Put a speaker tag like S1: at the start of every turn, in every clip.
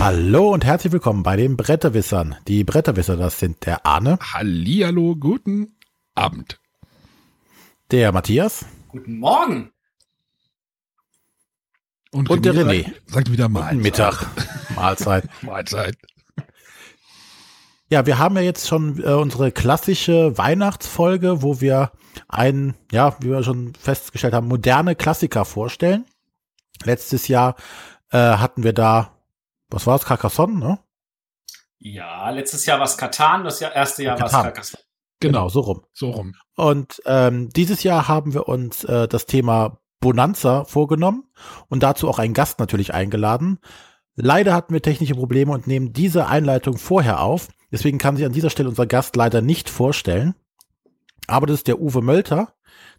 S1: Hallo und herzlich willkommen bei den Bretterwissern. Die Bretterwisser, das sind der Arne,
S2: Hallihallo, guten Abend.
S1: der Matthias
S3: Guten Morgen.
S1: und der René.
S2: Sagt, sagt wieder Mahlzeit.
S1: Mittag. Mahlzeit.
S2: Mahlzeit.
S1: Ja, wir haben ja jetzt schon äh, unsere klassische Weihnachtsfolge, wo wir einen, ja, wie wir schon festgestellt haben, moderne Klassiker vorstellen. Letztes Jahr äh, hatten wir da, was war es, Carcassonne, ne?
S3: Ja, letztes Jahr war es Katan, das Jahr, erste Jahr war es. Carcassonne.
S1: Genau, so rum.
S2: So rum.
S1: Und ähm, dieses Jahr haben wir uns äh, das Thema Bonanza vorgenommen und dazu auch einen Gast natürlich eingeladen. Leider hatten wir technische Probleme und nehmen diese Einleitung vorher auf. Deswegen kann sich an dieser Stelle unser Gast leider nicht vorstellen. Aber das ist der Uwe Mölter,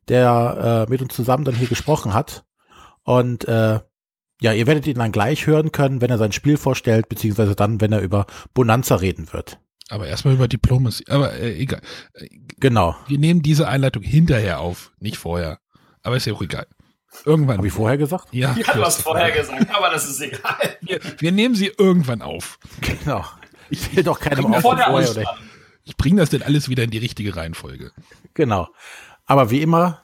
S1: der äh, mit uns zusammen dann hier gesprochen hat. Und äh, ja, ihr werdet ihn dann gleich hören können, wenn er sein Spiel vorstellt, beziehungsweise dann, wenn er über Bonanza reden wird.
S2: Aber erstmal über Diplomacy. Aber äh, egal.
S1: Genau.
S2: Wir nehmen diese Einleitung hinterher auf, nicht vorher. Aber ist ja auch egal. Irgendwann.
S1: Habe ich vorher gesagt?
S2: Ja,
S3: Ja, du hast vorher gesagt, aber das ist egal.
S2: Wir, wir nehmen sie irgendwann auf.
S1: Genau. Ich will doch keinem auf vorher oder.
S2: Ich bringe das denn alles wieder in die richtige Reihenfolge.
S1: Genau. Aber wie immer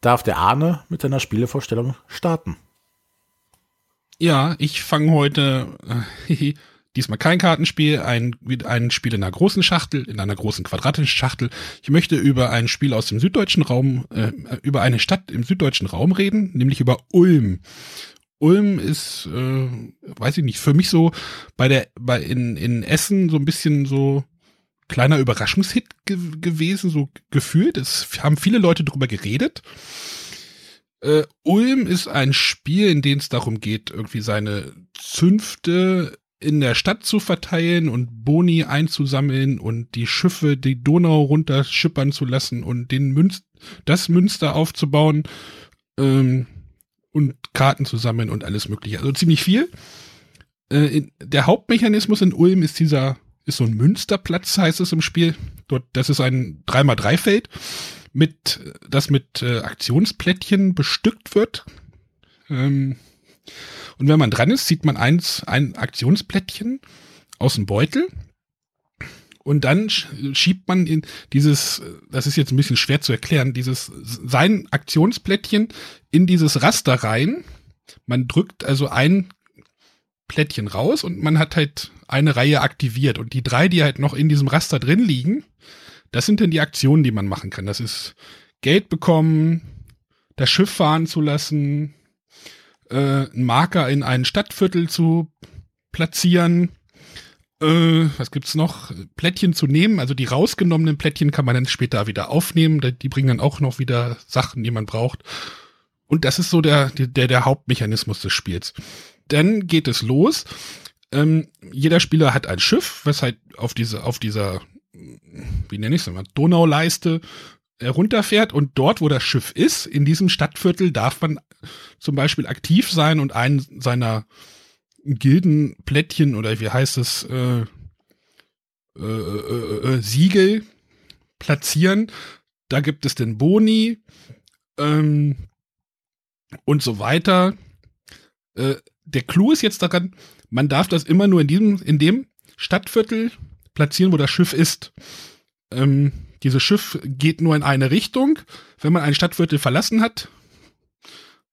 S1: darf der Arne mit seiner Spielevorstellung starten.
S2: Ja, ich fange heute äh, diesmal kein Kartenspiel, ein, ein Spiel in einer großen Schachtel, in einer großen quadratischen Schachtel. Ich möchte über ein Spiel aus dem süddeutschen Raum, äh, über eine Stadt im süddeutschen Raum reden, nämlich über Ulm. Ulm ist, äh, weiß ich nicht, für mich so bei der, bei in, in Essen so ein bisschen so kleiner Überraschungshit ge gewesen, so gefühlt. Es haben viele Leute drüber geredet. Äh, Ulm ist ein Spiel, in dem es darum geht, irgendwie seine Zünfte in der Stadt zu verteilen und Boni einzusammeln und die Schiffe die Donau runterschippern zu lassen und den Münz das Münster aufzubauen ähm, und Karten zu sammeln und alles mögliche. Also ziemlich viel. Äh, in, der Hauptmechanismus in Ulm ist dieser, ist so ein Münsterplatz, heißt es im Spiel. Dort, das ist ein 3x3-Feld mit, das mit äh, Aktionsplättchen bestückt wird. Ähm, und wenn man dran ist, sieht man eins, ein Aktionsplättchen aus dem Beutel. Und dann sch- schiebt man in dieses, das ist jetzt ein bisschen schwer zu erklären, dieses, sein Aktionsplättchen in dieses Raster rein. Man drückt also ein Plättchen raus und man hat halt eine Reihe aktiviert. Und die drei, die halt noch in diesem Raster drin liegen, das sind dann die Aktionen, die man machen kann. Das ist Geld bekommen, das Schiff fahren zu lassen, äh, einen Marker in ein Stadtviertel zu platzieren. Äh, was gibt's noch? Plättchen zu nehmen. Also die rausgenommenen Plättchen kann man dann später wieder aufnehmen. Die bringen dann auch noch wieder Sachen, die man braucht. Und das ist so der, der, der Hauptmechanismus des Spiels. Dann geht es los. Ähm, jeder Spieler hat ein Schiff, was halt auf diese, auf dieser, wie nenne ich es mal, Donauleiste herunterfährt und dort, wo das Schiff ist, in diesem Stadtviertel darf man zum Beispiel aktiv sein und einen seiner Gildenplättchen oder wie heißt es, äh, äh, äh, äh, Siegel platzieren. Da gibt es den Boni ähm, und so weiter. Äh, der Clou ist jetzt daran, man darf das immer nur in diesem, in dem Stadtviertel platzieren, wo das Schiff ist. Ähm, dieses Schiff geht nur in eine Richtung. Wenn man ein Stadtviertel verlassen hat,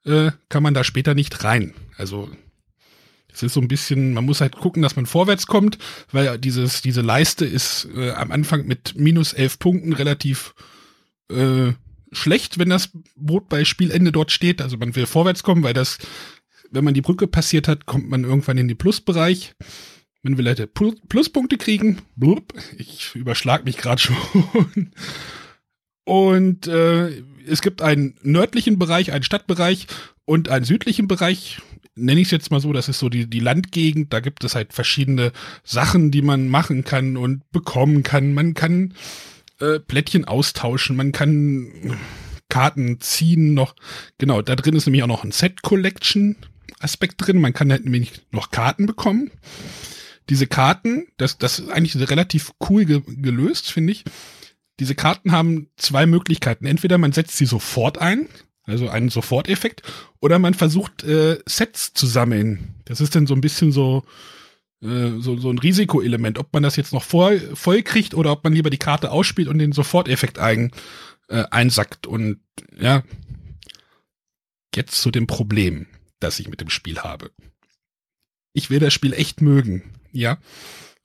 S2: äh, kann man da später nicht rein. Also es ist so ein bisschen, man muss halt gucken, dass man vorwärts kommt, weil dieses, diese Leiste ist äh, am Anfang mit minus elf Punkten relativ äh, schlecht, wenn das Boot bei Spielende dort steht. Also man will vorwärts kommen, weil das, wenn man die Brücke passiert hat, kommt man irgendwann in den Plusbereich. Will halt Plus Pluspunkte kriegen. Blub, ich überschlag mich gerade schon. Und äh, es gibt einen nördlichen Bereich, einen Stadtbereich und einen südlichen Bereich. Nenne ich es jetzt mal so, das ist so die, die Landgegend. Da gibt es halt verschiedene Sachen, die man machen kann und bekommen kann. Man kann äh, Plättchen austauschen, man kann Karten ziehen noch. Genau, da drin ist nämlich auch noch ein Set-Collection-Aspekt drin. Man kann halt nämlich noch Karten bekommen. Diese Karten, das, das ist eigentlich relativ cool ge gelöst, finde ich. Diese Karten haben zwei Möglichkeiten. Entweder man setzt sie sofort ein, also einen Soforteffekt, oder man versucht äh, Sets zu sammeln. Das ist dann so ein bisschen so äh, so, so ein Risikoelement, ob man das jetzt noch voll, voll kriegt oder ob man lieber die Karte ausspielt und den Soforteffekt ein, äh, einsackt. Und ja, jetzt zu dem Problem, das ich mit dem Spiel habe. Ich will das Spiel echt mögen, ja.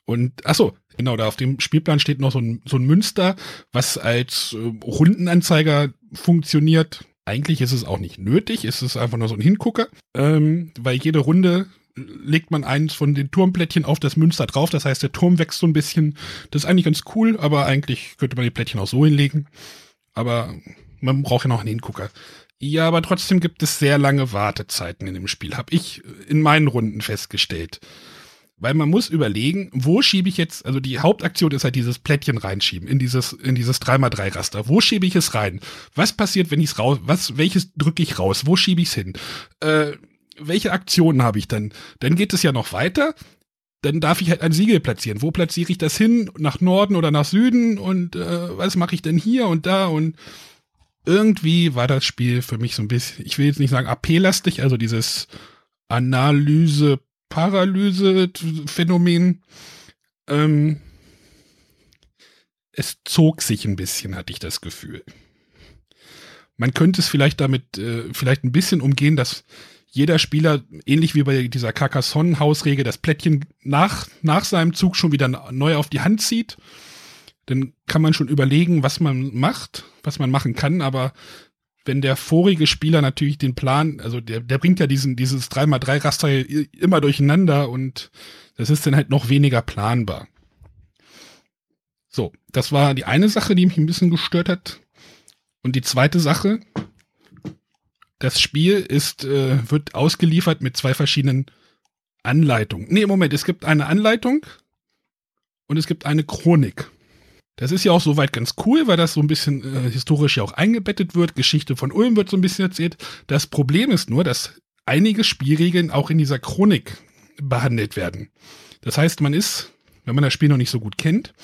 S2: Und ach so, genau, da auf dem Spielplan steht noch so ein, so ein Münster, was als äh, Rundenanzeiger funktioniert. Eigentlich ist es auch nicht nötig, es ist einfach nur so ein Hingucker, ähm, weil jede Runde legt man eins von den Turmplättchen auf das Münster drauf. Das heißt, der Turm wächst so ein bisschen. Das ist eigentlich ganz cool, aber eigentlich könnte man die Plättchen auch so hinlegen. Aber man braucht ja noch einen Hingucker. Ja, aber trotzdem gibt es sehr lange Wartezeiten in dem Spiel, habe ich in meinen Runden festgestellt. Weil man muss überlegen, wo schiebe ich jetzt, also die Hauptaktion ist halt dieses Plättchen reinschieben, in dieses, in dieses 3x3-Raster. Wo schiebe ich es rein? Was passiert, wenn ich es raus, was, welches drücke ich raus? Wo schiebe ich es hin? Äh, welche Aktionen habe ich dann? Dann geht es ja noch weiter. Dann darf ich halt ein Siegel platzieren. Wo platziere ich das hin? Nach Norden oder nach Süden? Und äh, was mache ich denn hier und da? Und irgendwie war das Spiel für mich so ein bisschen, ich will jetzt nicht sagen AP-lastig, also dieses Analyse Paralyse-Phänomen. Ähm, es zog sich ein bisschen, hatte ich das Gefühl. Man könnte es vielleicht damit äh, vielleicht ein bisschen umgehen, dass jeder Spieler, ähnlich wie bei dieser Carcassonne-Hausregel, das Plättchen nach, nach seinem Zug schon wieder neu auf die Hand zieht. Dann kann man schon überlegen, was man macht, was man machen kann, aber wenn der vorige Spieler natürlich den Plan, also der, der bringt ja diesen, dieses 3x3-Raster immer durcheinander und das ist dann halt noch weniger planbar. So, das war die eine Sache, die mich ein bisschen gestört hat. Und die zweite Sache, das Spiel ist, äh, wird ausgeliefert mit zwei verschiedenen Anleitungen. Nee, Moment, es gibt eine Anleitung und es gibt eine Chronik. Das ist ja auch soweit ganz cool, weil das so ein bisschen äh, historisch ja auch eingebettet wird. Geschichte von Ulm wird so ein bisschen erzählt. Das Problem ist nur, dass einige Spielregeln auch in dieser Chronik behandelt werden. Das heißt, man ist, wenn man das Spiel noch nicht so gut kennt,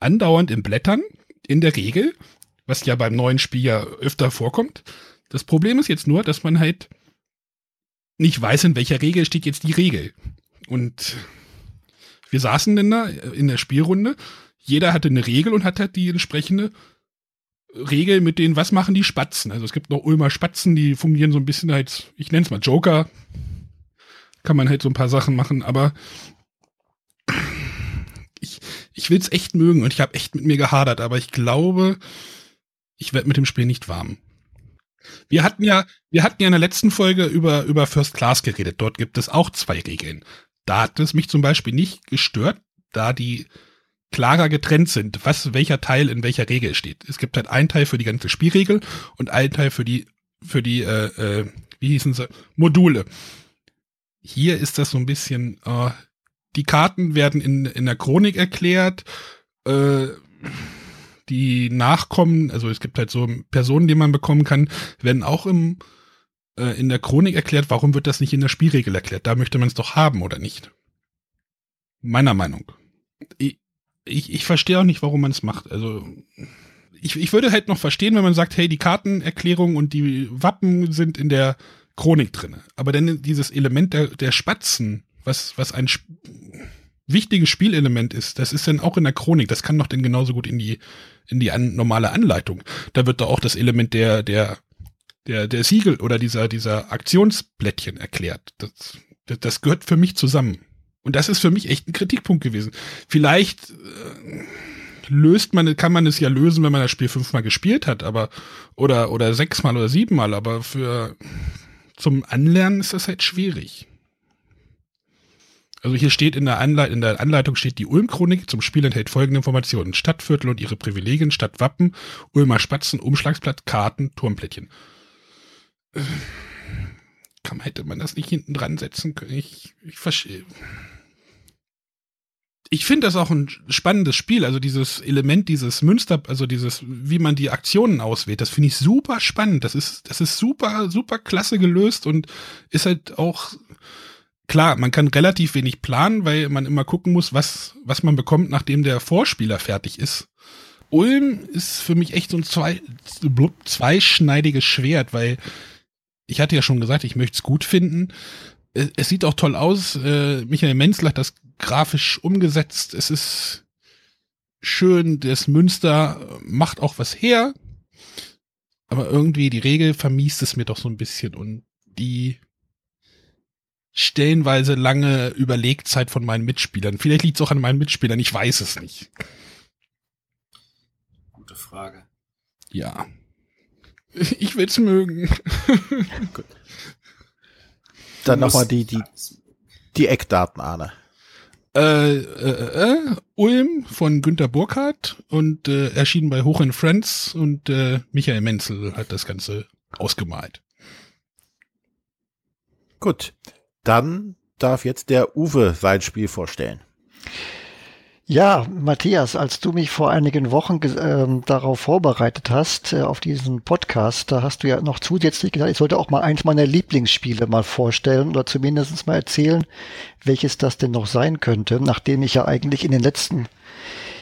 S2: andauernd im Blättern, in der Regel, was ja beim neuen Spiel ja öfter vorkommt. Das Problem ist jetzt nur, dass man halt nicht weiß, in welcher Regel steht jetzt die Regel. Und wir saßen denn da in der Spielrunde jeder hatte eine Regel und hat halt die entsprechende Regel mit denen, was machen die Spatzen. Also es gibt noch Ulmer Spatzen, die fungieren so ein bisschen als, ich nenne es mal Joker. Kann man halt so ein paar Sachen machen, aber ich, ich will es echt mögen und ich habe echt mit mir gehadert, aber ich glaube, ich werde mit dem Spiel nicht warm. Wir hatten ja, wir hatten ja in der letzten Folge über, über First Class geredet. Dort gibt es auch zwei Regeln. Da hat es mich zum Beispiel nicht gestört, da die klarer getrennt sind, was welcher Teil in welcher Regel steht. Es gibt halt einen Teil für die ganze Spielregel und einen Teil für die für die äh, äh, wie hießen sie Module. Hier ist das so ein bisschen äh, die Karten werden in in der Chronik erklärt. Äh, die Nachkommen, also es gibt halt so Personen, die man bekommen kann, werden auch im äh, in der Chronik erklärt. Warum wird das nicht in der Spielregel erklärt? Da möchte man es doch haben oder nicht? Meiner Meinung. Ich, ich, ich verstehe auch nicht, warum man es macht. Also ich, ich würde halt noch verstehen, wenn man sagt, hey, die Kartenerklärung und die Wappen sind in der Chronik drin. Aber dann dieses Element der, der Spatzen, was, was ein sp wichtiges Spielelement ist, das ist dann auch in der Chronik. Das kann doch dann genauso gut in die, in die an, normale Anleitung. Da wird doch auch das Element der, der, der, der Siegel oder dieser, dieser Aktionsplättchen erklärt. Das, das, das gehört für mich zusammen. Und das ist für mich echt ein Kritikpunkt gewesen. Vielleicht äh, löst man, kann man es ja lösen, wenn man das Spiel fünfmal gespielt hat, aber oder oder sechsmal oder siebenmal, aber für zum Anlernen ist das halt schwierig. Also hier steht in der, Anleit in der Anleitung steht die Ulm-Chronik zum Spiel enthält folgende Informationen. Stadtviertel und ihre Privilegien, Stadtwappen, Ulmer Spatzen, Umschlagsblatt, Karten, Turmplättchen. Äh, kann, hätte man das nicht hinten dran setzen können? Ich, ich verstehe ich finde das auch ein spannendes Spiel. Also dieses Element, dieses Münster, also dieses, wie man die Aktionen auswählt, das finde ich super spannend. Das ist, das ist super, super klasse gelöst und ist halt auch klar, man kann relativ wenig planen, weil man immer gucken muss, was, was man bekommt, nachdem der Vorspieler fertig ist. Ulm ist für mich echt so ein zwei, zweischneidiges Schwert, weil ich hatte ja schon gesagt, ich möchte es gut finden. Es sieht auch toll aus. Äh, Michael Menzel hat das grafisch umgesetzt. Es ist schön, das Münster macht auch was her. Aber irgendwie die Regel vermiest es mir doch so ein bisschen und die stellenweise lange Überlegzeit von meinen Mitspielern. Vielleicht liegt es auch an meinen Mitspielern, ich weiß es nicht.
S3: Gute Frage.
S2: Ja. Ich will's mögen.
S1: Gut. Dann nochmal die, die, die Eckdaten, Arne.
S2: Äh, äh, äh, Ulm von Günter Burkhardt und äh, erschienen bei Hoch in Friends und äh, Michael Menzel hat das Ganze ausgemalt.
S1: Gut, dann darf jetzt der Uwe sein Spiel vorstellen.
S4: Ja, Matthias, als du mich vor einigen Wochen äh, darauf vorbereitet hast, äh, auf diesen Podcast, da hast du ja noch zusätzlich gesagt, ich sollte auch mal eins meiner Lieblingsspiele mal vorstellen oder zumindest mal erzählen, welches das denn noch sein könnte, nachdem ich ja eigentlich in den letzten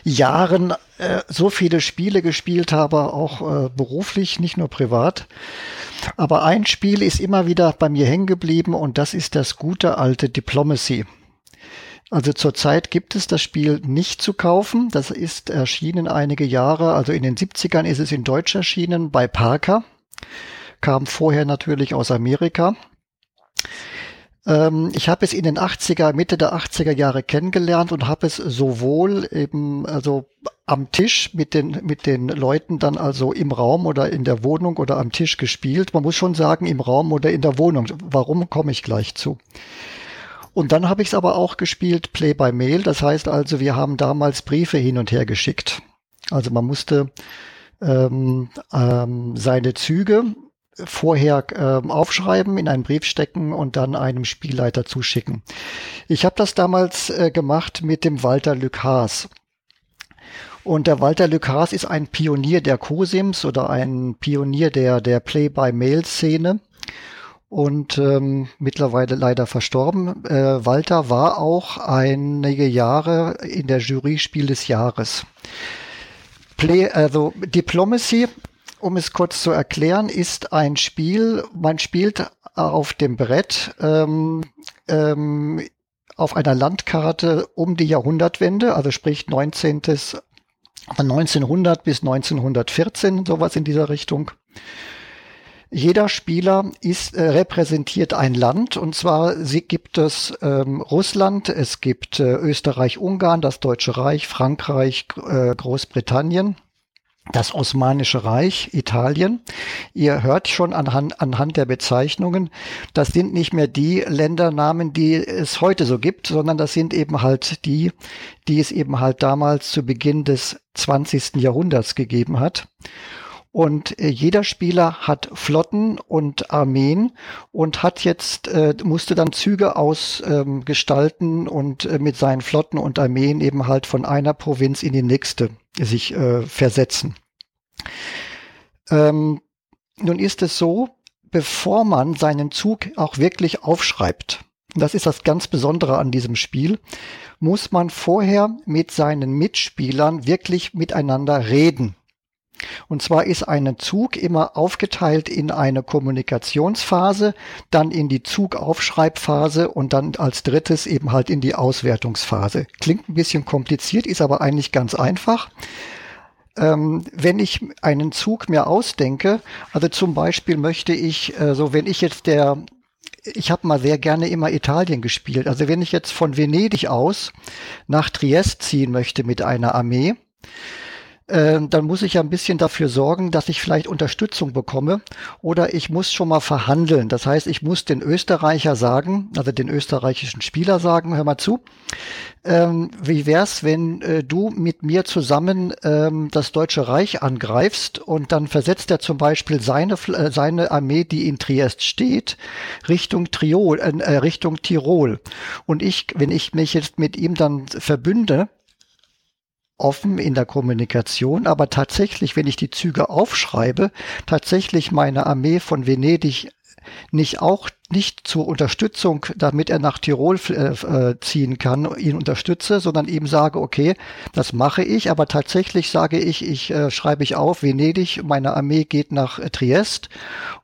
S4: Jahren äh, so viele Spiele gespielt habe, auch äh, beruflich, nicht nur privat. Aber ein Spiel ist immer wieder bei mir hängen geblieben und das ist das gute alte Diplomacy. Also zurzeit gibt es das Spiel nicht zu kaufen. Das ist erschienen einige Jahre, also in den 70ern ist es in Deutsch erschienen bei Parker. Kam vorher natürlich aus Amerika. Ähm, ich habe es in den 80er, Mitte der 80er Jahre kennengelernt und habe es sowohl eben, also am Tisch mit den, mit den Leuten dann also im Raum oder in der Wohnung oder am Tisch gespielt. Man muss schon sagen, im Raum oder in der Wohnung. Warum komme ich gleich zu? Und dann habe ich es aber auch gespielt Play by Mail. Das heißt also, wir haben damals Briefe hin und her geschickt. Also man musste ähm, ähm, seine Züge vorher ähm, aufschreiben, in einen Brief stecken und dann einem Spielleiter zuschicken. Ich habe das damals äh, gemacht mit dem Walter Lückhaas. Und der Walter Lückhaas ist ein Pionier der COSIMs oder ein Pionier der, der Play-by-Mail-Szene und ähm, mittlerweile leider verstorben. Äh, Walter war auch einige Jahre in der Jury Spiel des Jahres. Play, also Diplomacy, um es kurz zu erklären, ist ein Spiel, man spielt auf dem Brett ähm, ähm, auf einer Landkarte um die Jahrhundertwende, also sprich 19. von 1900 bis 1914, sowas in dieser Richtung. Jeder Spieler ist, äh, repräsentiert ein Land und zwar sie, gibt es ähm, Russland, es gibt äh, Österreich, Ungarn, das Deutsche Reich, Frankreich, äh, Großbritannien das Osmanische Reich, Italien. Ihr hört schon anhand, anhand der Bezeichnungen, das sind nicht mehr die Ländernamen, die es heute so gibt, sondern das sind eben halt die, die es eben halt damals zu Beginn des 20. Jahrhunderts gegeben hat. Und äh, jeder Spieler hat Flotten und Armeen und hat jetzt, äh, musste dann Züge ausgestalten ähm, und äh, mit seinen Flotten und Armeen eben halt von einer Provinz in die nächste sich äh, versetzen. Ähm, nun ist es so, bevor man seinen Zug auch wirklich aufschreibt, das ist das ganz Besondere an diesem Spiel, muss man vorher mit seinen Mitspielern wirklich miteinander reden. Und zwar ist ein Zug immer aufgeteilt in eine Kommunikationsphase, dann in die Zugaufschreibphase und dann als drittes eben halt in die Auswertungsphase. Klingt ein bisschen kompliziert, ist aber eigentlich ganz einfach. Ähm, wenn ich einen Zug mir ausdenke, also zum Beispiel möchte ich, äh, so wenn ich jetzt der ich habe mal sehr gerne immer Italien gespielt. Also wenn ich jetzt von Venedig aus nach Triest ziehen möchte mit einer Armee, ähm, dann muss ich ja ein bisschen dafür sorgen, dass ich vielleicht Unterstützung bekomme oder ich muss schon mal verhandeln. Das heißt, ich muss den Österreicher sagen, also den österreichischen Spieler sagen, hör mal zu, ähm, wie wär's, wenn äh, du mit mir zusammen ähm, das Deutsche Reich angreifst und dann versetzt er zum Beispiel seine, äh, seine Armee, die in Triest steht, Richtung Triol, äh, äh, Richtung Tirol. Und ich, wenn ich mich jetzt mit ihm dann verbünde, offen in der Kommunikation, aber tatsächlich, wenn ich die Züge aufschreibe, tatsächlich meine Armee von Venedig nicht auch nicht zur Unterstützung, damit er nach Tirol äh, äh, ziehen kann, ihn unterstütze, sondern ihm sage, okay, das mache ich, aber tatsächlich sage ich, ich äh, schreibe ich auf, Venedig, meine Armee geht nach Triest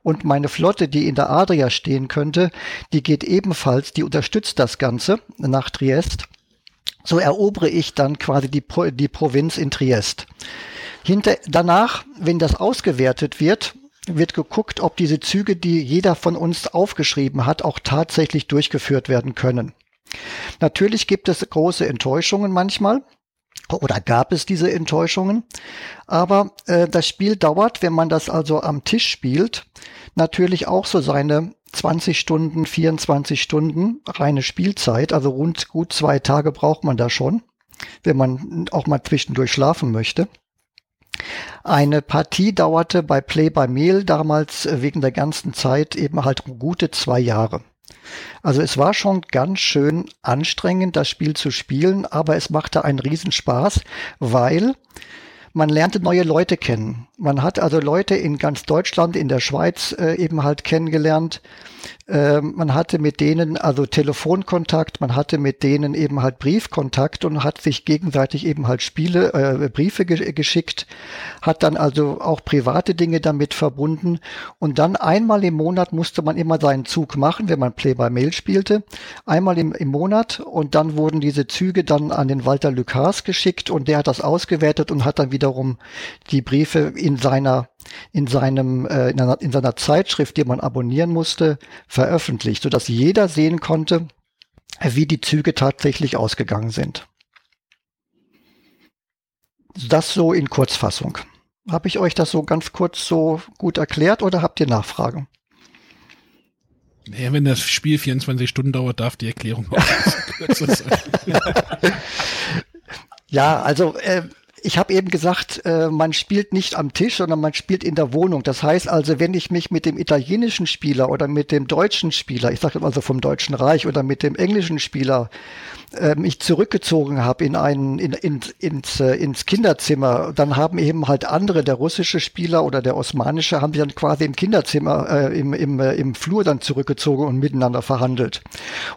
S4: und meine Flotte, die in der Adria stehen könnte, die geht ebenfalls, die unterstützt das Ganze nach Triest so erobere ich dann quasi die, die Provinz in Triest. Hinter, danach, wenn das ausgewertet wird, wird geguckt, ob diese Züge, die jeder von uns aufgeschrieben hat, auch tatsächlich durchgeführt werden können. Natürlich gibt es große Enttäuschungen manchmal oder gab es diese Enttäuschungen, aber äh, das Spiel dauert, wenn man das also am Tisch spielt, natürlich auch so seine 20 Stunden, 24 Stunden reine Spielzeit, also rund gut zwei Tage braucht man da schon, wenn man auch mal zwischendurch schlafen möchte. Eine Partie dauerte bei Play by Mail damals äh, wegen der ganzen Zeit eben halt gute zwei Jahre. Also es war schon ganz schön anstrengend, das Spiel zu spielen, aber es machte einen Riesenspaß, weil man lernte neue Leute kennen. Man hat also Leute in ganz Deutschland, in der Schweiz äh, eben halt kennengelernt. Äh, man hatte mit denen also Telefonkontakt, man hatte mit denen eben halt Briefkontakt und hat sich gegenseitig eben halt Spiele, äh, Briefe ge geschickt, hat dann also auch private Dinge damit verbunden und dann einmal im Monat musste man immer seinen Zug machen, wenn man Play by Mail spielte, einmal im, im Monat und dann wurden diese Züge dann an den Walter Lucas geschickt und der hat das ausgewertet und hat dann wiederum die Briefe in seiner in seinem äh, in, einer, in seiner Zeitschrift, die man abonnieren musste, veröffentlicht, sodass jeder sehen konnte, wie die Züge tatsächlich ausgegangen sind. Das so in Kurzfassung. Habe ich euch das so ganz kurz so gut erklärt oder habt ihr Nachfragen?
S2: Ja, wenn das Spiel 24 Stunden dauert, darf die Erklärung auch kürzer sein.
S4: ja, also äh, ich habe eben gesagt, äh, man spielt nicht am Tisch, sondern man spielt in der Wohnung. Das heißt also, wenn ich mich mit dem italienischen Spieler oder mit dem deutschen Spieler, ich sage also vom Deutschen Reich oder mit dem englischen Spieler äh, mich zurückgezogen habe in ein in, in, ins, äh, ins Kinderzimmer, dann haben eben halt andere, der russische Spieler oder der osmanische, haben sich dann quasi im Kinderzimmer, äh, im, im, äh, im Flur dann zurückgezogen und miteinander verhandelt.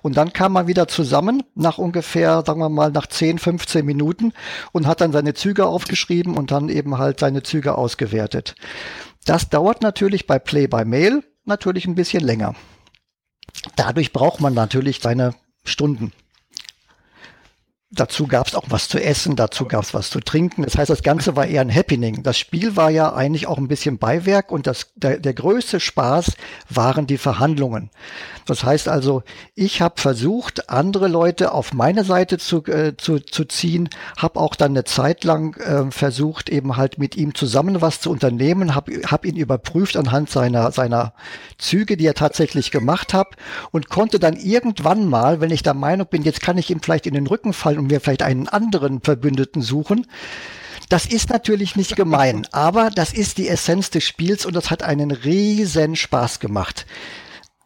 S4: Und dann kam man wieder zusammen nach ungefähr, sagen wir mal, nach 10, 15 Minuten und hat dann seine Züge aufgeschrieben und dann eben halt seine Züge ausgewertet. Das dauert natürlich bei Play by Mail natürlich ein bisschen länger. Dadurch braucht man natürlich seine Stunden. Dazu gab es auch was zu essen, dazu gab es was zu trinken. Das heißt, das Ganze war eher ein Happening. Das Spiel war ja eigentlich auch ein bisschen Beiwerk und das, der, der größte Spaß waren die Verhandlungen. Das heißt also, ich habe versucht, andere Leute auf meine Seite zu, äh, zu, zu ziehen, habe auch dann eine Zeit lang äh, versucht, eben halt mit ihm zusammen was zu unternehmen, habe hab ihn überprüft anhand seiner, seiner Züge, die er tatsächlich gemacht hat und konnte dann irgendwann mal, wenn ich der Meinung bin, jetzt kann ich ihm vielleicht in den Rücken fallen und mir vielleicht einen anderen Verbündeten suchen, das ist natürlich nicht gemein, aber das ist die Essenz des Spiels und das hat einen riesen Spaß gemacht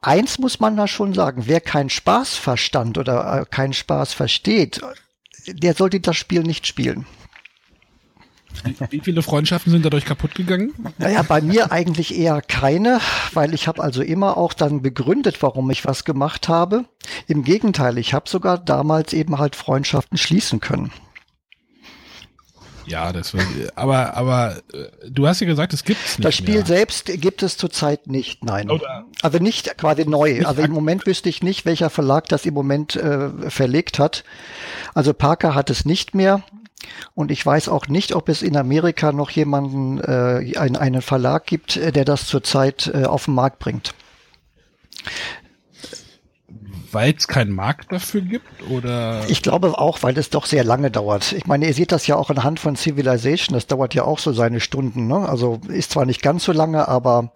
S4: eins muss man da schon sagen, wer keinen Spaß verstand oder äh, keinen Spaß versteht, der sollte das Spiel nicht spielen.
S2: Wie viele Freundschaften sind dadurch kaputt gegangen?
S4: Naja, bei mir eigentlich eher keine, weil ich habe also immer auch dann begründet, warum ich was gemacht habe. Im Gegenteil, ich habe sogar damals eben halt Freundschaften schließen können.
S2: Ja, das war, aber, aber äh, du hast ja gesagt, es gibt es
S4: nicht. Das Spiel mehr. selbst gibt es zurzeit nicht, nein. Oder also nicht quasi neu. Nicht also im Moment wüsste ich nicht, welcher Verlag das im Moment äh, verlegt hat. Also Parker hat es nicht mehr. Und ich weiß auch nicht, ob es in Amerika noch jemanden, äh, einen, einen Verlag gibt, äh, der das zurzeit äh, auf den Markt bringt
S2: weil es keinen Markt dafür gibt? Oder?
S4: Ich glaube auch, weil es doch sehr lange dauert. Ich meine, ihr seht das ja auch anhand von Civilization, das dauert ja auch so seine Stunden. Ne? Also ist zwar nicht ganz so lange, aber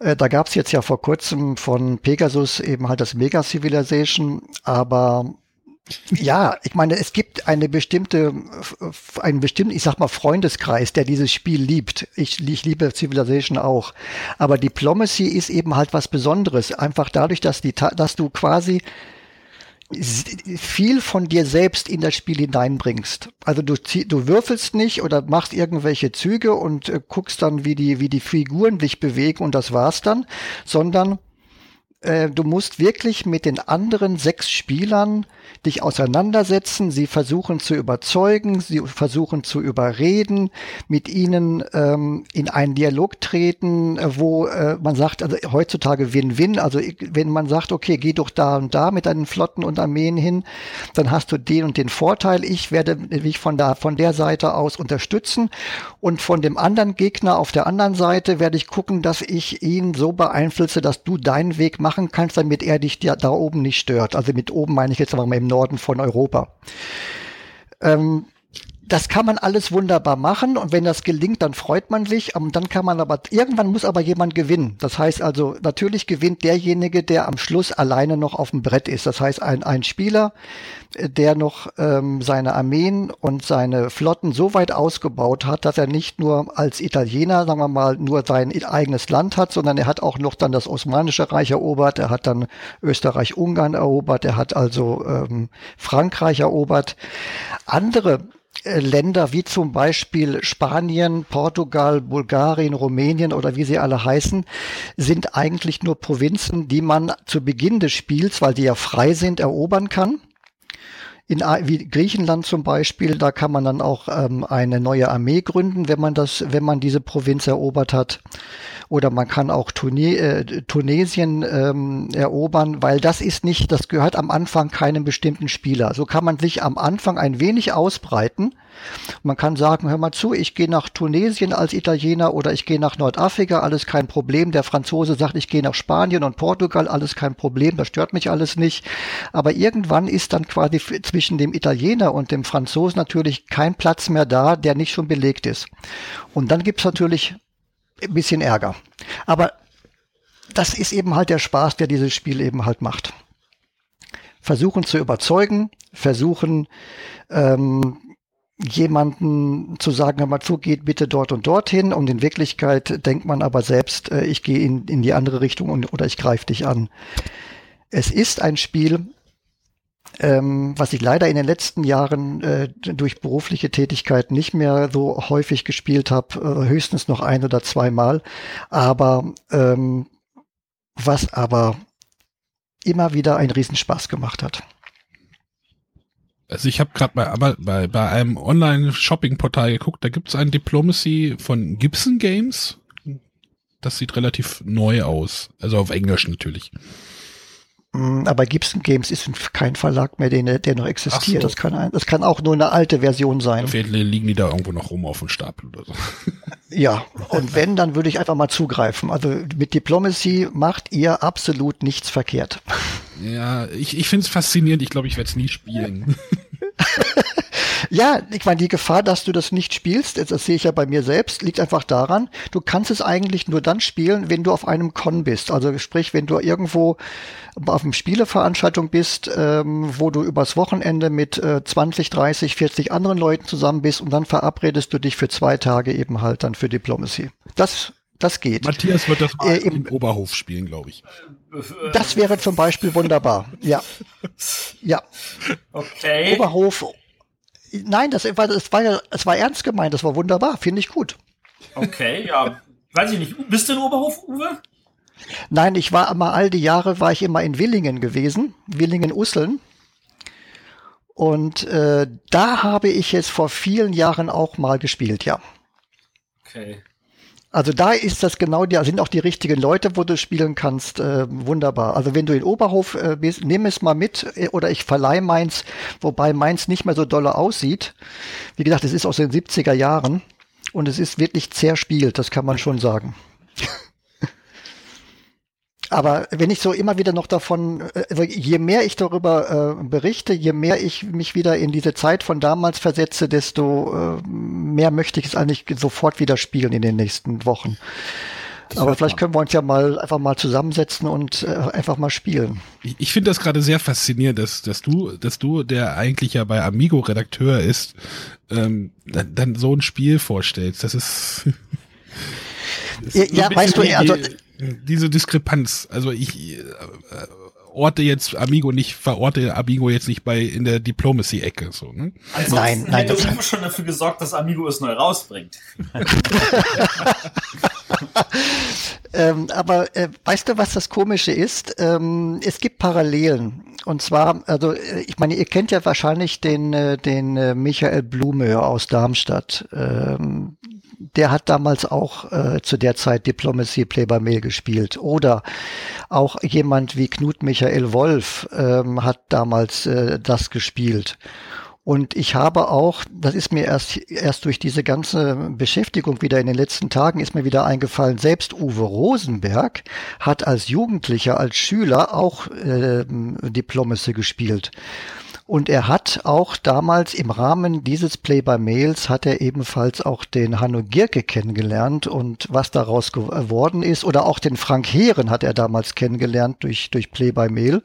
S4: äh, da gab es jetzt ja vor kurzem von Pegasus eben halt das Mega Civilization, aber ja, ich meine, es gibt eine bestimmte, einen bestimmten, ich sag mal, Freundeskreis, der dieses Spiel liebt. Ich, ich liebe Civilization auch. Aber Diplomacy ist eben halt was Besonderes. Einfach dadurch, dass die, dass du quasi viel von dir selbst in das Spiel hineinbringst. Also du, du würfelst nicht oder machst irgendwelche Züge und äh, guckst dann, wie die, wie die Figuren sich bewegen und das war's dann, sondern äh, du musst wirklich mit den anderen sechs Spielern dich auseinandersetzen, sie versuchen zu überzeugen, sie versuchen zu überreden, mit ihnen ähm, in einen Dialog treten, äh, wo äh, man sagt, also heutzutage Win-Win, also wenn man sagt, okay, geh doch da und da mit deinen Flotten und Armeen hin, dann hast du den und den Vorteil, ich werde mich von da, von der Seite aus unterstützen und von dem anderen Gegner auf der anderen Seite werde ich gucken, dass ich ihn so beeinflusse, dass du deinen Weg machen kannst, damit er dich da, da oben nicht stört. Also mit oben meine ich jetzt aber mal im Norden von Europa. Ähm, das kann man alles wunderbar machen und wenn das gelingt, dann freut man sich. Und dann kann man aber, irgendwann muss aber jemand gewinnen. Das heißt also, natürlich gewinnt derjenige, der am Schluss alleine noch auf dem Brett ist. Das heißt, ein, ein Spieler, äh, der noch ähm, seine Armeen und seine Flotten so weit ausgebaut hat, dass er nicht nur als Italiener, sagen wir mal, nur sein eigenes Land hat, sondern er hat auch noch dann das Osmanische Reich erobert, er hat dann Österreich-Ungarn erobert, er hat also ähm, Frankreich erobert. Andere Länder wie zum Beispiel Spanien, Portugal, Bulgarien, Rumänien oder wie sie alle heißen, sind eigentlich nur Provinzen, die man zu Beginn des Spiels, weil die ja frei sind, erobern kann. In wie Griechenland zum Beispiel, da kann man dann auch ähm, eine neue Armee gründen, wenn man das, wenn man diese Provinz erobert hat oder man kann auch Tune äh, Tunesien ähm, erobern, weil das ist nicht, das gehört am Anfang keinem bestimmten Spieler. So kann man sich am Anfang ein wenig ausbreiten. Man kann sagen, hör mal zu, ich gehe nach Tunesien als Italiener oder ich gehe nach Nordafrika, alles kein Problem. Der Franzose sagt, ich gehe nach Spanien und Portugal, alles kein Problem, das stört mich alles nicht. Aber irgendwann ist dann quasi zwischen dem Italiener und dem Franzosen natürlich kein Platz mehr da, der nicht schon belegt ist. Und dann gibt's natürlich ein bisschen Ärger. Aber das ist eben halt der Spaß, der dieses Spiel eben halt macht. Versuchen zu überzeugen, versuchen ähm, jemanden zu sagen, hör mal zu, geht bitte dort und dorthin und in Wirklichkeit denkt man aber selbst, äh, ich gehe in, in die andere Richtung und, oder ich greife dich an. Es ist ein Spiel, ähm, was ich leider in den letzten Jahren äh, durch berufliche Tätigkeit nicht mehr so häufig gespielt habe, äh, höchstens noch ein oder zweimal, aber ähm, was aber immer wieder einen Riesenspaß gemacht hat.
S2: Also ich habe gerade bei, bei, bei einem Online-Shopping-Portal geguckt, da gibt es ein Diplomacy von Gibson Games. Das sieht relativ neu aus. Also auf Englisch natürlich.
S4: Mm, aber Gibson Games ist kein Verlag mehr, der, der noch existiert. So. Das, kann ein, das kann auch nur eine alte Version sein.
S2: Fall liegen die da irgendwo noch rum auf dem Stapel oder so.
S4: Ja, und wenn, dann würde ich einfach mal zugreifen. Also mit Diplomacy macht ihr absolut nichts verkehrt.
S2: Ja, ich, ich finde es faszinierend. Ich glaube, ich werde es nie spielen.
S4: Ja, ich meine, die Gefahr, dass du das nicht spielst, das sehe ich ja bei mir selbst, liegt einfach daran, du kannst es eigentlich nur dann spielen, wenn du auf einem Con bist. Also sprich, wenn du irgendwo auf einer Spieleveranstaltung bist, ähm, wo du übers Wochenende mit äh, 20, 30, 40 anderen Leuten zusammen bist und dann verabredest du dich für zwei Tage eben halt dann für Diplomacy. Das das geht.
S2: Matthias wird das äh, im, im Oberhof spielen, glaube ich.
S4: Das wäre zum Beispiel wunderbar. Ja. Ja.
S3: Okay.
S4: Oberhof Nein, das war, das war ja, es war ernst gemeint, das war wunderbar, finde ich gut.
S3: Okay, ja. Weiß ich nicht. Bist du in Oberhof, Uwe?
S4: Nein, ich war immer all die Jahre war ich immer in Willingen gewesen, Willingen-Usseln. Und äh, da habe ich jetzt vor vielen Jahren auch mal gespielt, ja.
S3: Okay.
S4: Also da ist das genau, da sind auch die richtigen Leute, wo du spielen kannst. Äh, wunderbar. Also wenn du in Oberhof äh, bist, nimm es mal mit äh, oder ich verleih meins, wobei meins nicht mehr so dolle aussieht. Wie gesagt, es ist aus den 70er Jahren und es ist wirklich zerspielt, das kann man schon sagen. Aber wenn ich so immer wieder noch davon, äh, also je mehr ich darüber äh, berichte, je mehr ich mich wieder in diese Zeit von damals versetze, desto äh, mehr möchte ich es eigentlich sofort wieder spielen in den nächsten Wochen. Das Aber vielleicht können wir uns ja mal einfach mal zusammensetzen und äh, einfach mal spielen.
S2: Ich, ich finde das gerade sehr faszinierend, dass, dass du, dass du, der eigentlich ja bei Amigo Redakteur ist, ähm, dann, dann so ein Spiel vorstellst. Das ist.
S4: das ja, ja weißt du, also
S2: diese Diskrepanz. Also ich äh, orte jetzt Amigo nicht, verorte Amigo jetzt nicht bei in der Diplomacy-Ecke. So, ne?
S3: Also nein, nein. Das hat schon dafür gesorgt, dass Amigo es neu rausbringt.
S4: ähm, aber äh, weißt du, was das Komische ist? Ähm, es gibt Parallelen. Und zwar, also äh, ich meine, ihr kennt ja wahrscheinlich den, äh, den äh, Michael Blume aus Darmstadt. Ähm, der hat damals auch äh, zu der Zeit Diplomacy Play by Mail gespielt. Oder auch jemand wie Knut Michael Wolf ähm, hat damals äh, das gespielt. Und ich habe auch, das ist mir erst, erst durch diese ganze Beschäftigung wieder in den letzten Tagen ist mir wieder eingefallen, selbst Uwe Rosenberg hat als Jugendlicher, als Schüler auch äh, Diplomacy gespielt. Und er hat auch damals im Rahmen dieses Play by Mails hat er ebenfalls auch den Hanno Gierke kennengelernt und was daraus geworden ist oder auch den Frank Heeren hat er damals kennengelernt durch, durch Play by Mail.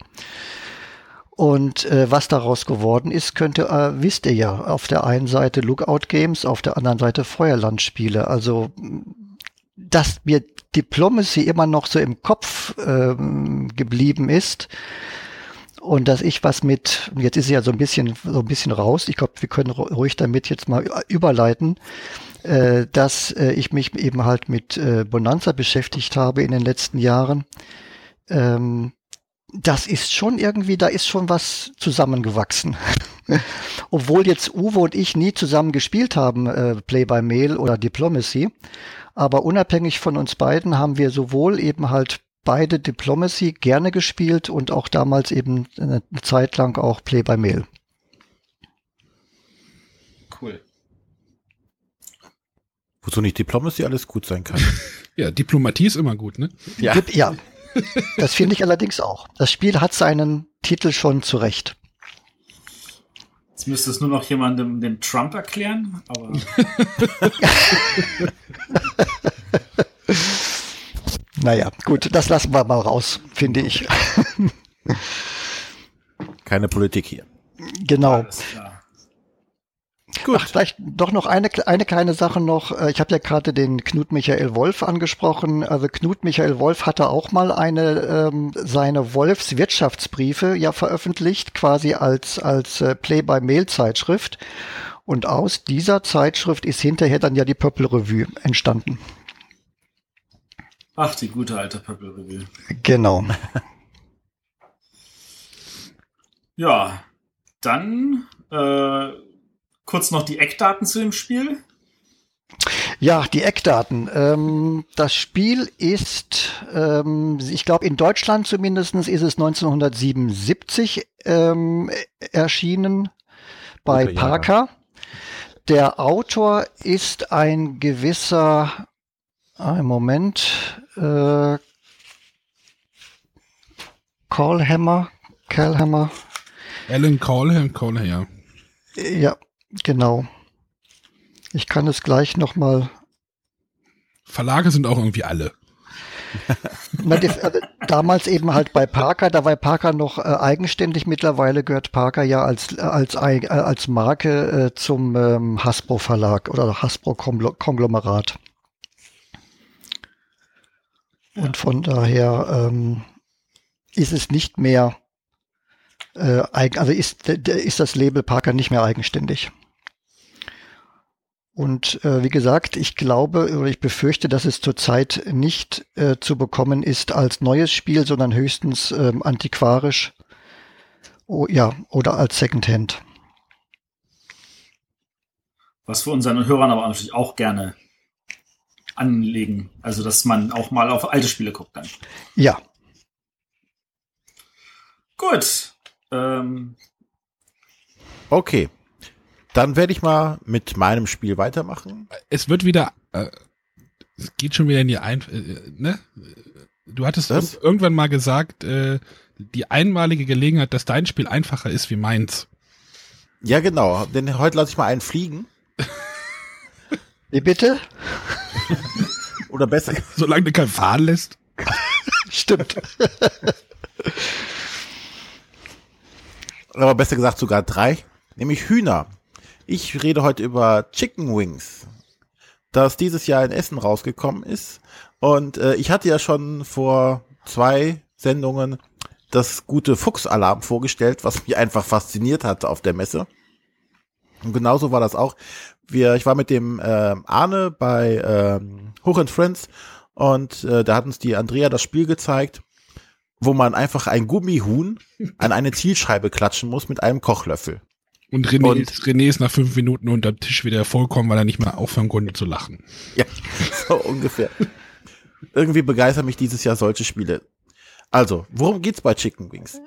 S4: Und äh, was daraus geworden ist, könnte, äh, wisst ihr ja, auf der einen Seite Lookout Games, auf der anderen Seite Feuerlandspiele. Also dass mir Diplomacy immer noch so im Kopf ähm, geblieben ist, und dass ich was mit, jetzt ist sie ja so ein bisschen, so ein bisschen raus, ich glaube, wir können ruhig damit jetzt mal überleiten, äh, dass äh, ich mich eben halt mit äh, Bonanza beschäftigt habe in den letzten Jahren. Ähm, das ist schon irgendwie, da ist schon was zusammengewachsen. Obwohl jetzt Uwe und ich nie zusammen gespielt haben, äh, Play by Mail oder Diplomacy. Aber unabhängig von uns beiden haben wir sowohl eben halt beide Diplomacy gerne gespielt und auch damals eben eine Zeit lang auch Play by Mail.
S3: Cool.
S1: Wozu nicht Diplomacy alles gut sein kann.
S2: ja, Diplomatie ist immer gut, ne?
S4: Ja. ja. Das finde ich allerdings auch. Das Spiel hat seinen Titel schon zurecht.
S3: Jetzt müsste es nur noch jemandem den Trump erklären, aber.
S4: Naja, gut, das lassen wir mal raus, finde ich.
S1: Keine Politik hier.
S4: Genau. Gut. Ach, vielleicht doch noch eine, eine kleine Sache noch. Äh, ich habe ja gerade den Knut Michael Wolf angesprochen. Also Knut Michael Wolf hatte auch mal eine ähm, seine Wolfs Wirtschaftsbriefe ja veröffentlicht, quasi als als äh, Play-by-Mail-Zeitschrift. Und aus dieser Zeitschrift ist hinterher dann ja die Purple Revue entstanden.
S3: Ach, die gute alte Purple Review.
S4: Genau.
S3: ja, dann äh, kurz noch die Eckdaten zu dem Spiel.
S4: Ja, die Eckdaten. Ähm, das Spiel ist, ähm, ich glaube, in Deutschland zumindest ist es 1977 ähm, erschienen bei Parker. Der Autor ist ein gewisser, ein Moment, äh, Callhammer, Callhammer.
S2: Alan Callhammer, Callhammer,
S4: ja. Ja, genau. Ich kann es gleich noch mal.
S2: Verlage sind auch irgendwie alle.
S4: Na, äh, damals eben halt bei Parker, da war Parker noch äh, eigenständig. Mittlerweile gehört Parker ja als äh, als äh, als Marke äh, zum ähm, Hasbro Verlag oder Hasbro Konglomerat. Und von daher ähm, ist es nicht mehr, äh, also ist, ist das Label Parker nicht mehr eigenständig. Und äh, wie gesagt, ich glaube oder ich befürchte, dass es zurzeit nicht äh, zu bekommen ist als neues Spiel, sondern höchstens ähm, antiquarisch oh, ja, oder als Secondhand.
S3: Was wir unseren Hörern aber natürlich auch gerne anlegen. Also, dass man auch mal auf alte Spiele guckt dann.
S4: Ja.
S3: Gut. Ähm.
S1: Okay. Dann werde ich mal mit meinem Spiel weitermachen.
S2: Es wird wieder, äh, es geht schon wieder in die Ein, äh, ne? Du hattest das? irgendwann mal gesagt, äh, die einmalige Gelegenheit, dass dein Spiel einfacher ist wie meins.
S1: Ja, genau. Denn heute lasse ich mal einen fliegen.
S4: Wie bitte?
S1: Oder besser.
S2: Solange du kein fahren lässt.
S4: Stimmt.
S1: Aber besser gesagt sogar drei, nämlich Hühner. Ich rede heute über Chicken Wings, das dieses Jahr in Essen rausgekommen ist. Und äh, ich hatte ja schon vor zwei Sendungen das gute Fuchsalarm vorgestellt, was mich einfach fasziniert hat auf der Messe. Und genauso war das auch wir, ich war mit dem äh, Arne bei ähm, Hoch and Friends Und äh, da hat uns die Andrea das Spiel gezeigt, wo man einfach ein Gummihuhn an eine Zielscheibe klatschen muss mit einem Kochlöffel.
S2: Und René,
S1: Und-
S2: ist, René ist nach fünf Minuten unterm Tisch wieder vollkommen, weil er nicht mehr aufhören konnte zu lachen.
S1: Ja, so ungefähr. Irgendwie begeistern mich dieses Jahr solche Spiele. Also, worum geht's bei Chicken Wings?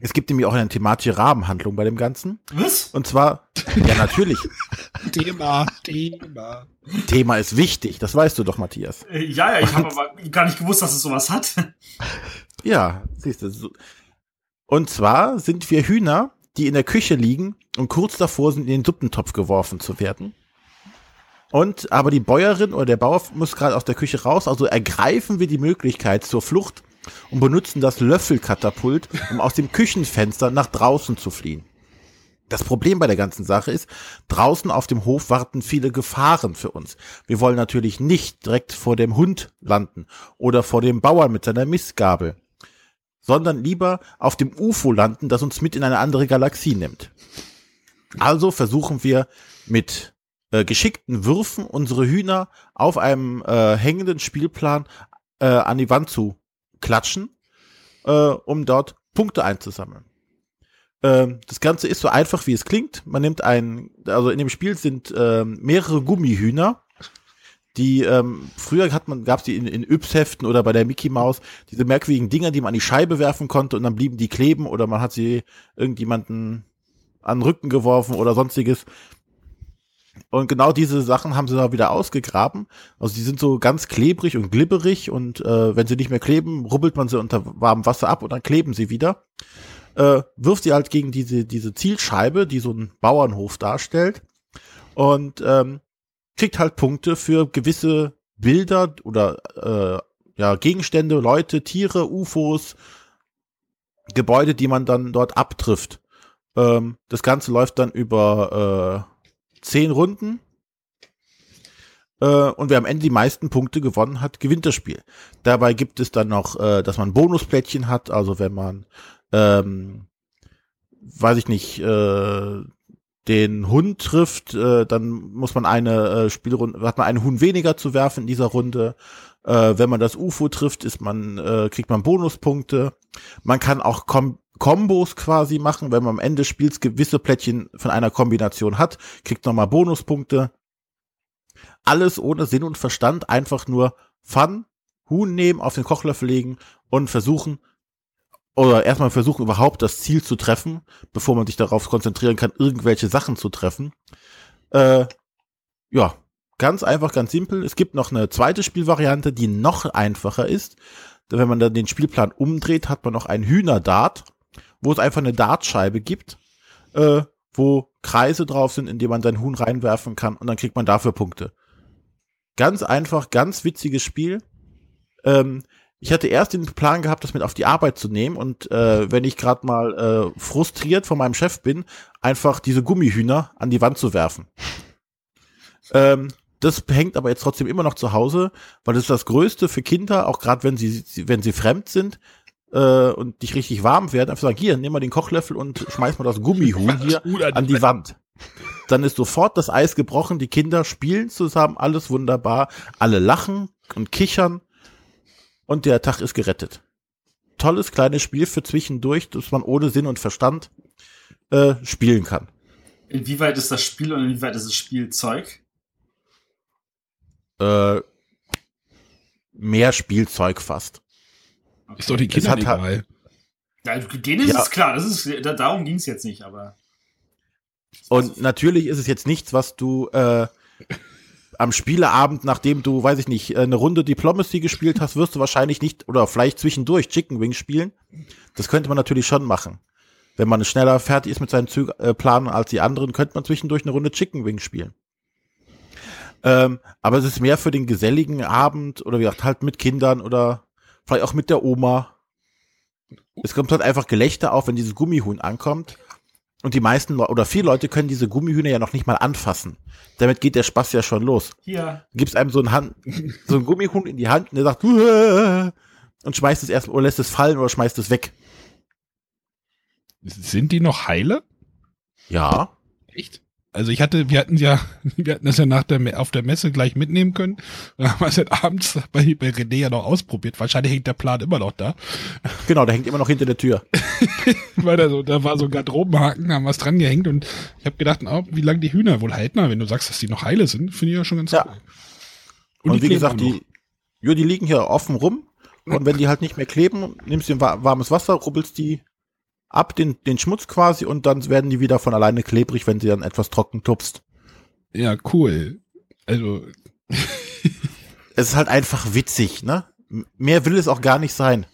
S1: Es gibt nämlich auch eine thematische Rahmenhandlung bei dem Ganzen.
S3: Was?
S1: Und zwar, ja natürlich,
S2: Thema, Thema.
S1: Thema ist wichtig, das weißt du doch, Matthias.
S3: Äh, Ja, ja, ich habe aber gar nicht gewusst, dass es sowas hat.
S1: Ja, siehst du. So. Und zwar sind wir Hühner, die in der Küche liegen und kurz davor sind, in den Suppentopf geworfen zu werden. Und aber die Bäuerin oder der Bauer muss gerade aus der Küche raus, also ergreifen wir die Möglichkeit zur Flucht und benutzen das Löffelkatapult, um aus dem Küchenfenster nach draußen zu fliehen. Das Problem bei der ganzen Sache ist, draußen auf dem Hof warten viele Gefahren für uns. Wir wollen natürlich nicht direkt vor dem Hund landen oder vor dem Bauern mit seiner Mistgabel, sondern lieber auf dem UFO landen, das uns mit in eine andere Galaxie nimmt. Also versuchen wir mit äh, geschickten Würfen unsere Hühner auf einem äh, hängenden Spielplan äh, an die Wand zu klatschen, äh, um dort Punkte einzusammeln. Ähm, das Ganze ist so einfach, wie es klingt. Man nimmt ein, also in dem Spiel sind ähm, mehrere Gummihühner, die ähm, früher hat man gab es die in, in Yps-Heften oder bei der Mickey Maus diese merkwürdigen Dinger, die man an die Scheibe werfen konnte und dann blieben die kleben oder man hat sie irgendjemanden an den Rücken geworfen oder sonstiges. Und genau diese Sachen haben sie da wieder ausgegraben. Also die sind so ganz klebrig und glibberig und äh, wenn sie nicht mehr kleben, rubbelt man sie unter warmem Wasser ab und dann kleben sie wieder. Äh, wirft sie halt gegen diese, diese Zielscheibe, die so einen Bauernhof darstellt. Und ähm, kriegt halt Punkte für gewisse Bilder oder äh, ja, Gegenstände, Leute, Tiere, UFOs, Gebäude, die man dann dort abtrifft. Ähm, das Ganze läuft dann über äh, zehn Runden. Äh, und wer am Ende die meisten Punkte gewonnen hat, gewinnt das Spiel. Dabei gibt es dann noch, äh, dass man Bonusplättchen hat, also wenn man, ähm, weiß ich nicht, äh, den Hund trifft, äh, dann muss man eine äh, Spielrunde, hat man einen Huhn weniger zu werfen in dieser Runde. Äh, wenn man das UFO trifft, ist man, äh, kriegt man Bonuspunkte. Man kann auch Kom Kombos quasi machen, wenn man am Ende des Spiels gewisse Plättchen von einer Kombination hat, kriegt nochmal Bonuspunkte. Alles ohne Sinn und Verstand, einfach nur Fun, Huhn nehmen, auf den Kochlöffel legen und versuchen, oder erstmal versuchen überhaupt das Ziel zu treffen, bevor man sich darauf konzentrieren kann, irgendwelche Sachen zu treffen. Äh, ja, ganz einfach, ganz simpel. Es gibt noch eine zweite Spielvariante, die noch einfacher ist. Wenn man dann den Spielplan umdreht, hat man noch ein Hühnerdart, wo es einfach eine Dartscheibe gibt, äh, wo Kreise drauf sind, in die man sein Huhn reinwerfen kann und dann kriegt man dafür Punkte. Ganz einfach, ganz witziges Spiel. Ähm, ich hatte erst den Plan gehabt, das mit auf die Arbeit zu nehmen und äh, wenn ich gerade mal äh, frustriert von meinem Chef bin, einfach diese Gummihühner an die Wand zu werfen. ähm, das hängt aber jetzt trotzdem immer noch zu Hause, weil das ist das Größte für Kinder, auch gerade wenn sie, wenn sie fremd sind äh, und nicht richtig warm werden, einfach sagen, hier, nimm mal den Kochlöffel und schmeiß mal das Gummihuhn hier an die Wand. Dann ist sofort das Eis gebrochen, die Kinder spielen zusammen, alles wunderbar, alle lachen und kichern und der Tag ist gerettet. Tolles kleines Spiel für zwischendurch, das man ohne Sinn und Verstand äh, spielen kann.
S3: Inwieweit ist das Spiel und inwieweit ist das Spielzeug?
S1: Äh, mehr Spielzeug fast.
S3: Okay.
S2: Ist doch die Kinder
S1: hat
S2: egal.
S3: Ja, denen ist
S1: Ja.
S3: es klar, das ist, da, darum ging es jetzt nicht, aber.
S1: Und natürlich ist es jetzt nichts, was du äh, am Spieleabend, nachdem du, weiß ich nicht, eine Runde Diplomacy gespielt hast, wirst du wahrscheinlich nicht oder vielleicht zwischendurch Chicken Wing spielen. Das könnte man natürlich schon machen. Wenn man schneller fertig ist mit seinen Züg äh, Planen als die anderen, könnte man zwischendurch eine Runde Chicken Wing spielen. Ähm, aber es ist mehr für den geselligen Abend oder wie gesagt, halt mit Kindern oder vielleicht auch mit der Oma. Es kommt halt einfach Gelächter auf, wenn dieses Gummihuhn ankommt. Und die meisten oder viele Leute können diese Gummihühner ja noch nicht mal anfassen. Damit geht der Spaß ja schon los. Du gibst einem so ein, Hand, so ein Gummihuhn in die Hand und der sagt "Uah", und schmeißt es erst oder lässt es fallen oder schmeißt es weg.
S2: Sind die noch heile?
S1: Ja,
S2: Echt? Also ich hatte, wir hatten ja, wir hatten das ja nach der, auf der Messe gleich mitnehmen können. Da haben wir es halt abends bei, bei René ja noch ausprobiert. Wahrscheinlich hängt der Plan immer noch da.
S1: Genau, der hängt immer noch hinter der Tür.
S2: Weil da so, da war so ein Garderobenhaken, haben wir es dran gehängt und ich habe gedacht, oh, wie lange die Hühner wohl halten. Aber wenn du sagst, dass die noch heile sind, finde ich ja schon ganz
S1: Ja.
S2: cool.
S1: Und,
S2: die
S1: wie gesagt, die, ja, die liegen hier offen rum. Und wenn die halt nicht mehr kleben, nimmst du wa- warmes Wasser, rubbelst die ab, den, den Schmutz quasi, und dann werden die wieder von alleine klebrig, wenn sie dann etwas trocken tupst.
S2: Ja, cool. Also,
S1: Es ist halt einfach witzig, ne? Mehr will es auch gar nicht sein.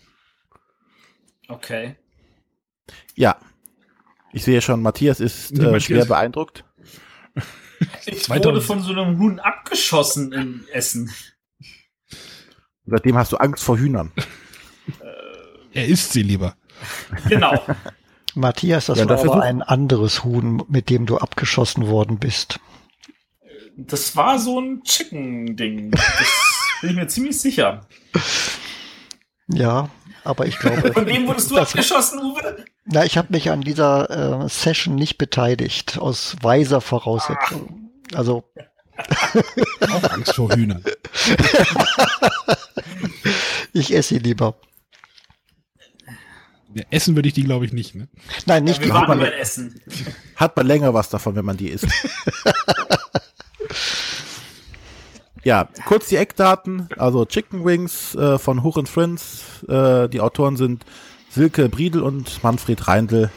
S3: Okay.
S1: Ja. Ich sehe schon, Matthias ist äh,
S2: Matthias-
S1: schwer beeindruckt.
S3: Ich
S2: 2000.
S3: wurde von so einem Huhn abgeschossen in Essen.
S1: Seitdem hast du Angst vor Hühnern.
S2: er isst sie lieber.
S3: Genau.
S4: Matthias, das
S1: Ja,
S4: war aber ein anderes Huhn, mit dem du abgeschossen worden bist.
S3: Das war so ein Chicken-Ding. Das bin ich mir ziemlich sicher.
S4: Ja, aber ich glaube,
S3: Von wem wurdest du abgeschossen, Uwe?
S4: na, ich habe mich an dieser äh, Session nicht beteiligt, aus weiser Voraussetzung. Also,
S2: Auch Angst vor Hühnern.
S4: ich esse sie lieber.
S2: Ja, essen würde ich die, glaube ich, nicht. Ne?
S4: Nein, nicht
S3: Ja, wir
S4: die
S3: waren
S1: man-
S3: Essen.
S1: Hat man länger was davon, wenn man die isst. ja, kurz die Eckdaten. Also Chicken Wings äh, von Huch and Friends. Äh, die Autoren sind Silke Briedel und Manfred Reindl,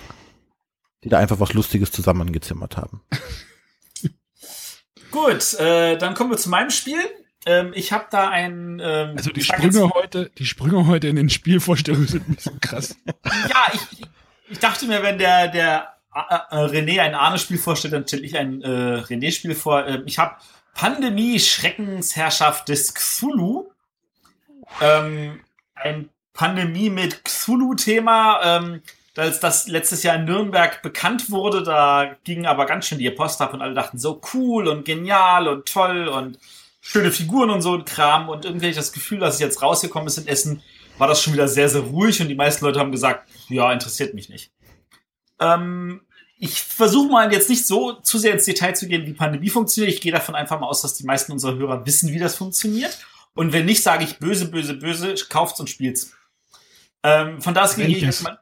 S1: die da einfach was Lustiges zusammengezimmert haben.
S3: Gut, äh, dann kommen wir zu meinem Spiel. Ähm, ich habe da ein. Ähm,
S2: Also die Sprünge heute, die Sprünge heute in den Spielvorstellungen sind ein bisschen krass.
S3: Ja, ich, ich dachte mir, wenn der, der äh, äh, René ein Arne-Spiel vorstellt, dann stelle ich ein äh, René-Spiel vor. Ähm, ich habe Pandemie, Schreckensherrschaft des Cthulhu. Ähm, ein Pandemie mit Cthulhu-Thema. Ähm, als das letztes Jahr in Nürnberg bekannt wurde, da ging aber ganz schön die Post ab und alle dachten so cool und genial und toll und schöne Figuren und so ein Kram. Und irgendwie das Gefühl, dass es jetzt rausgekommen ist in Essen, war das schon wieder sehr, sehr ruhig und die meisten Leute haben gesagt, ja, interessiert mich nicht. Ähm, ich versuche mal jetzt nicht so zu sehr ins Detail zu gehen, wie Pandemie funktioniert. Ich gehe davon einfach mal aus, dass die meisten unserer Hörer wissen, wie das funktioniert. Und wenn nicht, sage ich böse, böse, böse, kauft's und spielt's. Ähm, von da aus gehe ich
S2: Welches?
S3: erstmal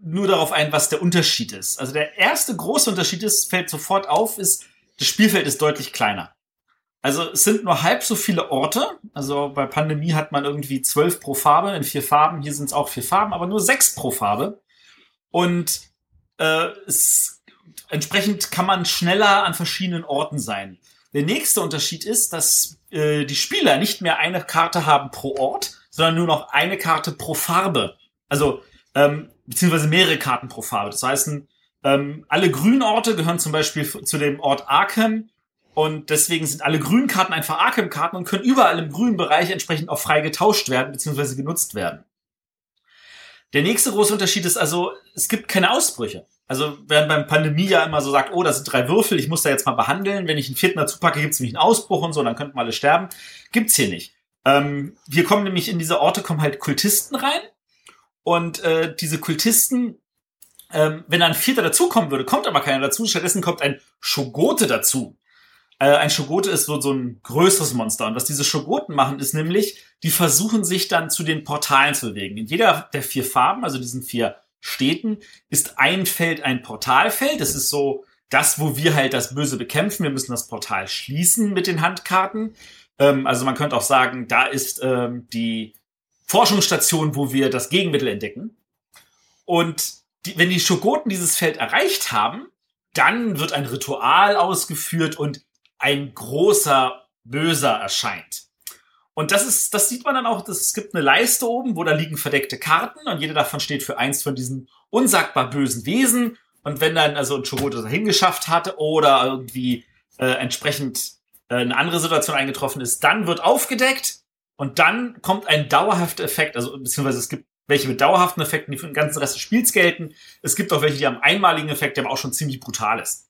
S3: nur darauf ein, was der Unterschied ist. Also der erste große Unterschied ist, fällt sofort auf, ist, das Spielfeld ist deutlich kleiner. Also es sind nur halb so viele Orte. Also bei Pandemie hat man irgendwie zwölf pro Farbe in vier Farben. Hier sind es auch vier Farben, aber nur sechs pro Farbe. Und äh, es, entsprechend kann man schneller an verschiedenen Orten sein. Der nächste Unterschied ist, dass äh, die Spieler nicht mehr eine Karte haben pro Ort, sondern nur noch eine Karte pro Farbe. Also ähm, beziehungsweise mehrere Karten pro Farbe. Das heißt, ähm, alle grünen Orte gehören zum Beispiel zu dem Ort Arkham und deswegen sind alle grünen Karten einfach Arkham-Karten und können überall im grünen Bereich entsprechend auch frei getauscht werden beziehungsweise genutzt werden. Der nächste große Unterschied ist also, es gibt keine Ausbrüche. Also während beim Pandemie ja immer so sagt, oh, das sind drei Würfel, ich muss da jetzt mal behandeln. Wenn ich einen vierten dazu packe, gibt es nämlich einen Ausbruch und so, dann könnten wir alle sterben. Gibt's hier nicht. Ähm, wir kommen nämlich in diese Orte, kommen halt Kultisten rein. Und äh, diese Kultisten, ähm, wenn da ein Vierter dazukommen würde, kommt aber keiner dazu. Stattdessen kommt ein Schogote dazu. Äh, ein Schogote ist so, so ein größeres Monster. Und was diese Schogoten machen, ist nämlich, die versuchen sich dann zu den Portalen zu bewegen. In jeder der vier Farben, also diesen vier Städten, ist ein Feld ein Portalfeld. Das ist so das, wo wir halt das Böse bekämpfen. Wir müssen das Portal schließen mit den Handkarten. Ähm, also man könnte auch sagen, da ist ähm, die Forschungsstation, wo wir das Gegenmittel entdecken. Und die, wenn die Schogoten dieses Feld erreicht haben, dann wird ein Ritual ausgeführt und ein großer Böser erscheint. Und das ist, das sieht man dann auch, dass es gibt eine Leiste oben, wo da liegen verdeckte Karten und jede davon steht für eins von diesen unsagbar bösen Wesen. Und wenn dann also ein Schogote dahin geschafft hatte oder irgendwie äh, entsprechend äh, eine andere Situation eingetroffen ist, dann wird aufgedeckt und dann kommt ein dauerhafter Effekt, also beziehungsweise es gibt welche mit dauerhaften Effekten, die für den ganzen Rest des Spiels gelten. Es gibt auch welche, die haben einmaligen Effekt, der aber auch schon ziemlich brutal ist.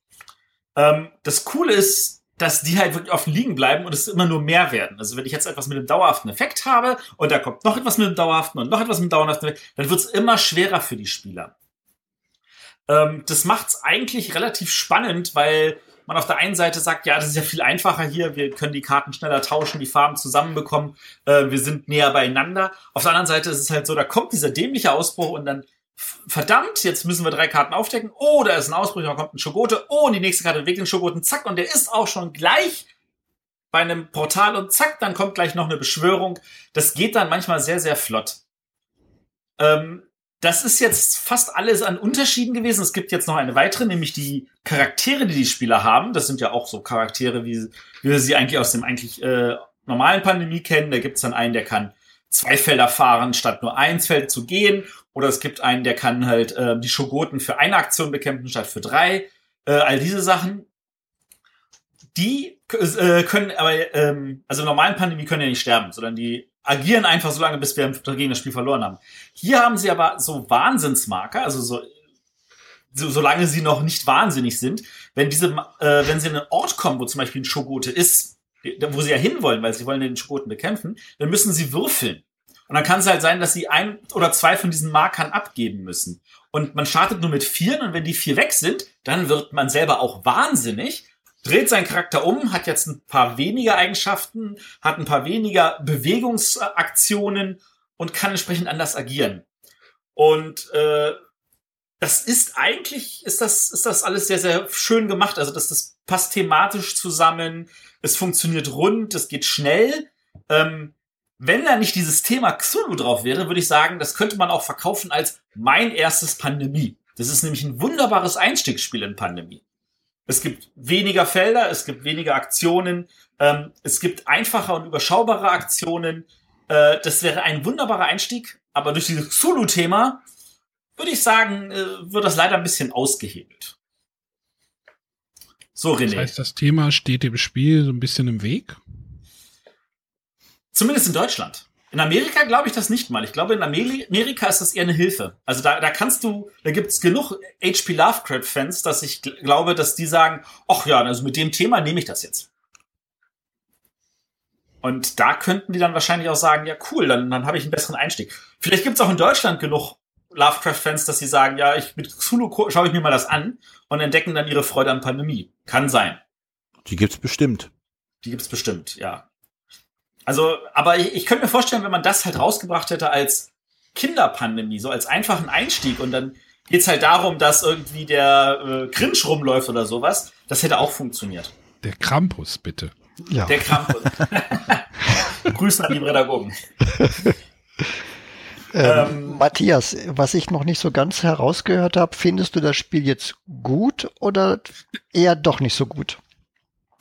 S3: Ähm, das Coole ist, dass die halt wirklich offen liegen bleiben und es immer nur mehr werden. Also wenn ich jetzt etwas mit einem dauerhaften Effekt habe und da kommt noch etwas mit einem dauerhaften und noch etwas mit einem dauerhaften Effekt, dann wird es immer schwerer für die Spieler. Ähm, das macht es eigentlich relativ spannend, weil man auf der einen Seite sagt, ja, das ist ja viel einfacher hier, wir können die Karten schneller tauschen, die Farben zusammenbekommen, äh, wir sind näher beieinander. Auf der anderen Seite ist es halt so, da kommt dieser dämliche Ausbruch und dann verdammt, jetzt müssen wir drei Karten aufdecken. Oh, da ist ein Ausbruch, da kommt ein Schogote. Oh, und die nächste Karte bewegt den Schogoten. Zack, und der ist auch schon gleich bei einem Portal und zack, dann kommt gleich noch eine Beschwörung. Das geht dann manchmal sehr, sehr flott. Ähm, das ist jetzt fast alles an Unterschieden gewesen. Es gibt jetzt noch eine weitere, nämlich die Charaktere, die die Spieler haben. Das sind ja auch so Charaktere, wie, wie wir sie eigentlich aus dem eigentlich äh, normalen Pandemie kennen. Da gibt es dann einen, der kann zwei Felder fahren, statt nur eins Feld zu gehen. Oder es gibt einen, der kann halt äh, die Schogoten für eine Aktion bekämpfen, statt für drei. Äh, all diese Sachen. Die äh, können aber, ähm, also in normalen Pandemie können ja nicht sterben, sondern die agieren einfach so lange, bis wir dagegen das Spiel verloren haben. Hier haben sie aber so Wahnsinnsmarker, also so, so solange sie noch nicht wahnsinnig sind, wenn diese, äh, wenn sie in einen Ort kommen, wo zum Beispiel ein Schogote ist, wo sie ja hinwollen, weil sie wollen den Schogoten bekämpfen, dann müssen sie würfeln. Und dann kann es halt sein, dass sie ein oder zwei von diesen Markern abgeben müssen. Und man startet nur mit vier und wenn die vier weg sind, dann wird man selber auch wahnsinnig, dreht seinen Charakter um, hat jetzt ein paar weniger Eigenschaften, hat ein paar weniger Bewegungsaktionen und kann entsprechend anders agieren. Und äh, das ist eigentlich, ist das, ist das alles sehr, sehr schön gemacht. Also das, das passt thematisch zusammen, es funktioniert rund, es geht schnell. Ähm, wenn da nicht dieses Thema Xulu drauf wäre, würde ich sagen, das könnte man auch verkaufen als mein erstes Pandemie. Das ist nämlich ein wunderbares Einstiegsspiel in Pandemie. Es gibt weniger Felder, es gibt weniger Aktionen, ähm, es gibt einfache und überschaubare Aktionen. Äh, das wäre ein wunderbarer Einstieg, aber durch dieses Xulu-Thema würde ich sagen, äh, wird das leider ein bisschen ausgehebelt.
S2: So, René. Das heißt, das Thema steht dem Spiel so ein bisschen im Weg?
S3: Zumindest in Deutschland. In Amerika glaube ich das nicht mal. Ich glaube, in Amerika ist das eher eine Hilfe. Also da, da kannst du, da gibt's genug HP Lovecraft-Fans, dass ich glaube, dass die sagen, ach ja, also mit dem Thema nehme ich das jetzt. Und da könnten die dann wahrscheinlich auch sagen, ja cool, dann, dann habe ich einen besseren Einstieg. Vielleicht gibt's auch in Deutschland genug Lovecraft-Fans, dass sie sagen, ja, ich mit Cthulhu schaue ich mir mal das an und entdecken dann ihre Freude an Pandemie. Kann sein.
S1: Die gibt's bestimmt.
S3: Die gibt's bestimmt, ja. Also, aber ich, ich könnte mir vorstellen, wenn man das halt rausgebracht hätte als Kinderpandemie, so als einfachen Einstieg und dann geht's halt darum, dass irgendwie der äh, Grinch rumläuft oder sowas, das hätte auch funktioniert.
S2: Der Krampus, bitte.
S3: Ja. Der Krampus. Grüße an die Pädagogen.
S4: Ähm, ähm, Matthias, was ich noch nicht so ganz herausgehört habe, findest du das Spiel jetzt gut oder eher doch nicht so gut?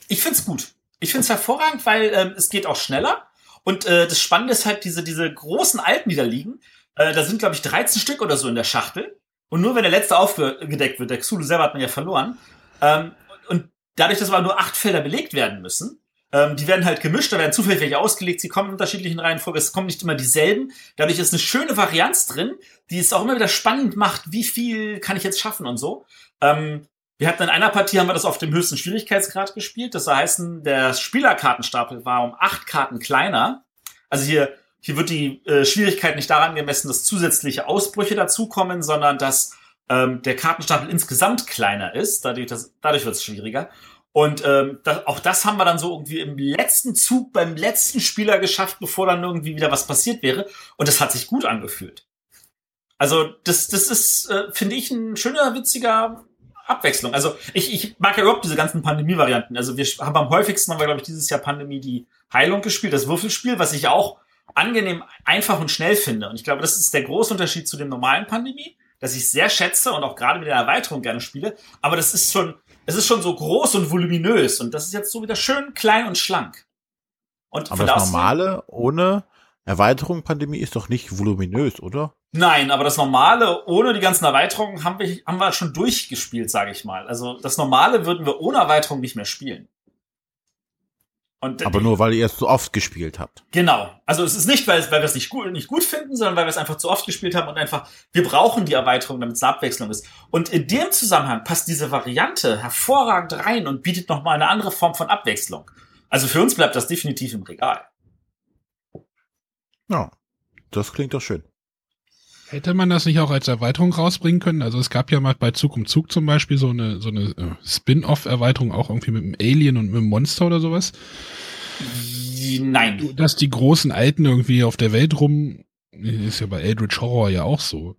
S3: Ich find's gut. Ich finde es hervorragend, weil ähm, es geht auch schneller. Und äh, das Spannende ist halt diese, diese großen Alten, die da liegen. Äh, da sind, glaube ich, 13 Stück oder so in der Schachtel. Und nur wenn der letzte aufgedeckt wird, der Xulu selber hat man ja verloren. Ähm, und dadurch, dass aber nur acht Felder belegt werden müssen, ähm, die werden halt gemischt, da werden zufällig welche ausgelegt, sie kommen in unterschiedlichen Reihenfolge, es kommen nicht immer dieselben. Dadurch ist eine schöne Varianz drin, die es auch immer wieder spannend macht, wie viel kann ich jetzt schaffen und so. Ähm, wir hatten in einer Partie haben wir das auf dem höchsten Schwierigkeitsgrad gespielt. Das heißt, der Spielerkartenstapel war um acht Karten kleiner. Also hier, hier wird die äh, Schwierigkeit nicht daran gemessen, dass zusätzliche Ausbrüche dazukommen, sondern dass ähm, der Kartenstapel insgesamt kleiner ist. Dadurch, dadurch wird es schwieriger. Und ähm, das, auch das haben wir dann so irgendwie im letzten Zug beim letzten Spieler geschafft, bevor dann irgendwie wieder was passiert wäre. Und das hat sich gut angefühlt. Also das, das ist, äh, finde ich, ein schöner, witziger Abwechslung. Also ich, ich mag ja überhaupt diese ganzen Pandemie-Varianten. Also wir haben am häufigsten, haben wir, glaube ich, dieses Jahr Pandemie die Heilung gespielt, das Würfelspiel, was ich auch angenehm, einfach und schnell finde. Und ich glaube, das ist der große Unterschied zu dem normalen Pandemie, dass ich sehr schätze und auch gerade mit der Erweiterung gerne spiele. Aber das ist schon, es ist schon so groß und voluminös und das ist jetzt so wieder schön klein und schlank.
S1: Und Aber das normale ohne Erweiterung Pandemie ist doch nicht voluminös, oder?
S3: Nein, aber das Normale ohne die ganzen Erweiterungen haben wir, haben wir schon durchgespielt, sage ich mal. Also das Normale würden wir ohne Erweiterung nicht mehr spielen.
S1: Und aber nur, weil ihr es zu oft gespielt habt.
S3: Genau. Also es ist nicht, weil, weil wir es nicht gut, nicht gut finden, sondern weil wir es einfach zu oft gespielt haben und einfach, wir brauchen die Erweiterung, damit es eine Abwechslung ist. Und in dem Zusammenhang passt diese Variante hervorragend rein und bietet nochmal eine andere Form von Abwechslung. Also für uns bleibt das definitiv im Regal.
S1: Ja, das klingt doch schön.
S2: Hätte man das nicht auch als Erweiterung rausbringen können? Also es gab ja mal bei Zug um Zug zum Beispiel so eine, so eine äh, Spin-off-Erweiterung auch irgendwie mit einem Alien und mit einem Monster oder sowas.
S3: Nein.
S2: Dass die großen Alten irgendwie auf der Welt rum, ist ja bei Eldritch Horror ja auch so.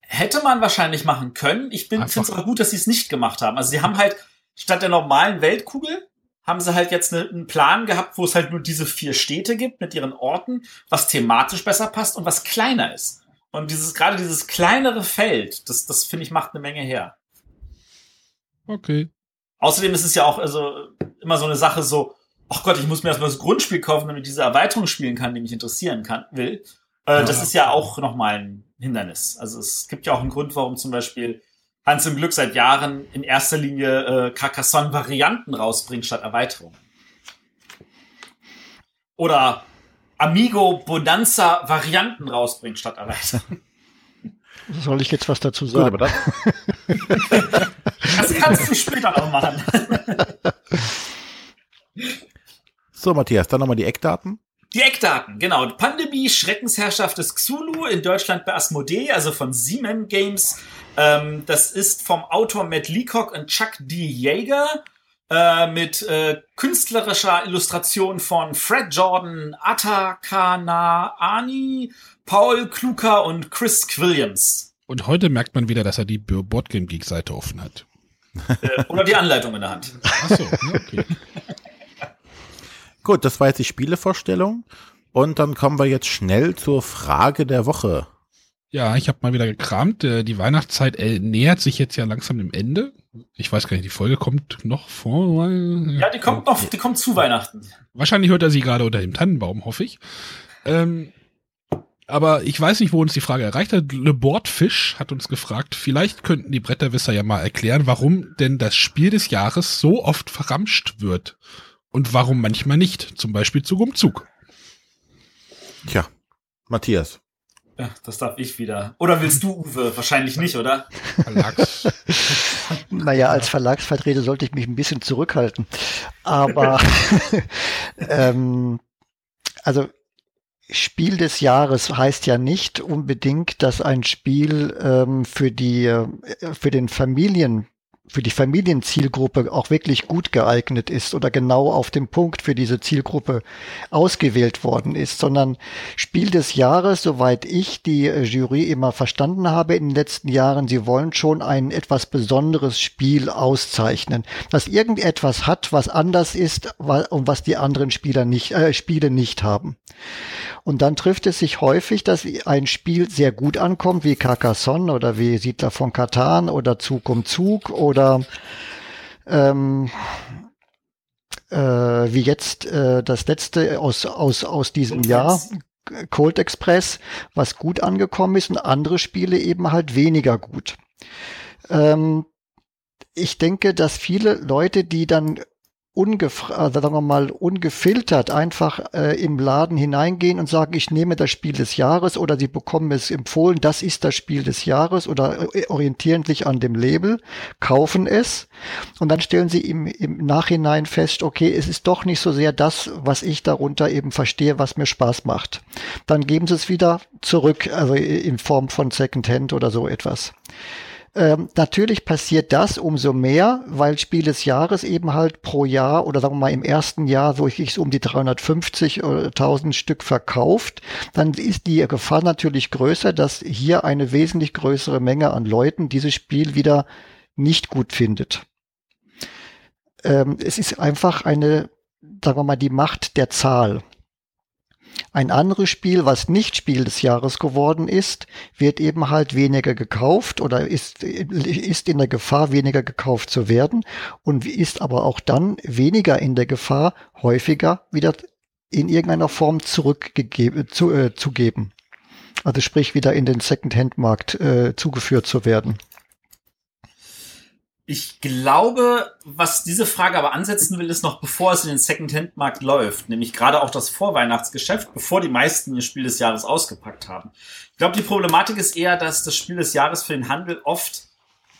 S3: Hätte man wahrscheinlich machen können. Ich finde es aber gut, dass sie es nicht gemacht haben. Also sie haben halt statt der normalen Weltkugel haben sie halt jetzt ne, einen Plan gehabt, wo es halt nur diese vier Städte gibt mit ihren Orten, was thematisch besser passt und was kleiner ist. Und dieses, gerade dieses kleinere Feld, das, das finde ich macht eine Menge her.
S2: Okay.
S3: Außerdem ist es ja auch also immer so eine Sache so, ach Gott, ich muss mir erstmal das Grundspiel kaufen, damit ich diese Erweiterung spielen kann, die mich interessieren kann, will. Äh, ja. Das ist ja auch nochmal ein Hindernis. Also es gibt ja auch einen Grund, warum zum Beispiel Hans im Glück seit Jahren in erster Linie äh, Carcassonne-Varianten rausbringt statt Erweiterungen. Oder Amigo Bonanza Varianten rausbringt statt Erweiterungen.
S4: Soll ich jetzt was dazu sagen? Gut,
S3: das, das kannst du später noch machen.
S1: so, Matthias, dann nochmal die Eckdaten.
S3: Die Eckdaten, genau. Pandemie, Schreckensherrschaft des Xulu in Deutschland bei Asmodee, also von Siemens Games. Ähm, das ist vom Autor Matt Leacock und Chuck D. Yeager äh, mit äh, künstlerischer Illustration von Fred Jordan, Atakana Ani, Paul Kluka und Chris Williams.
S2: Und heute merkt man wieder, dass er die Boardgame Geek Seite offen hat.
S3: Äh, oder die Anleitung in der Hand. Ach so, okay.
S1: Gut, das war jetzt die Spielevorstellung. Und dann kommen wir jetzt schnell zur Frage der Woche.
S2: Ja, ich habe mal wieder gekramt. Äh, die Weihnachtszeit äh, nähert sich jetzt ja langsam dem Ende. Ich weiß gar nicht, die Folge kommt noch vor.
S3: Ja, die kommt noch, die kommt zu Weihnachten.
S2: Wahrscheinlich hört er sie gerade unter dem Tannenbaum, hoffe ich. Ähm, aber ich weiß nicht, wo uns die Frage erreicht hat. Le Bordfisch hat uns gefragt, vielleicht könnten die Bretterwisser ja mal erklären, warum denn das Spiel des Jahres so oft verramscht wird. Und warum manchmal nicht? Zum Beispiel Zug um Zug.
S1: Tja, Matthias.
S3: Ja, das darf ich wieder. Oder willst du, Uwe? Wahrscheinlich nicht, oder?
S4: Verlags. naja, als Verlagsvertreter sollte ich mich ein bisschen zurückhalten. Aber ähm, also Spiel des Jahres heißt ja nicht unbedingt, dass ein Spiel ähm, für die äh, für den Familien für die Familienzielgruppe auch wirklich gut geeignet ist oder genau auf dem Punkt für diese Zielgruppe ausgewählt worden ist, sondern Spiel des Jahres, soweit ich die äh, Jury immer verstanden habe in den letzten Jahren, sie wollen schon ein etwas besonderes Spiel auszeichnen, das irgendetwas hat, was anders ist und was die anderen Spieler nicht, äh, Spiele nicht haben. Und dann trifft es sich häufig, dass ein Spiel sehr gut ankommt, wie Carcassonne oder wie Siedler von Katan oder Zug um Zug oder ähm, äh, wie jetzt äh, das letzte aus, aus, aus diesem Jahr, Cold Express, was gut angekommen ist und andere Spiele eben halt weniger gut. Ähm, ich denke, dass viele Leute, die dann ungefragt, äh, sagen wir mal, ungefiltert einfach äh, im Laden hineingehen und sagen, ich nehme das Spiel des Jahres oder sie bekommen es empfohlen, das ist das Spiel des Jahres oder äh, orientieren sich an dem Label, kaufen es und dann stellen sie im, im Nachhinein fest, okay, es ist doch nicht so sehr das, was ich darunter eben verstehe, was mir Spaß macht. Dann geben sie es wieder zurück, also in Form von Secondhand oder so etwas. Ähm, natürlich passiert das umso mehr, weil Spiel des Jahres eben halt pro Jahr oder sagen wir mal im ersten Jahr, wo ich es um die 350 oder 1000 Stück verkauft, dann ist die Gefahr natürlich größer, dass hier eine wesentlich größere Menge an Leuten dieses Spiel wieder nicht gut findet. Ähm, es ist einfach eine, sagen wir mal, die Macht der Zahl. Ein anderes Spiel, was nicht Spiel des Jahres geworden ist, wird eben halt weniger gekauft oder ist, ist in der Gefahr, weniger gekauft zu werden und ist aber auch dann weniger in der Gefahr, häufiger wieder in irgendeiner Form zurückgegeben zu, äh, zu geben. Also sprich wieder in den Second-Hand-Markt äh, zugeführt zu werden.
S3: Ich glaube, was diese Frage aber ansetzen will, ist noch bevor es in den Second-Hand-Markt läuft, nämlich gerade auch das Vorweihnachtsgeschäft, bevor die meisten ihr Spiel des Jahres ausgepackt haben. Ich glaube, die Problematik ist eher, dass das Spiel des Jahres für den Handel oft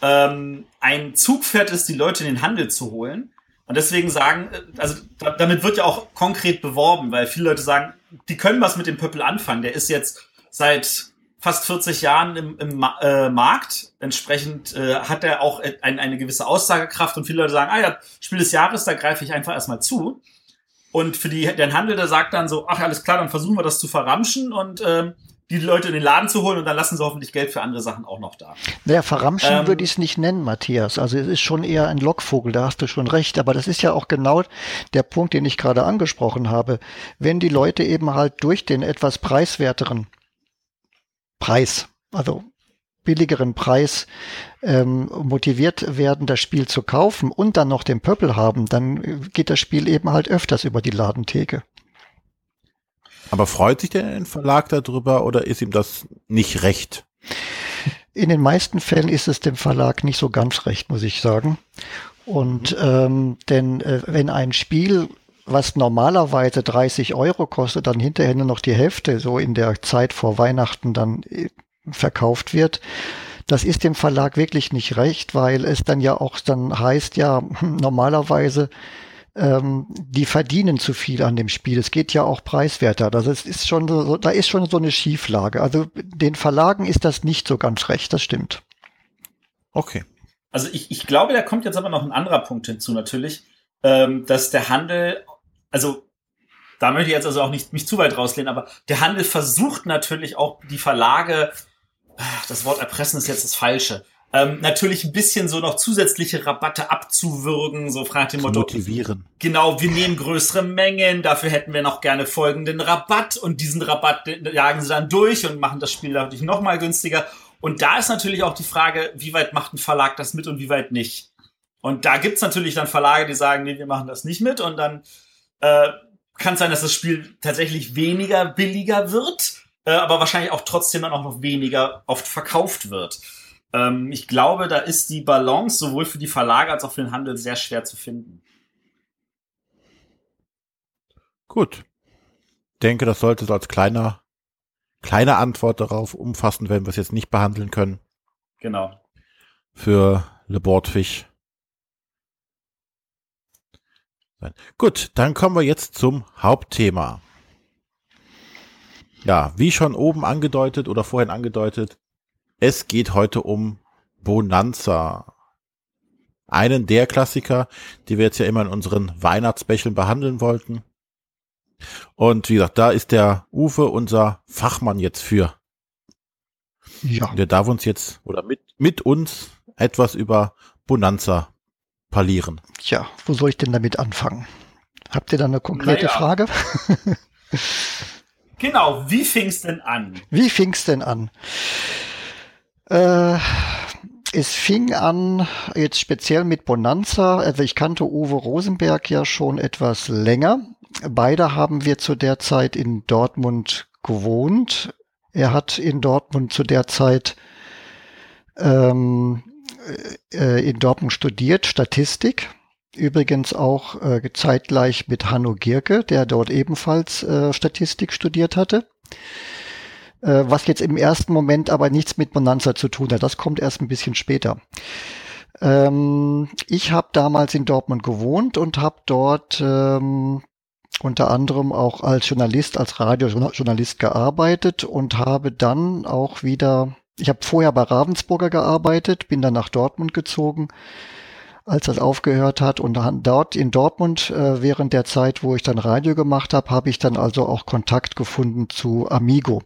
S3: ähm, ein Zugpferd ist, die Leute in den Handel zu holen. Und deswegen sagen, äh, also damit wird ja auch konkret beworben, weil viele Leute sagen, die können was mit dem Pöppel anfangen. Der ist jetzt seit fast 40 Jahren im, im äh, Markt. Entsprechend äh, hat er auch ein, eine gewisse Aussagekraft und viele Leute sagen, ah ja, Spiel des Jahres, da greife ich einfach erstmal zu. Und für die, den Handel, der sagt dann so, ach alles klar, dann versuchen wir das zu verramschen und ähm, die Leute in den Laden zu holen und dann lassen sie hoffentlich Geld für andere Sachen auch noch da.
S4: Naja, verramschen ähm, würde ich es nicht nennen, Matthias. Also es ist schon eher ein Lockvogel, da hast du schon recht. Aber das ist ja auch genau der Punkt, den ich gerade angesprochen habe. Wenn die Leute eben halt durch den etwas preiswerteren Preis, also billigeren Preis ähm, motiviert werden, das Spiel zu kaufen und dann noch den Pöppel haben, dann geht das Spiel eben halt öfters über die Ladentheke.
S1: Aber freut sich der Verlag darüber oder ist ihm das nicht recht?
S4: In den meisten Fällen ist es dem Verlag nicht so ganz recht, muss ich sagen. Und ähm, denn äh, wenn ein Spiel, was normalerweise 30 Euro kostet, dann hinterher nur noch die Hälfte so in der Zeit vor Weihnachten dann äh, verkauft wird, das ist dem Verlag wirklich nicht recht, weil es dann ja auch dann heißt, ja, normalerweise ähm, die verdienen zu viel an dem Spiel. Es geht ja auch preiswerter. Das ist, ist schon so, da ist schon so eine Schieflage. Also den Verlagen ist das nicht so ganz recht, das stimmt.
S1: Okay.
S3: Also ich, ich glaube, da kommt jetzt aber noch ein anderer Punkt hinzu natürlich, ähm, dass der Handel, also da möchte ich jetzt also auch nicht mich zu weit rauslehnen, aber der Handel versucht natürlich auch die Verlage, das Wort erpressen ist jetzt das Falsche, ähm, natürlich ein bisschen so noch zusätzliche Rabatte abzuwürgen, so fragt dem Motto.
S1: Motivieren.
S3: Genau, wir nehmen größere Mengen, dafür hätten wir noch gerne folgenden Rabatt und diesen Rabatt jagen sie dann durch und machen das Spiel dadurch noch mal günstiger. Und da ist natürlich auch die Frage, wie weit macht ein Verlag das mit und wie weit nicht. Und da gibt's natürlich dann Verlage, die sagen, nee, wir machen das nicht mit und dann äh, kann es sein, dass das Spiel tatsächlich weniger billiger wird, äh, aber wahrscheinlich auch trotzdem dann auch noch weniger oft verkauft wird. Ähm, ich glaube, da ist die Balance sowohl für die Verlage als auch für den Handel sehr schwer zu finden.
S1: Gut. Denke, das sollte so als kleiner, kleine Antwort darauf umfassen, wenn wir es jetzt nicht behandeln können.
S3: Genau.
S1: Für Le Bordfisch. Gut, dann kommen wir jetzt zum Hauptthema. Ja, wie schon oben angedeutet oder vorhin angedeutet, es geht heute um Bonanza. Einen der Klassiker, die wir jetzt ja immer in unseren Weihnachtsbächeln behandeln wollten. Und wie gesagt, da ist der Uwe unser Fachmann jetzt für. Ja. Der darf uns jetzt oder mit, mit uns etwas über Bonanza parlieren.
S4: Tja, wo soll ich denn damit anfangen? Habt ihr da eine konkrete naja. Frage?
S3: genau, wie fing's denn an?
S4: Wie fing's denn an? Äh, es fing an, jetzt speziell mit Bonanza. Also ich kannte Uwe Rosenberg ja schon etwas länger. Beide haben wir zu der Zeit in Dortmund gewohnt. Er hat in Dortmund zu der Zeit ähm, äh, in Dortmund studiert, Statistik. Übrigens auch äh, zeitgleich mit Hanno Gierke, der dort ebenfalls äh, Statistik studiert hatte. Äh, was jetzt im ersten Moment aber nichts mit Bonanza zu tun hat. Das kommt erst ein bisschen später. Ähm, ich habe damals in Dortmund gewohnt und habe dort ähm, unter anderem auch als Journalist, als Radiojournalist gearbeitet und habe dann auch wieder, ich habe vorher bei Ravensburger gearbeitet, bin dann nach Dortmund gezogen als das aufgehört hat. Und dort in Dortmund, äh, während der Zeit, wo ich dann Radio gemacht habe, habe ich dann also auch Kontakt gefunden zu Amigo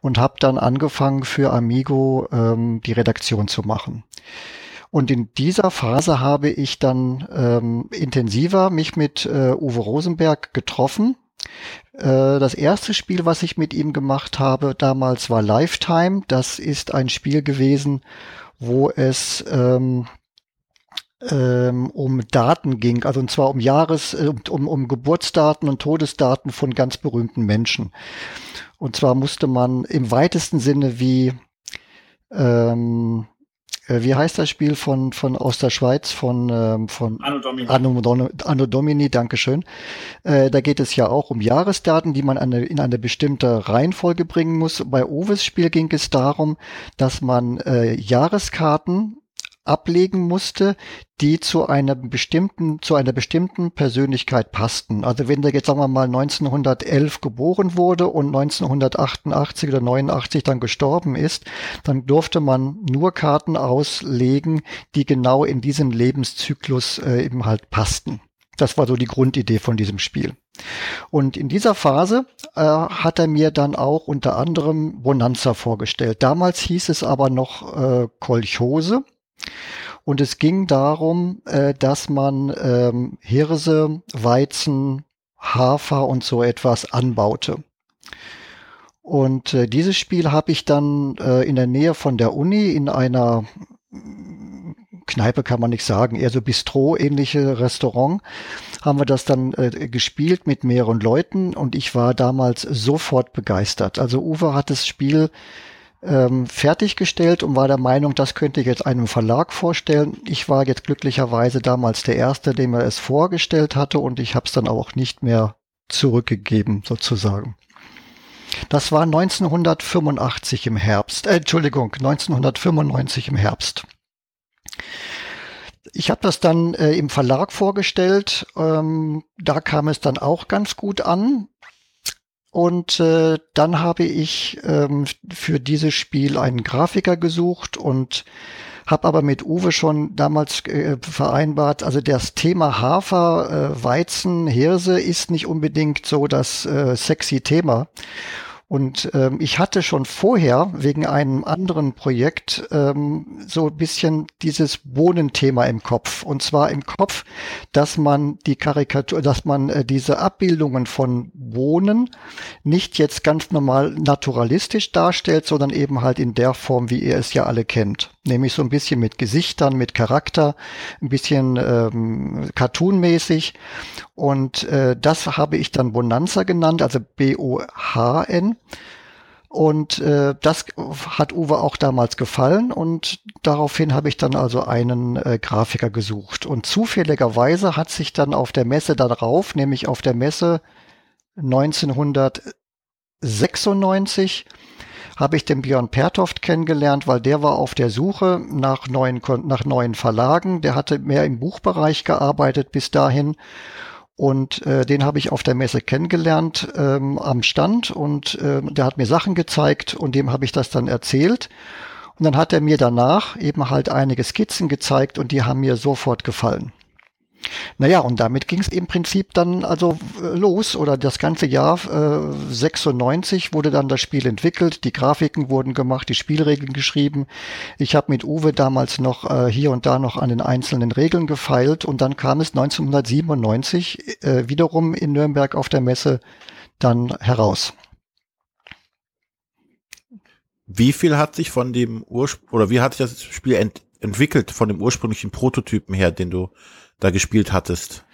S4: und habe dann angefangen für Amigo ähm, die Redaktion zu machen. Und in dieser Phase habe ich dann ähm, intensiver mich mit äh, Uwe Rosenberg getroffen. Äh, das erste Spiel, was ich mit ihm gemacht habe damals, war Lifetime. Das ist ein Spiel gewesen, wo es ähm, ähm, um Daten ging, also und zwar um Jahres, äh, um, um Geburtsdaten und Todesdaten von ganz berühmten Menschen. Und zwar musste man im weitesten Sinne wie ähm, äh, wie heißt das Spiel von, von aus der Schweiz von, ähm, von
S3: Anno Domini.
S4: Anno, Anno Domini, Dankeschön. Äh, da geht es ja auch um Jahresdaten, die man eine, in eine bestimmte Reihenfolge bringen muss. Bei Oves Spiel ging es darum, dass man äh, Jahreskarten ablegen musste, die zu einer bestimmten, zu einer bestimmten Persönlichkeit passten. Also wenn der jetzt, sagen wir mal, 1911 geboren wurde und 1988 oder 89 dann gestorben ist, dann durfte man nur Karten auslegen, die genau in diesem Lebenszyklus äh, eben halt passten. Das war so die Grundidee von diesem Spiel. Und in dieser Phase äh, hat er mir dann auch unter anderem Bonanza vorgestellt. Damals hieß es aber noch äh, Kolchose. Und es ging darum, äh, dass man ähm, Hirse, Weizen, Hafer und so etwas anbaute. Und äh, dieses Spiel habe ich dann äh, in der Nähe von der Uni in einer Kneipe kann man nicht sagen, eher so Bistro-ähnliche Restaurant, haben wir das dann äh, gespielt mit mehreren Leuten und ich war damals sofort begeistert. Also Uwe hat das Spiel ähm, fertiggestellt und war der Meinung, das könnte ich jetzt einem Verlag vorstellen. Ich war jetzt glücklicherweise damals der Erste, dem er es vorgestellt hatte und ich habe es dann auch nicht mehr zurückgegeben, sozusagen. Das war 1985 im Herbst, äh, Entschuldigung, 1995 im Herbst. Ich habe das dann äh, im Verlag vorgestellt. Ähm, da kam es dann auch ganz gut an. Und äh, dann habe ich ähm, für dieses Spiel einen Grafiker gesucht und habe aber mit Uwe schon damals äh, vereinbart, also das Thema Hafer, äh, Weizen, Hirse ist nicht unbedingt so das äh, sexy Thema. Und ähm, ich hatte schon vorher wegen einem anderen Projekt ähm, so ein bisschen dieses Bohnenthema im Kopf. Und zwar im Kopf, dass man die Karikatur, dass man äh, diese Abbildungen von Bohnen nicht jetzt ganz normal naturalistisch darstellt, sondern eben halt in der Form, wie ihr es ja alle kennt. Nämlich so ein bisschen mit Gesichtern, mit Charakter, ein bisschen ähm, cartoonmäßig. Und äh, das habe ich dann Bonanza genannt, also B-O-H-N. Und äh, das hat Uwe auch damals gefallen und daraufhin habe ich dann also einen äh, Grafiker gesucht. Und zufälligerweise hat sich dann auf der Messe darauf, nämlich auf der Messe 1996, habe ich den Björn Pertoft kennengelernt, weil der war auf der Suche nach neuen, nach neuen Verlagen. Der hatte mehr im Buchbereich gearbeitet bis dahin und äh, den habe ich auf der Messe kennengelernt ähm, am Stand und äh, der hat mir Sachen gezeigt und dem habe ich das dann erzählt. Und dann hat er mir danach eben halt einige Skizzen gezeigt und die haben mir sofort gefallen. Naja, und damit ging es im Prinzip dann also äh, los oder das ganze Jahr äh, 96 wurde dann das Spiel entwickelt, die Grafiken wurden gemacht, die Spielregeln geschrieben. Ich habe mit Uwe damals noch äh, hier und da noch an den einzelnen Regeln gefeilt und dann kam es 1997 äh, wiederum in Nürnberg auf der Messe dann heraus.
S1: Wie viel hat sich von dem Ursprung oder wie hat sich das Spiel ent entwickelt von dem ursprünglichen Prototypen her, den du da gespielt hattest?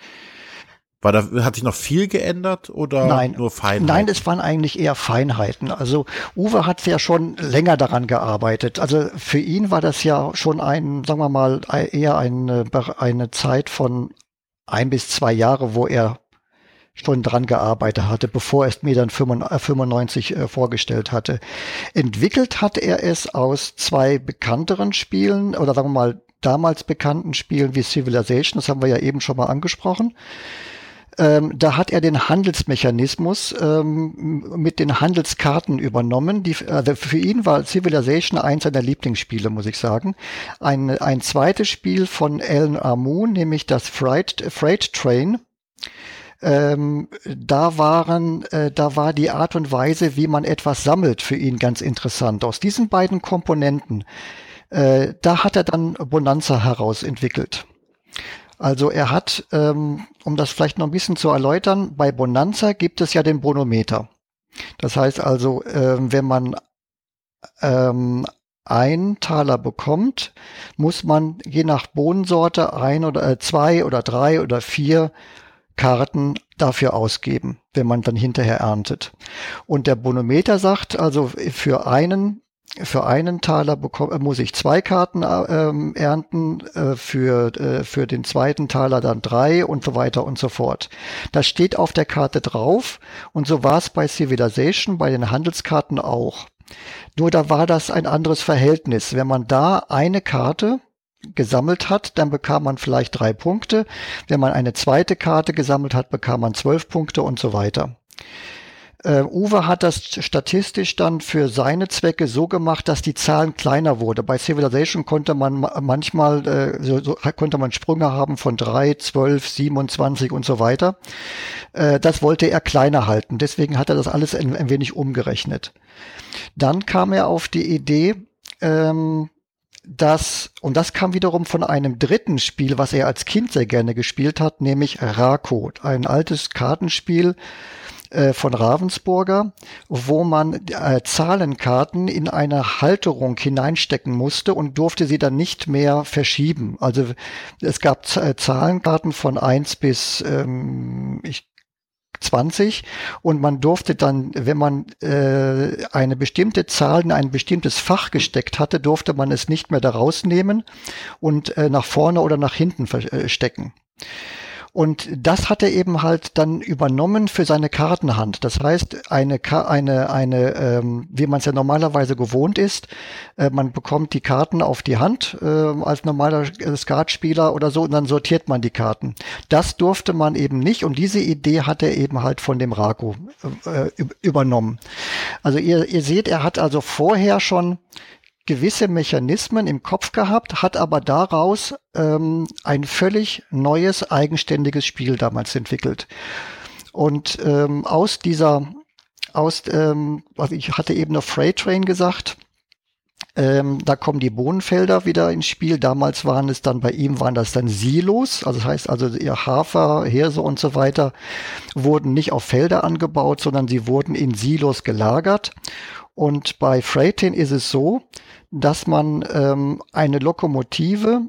S1: War da, hat sich noch viel geändert oder
S4: Nein,
S1: nur Feinheiten?
S4: Nein, es waren eigentlich eher Feinheiten. Also Uwe hat ja schon länger daran gearbeitet. Also für ihn war das ja schon ein, sagen wir mal, eher eine, eine Zeit von ein bis zwei Jahre, wo er schon dran gearbeitet hatte, bevor er es mir dann 95 äh, vorgestellt hatte. Entwickelt hat er es aus zwei bekannteren Spielen oder sagen wir mal damals bekannten Spielen wie Civilization, das haben wir ja eben schon mal angesprochen. Ähm, da hat er den Handelsmechanismus ähm, mit den Handelskarten übernommen. Die, also für ihn war Civilization eins seiner Lieblingsspiele, muss ich sagen. Ein, ein zweites Spiel von Alan Armoon, nämlich das Freight, Freight Train. Ähm, da waren, äh, da war die Art und Weise, wie man etwas sammelt, für ihn ganz interessant. Aus diesen beiden Komponenten äh, da hat er dann Bonanza herausentwickelt. Also er hat, ähm, um das vielleicht noch ein bisschen zu erläutern, bei Bonanza gibt es ja den Bonometer. Das heißt also, äh, wenn man ähm, ein Taler bekommt, muss man je nach Bohnensorte ein oder äh, zwei oder drei oder vier Karten dafür ausgeben, wenn man dann hinterher erntet. Und der Bonometer sagt also für einen für einen Taler bekomme, muss ich zwei Karten ähm, ernten, äh, für, äh, für den zweiten Taler dann drei und so weiter und so fort. Das steht auf der Karte drauf und so war es bei Civilization, bei den Handelskarten auch. Nur da war das ein anderes Verhältnis. Wenn man da eine Karte gesammelt hat, dann bekam man vielleicht drei Punkte. Wenn man eine zweite Karte gesammelt hat, bekam man zwölf Punkte und so weiter. Äh, Uwe hat das statistisch dann für seine Zwecke so gemacht, dass die Zahlen kleiner wurde. Bei Civilization konnte man manchmal äh, so, so, konnte man Sprünge haben von drei, zwölf, 27 und so weiter. Äh, das wollte er kleiner halten. Deswegen hat er das alles ein, ein wenig umgerechnet. Dann kam er auf die Idee, ähm, dass, und das kam wiederum von einem dritten Spiel, was er als Kind sehr gerne gespielt hat, nämlich Rako, ein altes Kartenspiel, äh, von Ravensburger, wo man äh, Zahlenkarten in eine Halterung hineinstecken musste und durfte sie dann nicht mehr verschieben. Also es gab äh, Zahlenkarten von eins bis ähm, ich 20 und man durfte dann, wenn man äh, eine bestimmte Zahl in ein bestimmtes Fach gesteckt hatte, durfte man es nicht mehr da rausnehmen und äh, nach vorne oder nach hinten verstecken. Und das hat er eben halt dann übernommen für seine Kartenhand. Das heißt, eine, eine, eine ähm, wie man es ja normalerweise gewohnt ist, äh, man bekommt die Karten auf die Hand äh, als normaler Skatspieler oder so und dann sortiert man die Karten. Das durfte man eben nicht und diese Idee hat er eben halt von dem Rako äh, übernommen. Also ihr, ihr seht, er hat also vorher schon gewisse Mechanismen im Kopf gehabt, hat aber daraus ähm, ein völlig neues, eigenständiges Spiel damals entwickelt. Und ähm, aus dieser, aus, ähm, also ich hatte eben noch Freight Train gesagt, ähm, da kommen die Bohnenfelder wieder ins Spiel. Damals waren es dann bei ihm waren das dann Silos, also das heißt also ihr Hafer, Hirse und so weiter wurden nicht auf Felder angebaut, sondern sie wurden in Silos gelagert. Und bei Freightin ist es so, dass man ähm, eine Lokomotive,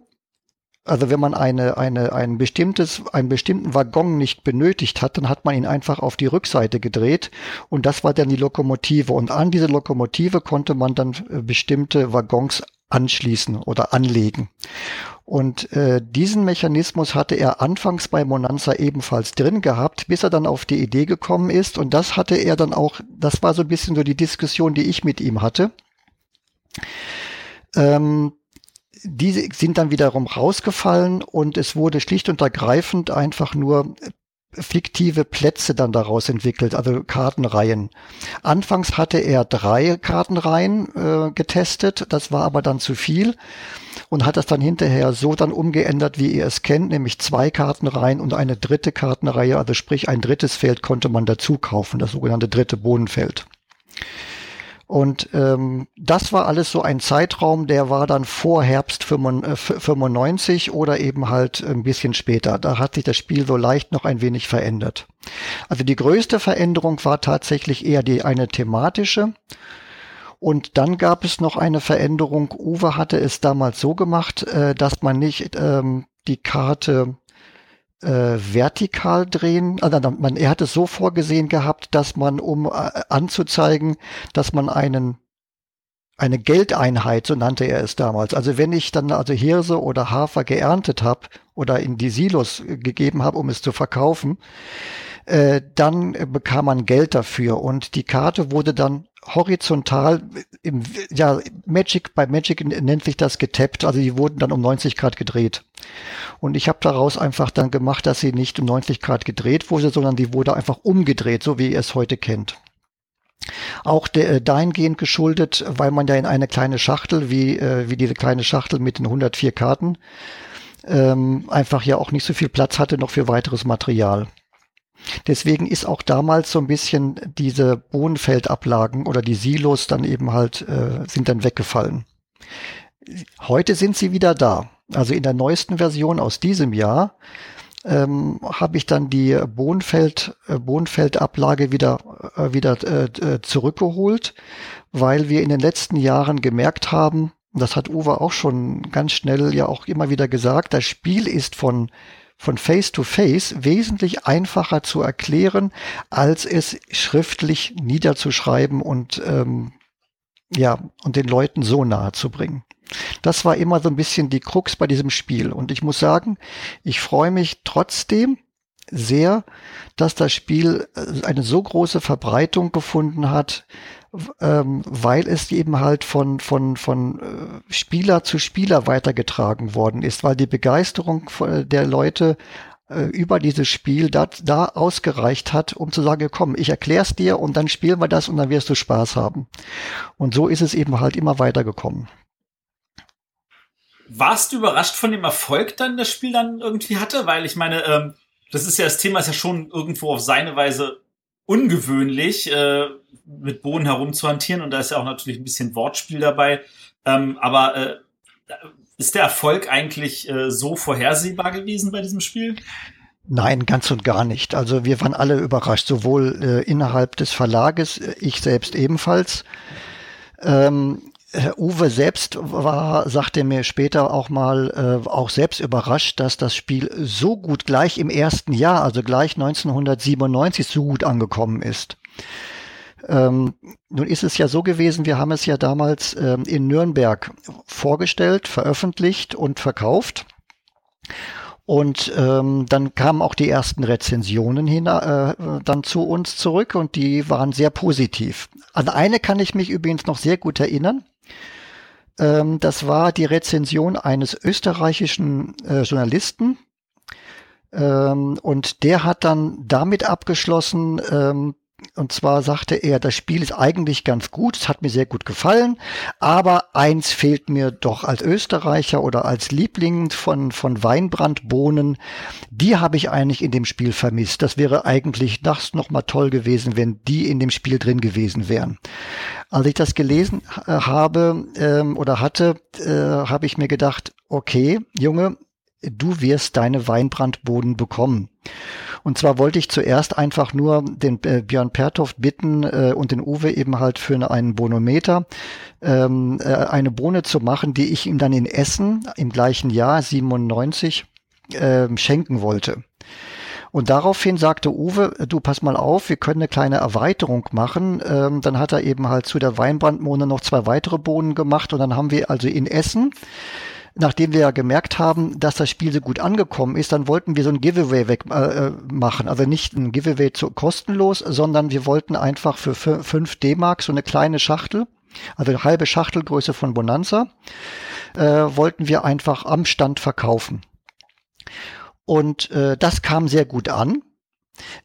S4: also wenn man eine, eine, ein bestimmtes, einen bestimmten Waggon nicht benötigt hat, dann hat man ihn einfach auf die Rückseite gedreht und das war dann die Lokomotive. Und an diese Lokomotive konnte man dann äh, bestimmte Waggons anschließen oder anlegen. Und äh, diesen Mechanismus hatte er anfangs bei Monanza ebenfalls drin gehabt, bis er dann auf die Idee gekommen ist. Und das hatte er dann auch, das war so ein bisschen so die Diskussion, die ich mit ihm hatte. Ähm, diese sind dann wiederum rausgefallen und es wurde schlicht und ergreifend einfach nur fiktive Plätze dann daraus entwickelt, also Kartenreihen. Anfangs hatte er drei Kartenreihen äh, getestet, das war aber dann zu viel und hat das dann hinterher so dann umgeändert, wie ihr es kennt, nämlich zwei Kartenreihen und eine dritte Kartenreihe, also sprich ein drittes Feld konnte man dazu kaufen, das sogenannte dritte Bodenfeld. Und ähm, das war alles so ein Zeitraum, der war dann vor Herbst 95 äh, oder eben halt ein bisschen später. Da hat sich das Spiel so leicht noch ein wenig verändert. Also die größte Veränderung war tatsächlich eher die eine thematische. Und dann gab es noch eine Veränderung. Uwe hatte es damals so gemacht, äh, dass man nicht ähm, die Karte äh, vertikal drehen. Also man, er hat es so vorgesehen gehabt, dass man, um äh, anzuzeigen, dass man einen eine Geldeinheit, so nannte er es damals. Also wenn ich dann also Hirse oder Hafer geerntet habe oder in die Silos gegeben habe, um es zu verkaufen, äh, dann bekam man Geld dafür und die Karte wurde dann horizontal im, ja, Magic, bei Magic nennt sich das getappt, also die wurden dann um 90 Grad gedreht. Und ich habe daraus einfach dann gemacht, dass sie nicht um 90 Grad gedreht wurde, sondern die wurde einfach umgedreht, so wie ihr es heute kennt. Auch der, äh, dahingehend geschuldet, weil man ja in eine kleine Schachtel, wie, äh, wie diese kleine Schachtel mit den 104 Karten, ähm, einfach ja auch nicht so viel Platz hatte noch für weiteres Material. Deswegen ist auch damals so ein bisschen diese Bohnenfeldablagen oder die Silos dann eben halt, äh, sind dann weggefallen. Heute sind sie wieder da. Also in der neuesten Version aus diesem Jahr ähm, habe ich dann die Bohnenfeld, äh, Bohnenfeldablage wieder, äh, wieder äh, äh, zurückgeholt, weil wir in den letzten Jahren gemerkt haben, das hat Uwe auch schon ganz schnell ja auch immer wieder gesagt, das Spiel ist von von Face to Face wesentlich einfacher zu erklären, als es schriftlich niederzuschreiben und ähm, ja und den Leuten so nahe zu bringen. Das war immer so ein bisschen die Krux bei diesem Spiel. Und ich muss sagen, ich freue mich trotzdem sehr, dass das Spiel äh, eine so große Verbreitung gefunden hat, ähm, weil es eben halt von, von, von äh, Spieler zu Spieler weitergetragen worden ist, weil die Begeisterung der Leute äh, über dieses Spiel da, da ausgereicht hat, um zu sagen, komm, ich erklär's dir und dann spielen wir das und dann wirst du Spaß haben. Und so ist es eben halt immer weitergekommen.
S3: Warst du überrascht von dem Erfolg dann das Spiel dann irgendwie hatte? Weil ich meine, ähm, das ist ja das Thema ist ja schon irgendwo auf seine Weise ungewöhnlich, äh, mit Bohnen herumzuhantieren und da ist ja auch natürlich ein bisschen Wortspiel dabei. Ähm, aber äh, ist der Erfolg eigentlich äh, so vorhersehbar gewesen bei diesem Spiel?
S4: Nein, ganz und gar nicht. Also wir waren alle überrascht, sowohl äh, innerhalb des Verlages, äh, ich selbst ebenfalls. Ähm, Herr Uwe selbst war, sagte mir später auch mal, äh, auch selbst überrascht, dass das Spiel so gut gleich im ersten Jahr, also gleich 1997, so gut angekommen ist. Ähm, nun ist es ja so gewesen, wir haben es ja damals ähm, in Nürnberg vorgestellt, veröffentlicht und verkauft. Und ähm, dann kamen auch die ersten Rezensionen hin, äh, dann zu uns zurück und die waren sehr positiv. An eine kann ich mich übrigens noch sehr gut erinnern. Ähm, das war die Rezension eines österreichischen äh, Journalisten. Ähm, und der hat dann damit abgeschlossen, ähm, und zwar sagte er, das Spiel ist eigentlich ganz gut, es hat mir sehr gut gefallen, aber eins fehlt mir doch als Österreicher oder als Liebling von, von Weinbrandbohnen. Die habe ich eigentlich in dem Spiel vermisst. Das wäre eigentlich das nochmal toll gewesen, wenn die in dem Spiel drin gewesen wären. Als ich das gelesen äh, habe ähm, oder hatte, äh, habe ich mir gedacht, okay, Junge, du wirst deine Weinbrandboden bekommen. Und zwar wollte ich zuerst einfach nur den äh, Björn Pertoft bitten äh, und den Uwe eben halt für einen Bonometer ähm, äh, eine Bohne zu machen, die ich ihm dann in Essen im gleichen Jahr 97 äh, schenken wollte. Und daraufhin sagte Uwe, du pass mal auf, wir können eine kleine Erweiterung machen. Ähm, dann hat er eben halt zu der Weinbrandbohne noch zwei weitere Bohnen gemacht und dann haben wir also in Essen nachdem wir ja gemerkt haben, dass das Spiel so gut angekommen ist, dann wollten wir so ein Giveaway weg, äh, äh machen. Also nicht ein Giveaway zu, kostenlos, sondern wir wollten einfach für 5 D-Mark so eine kleine Schachtel, also eine halbe Schachtelgröße von Bonanza, äh, wollten wir einfach am Stand verkaufen. Und äh, das kam sehr gut an.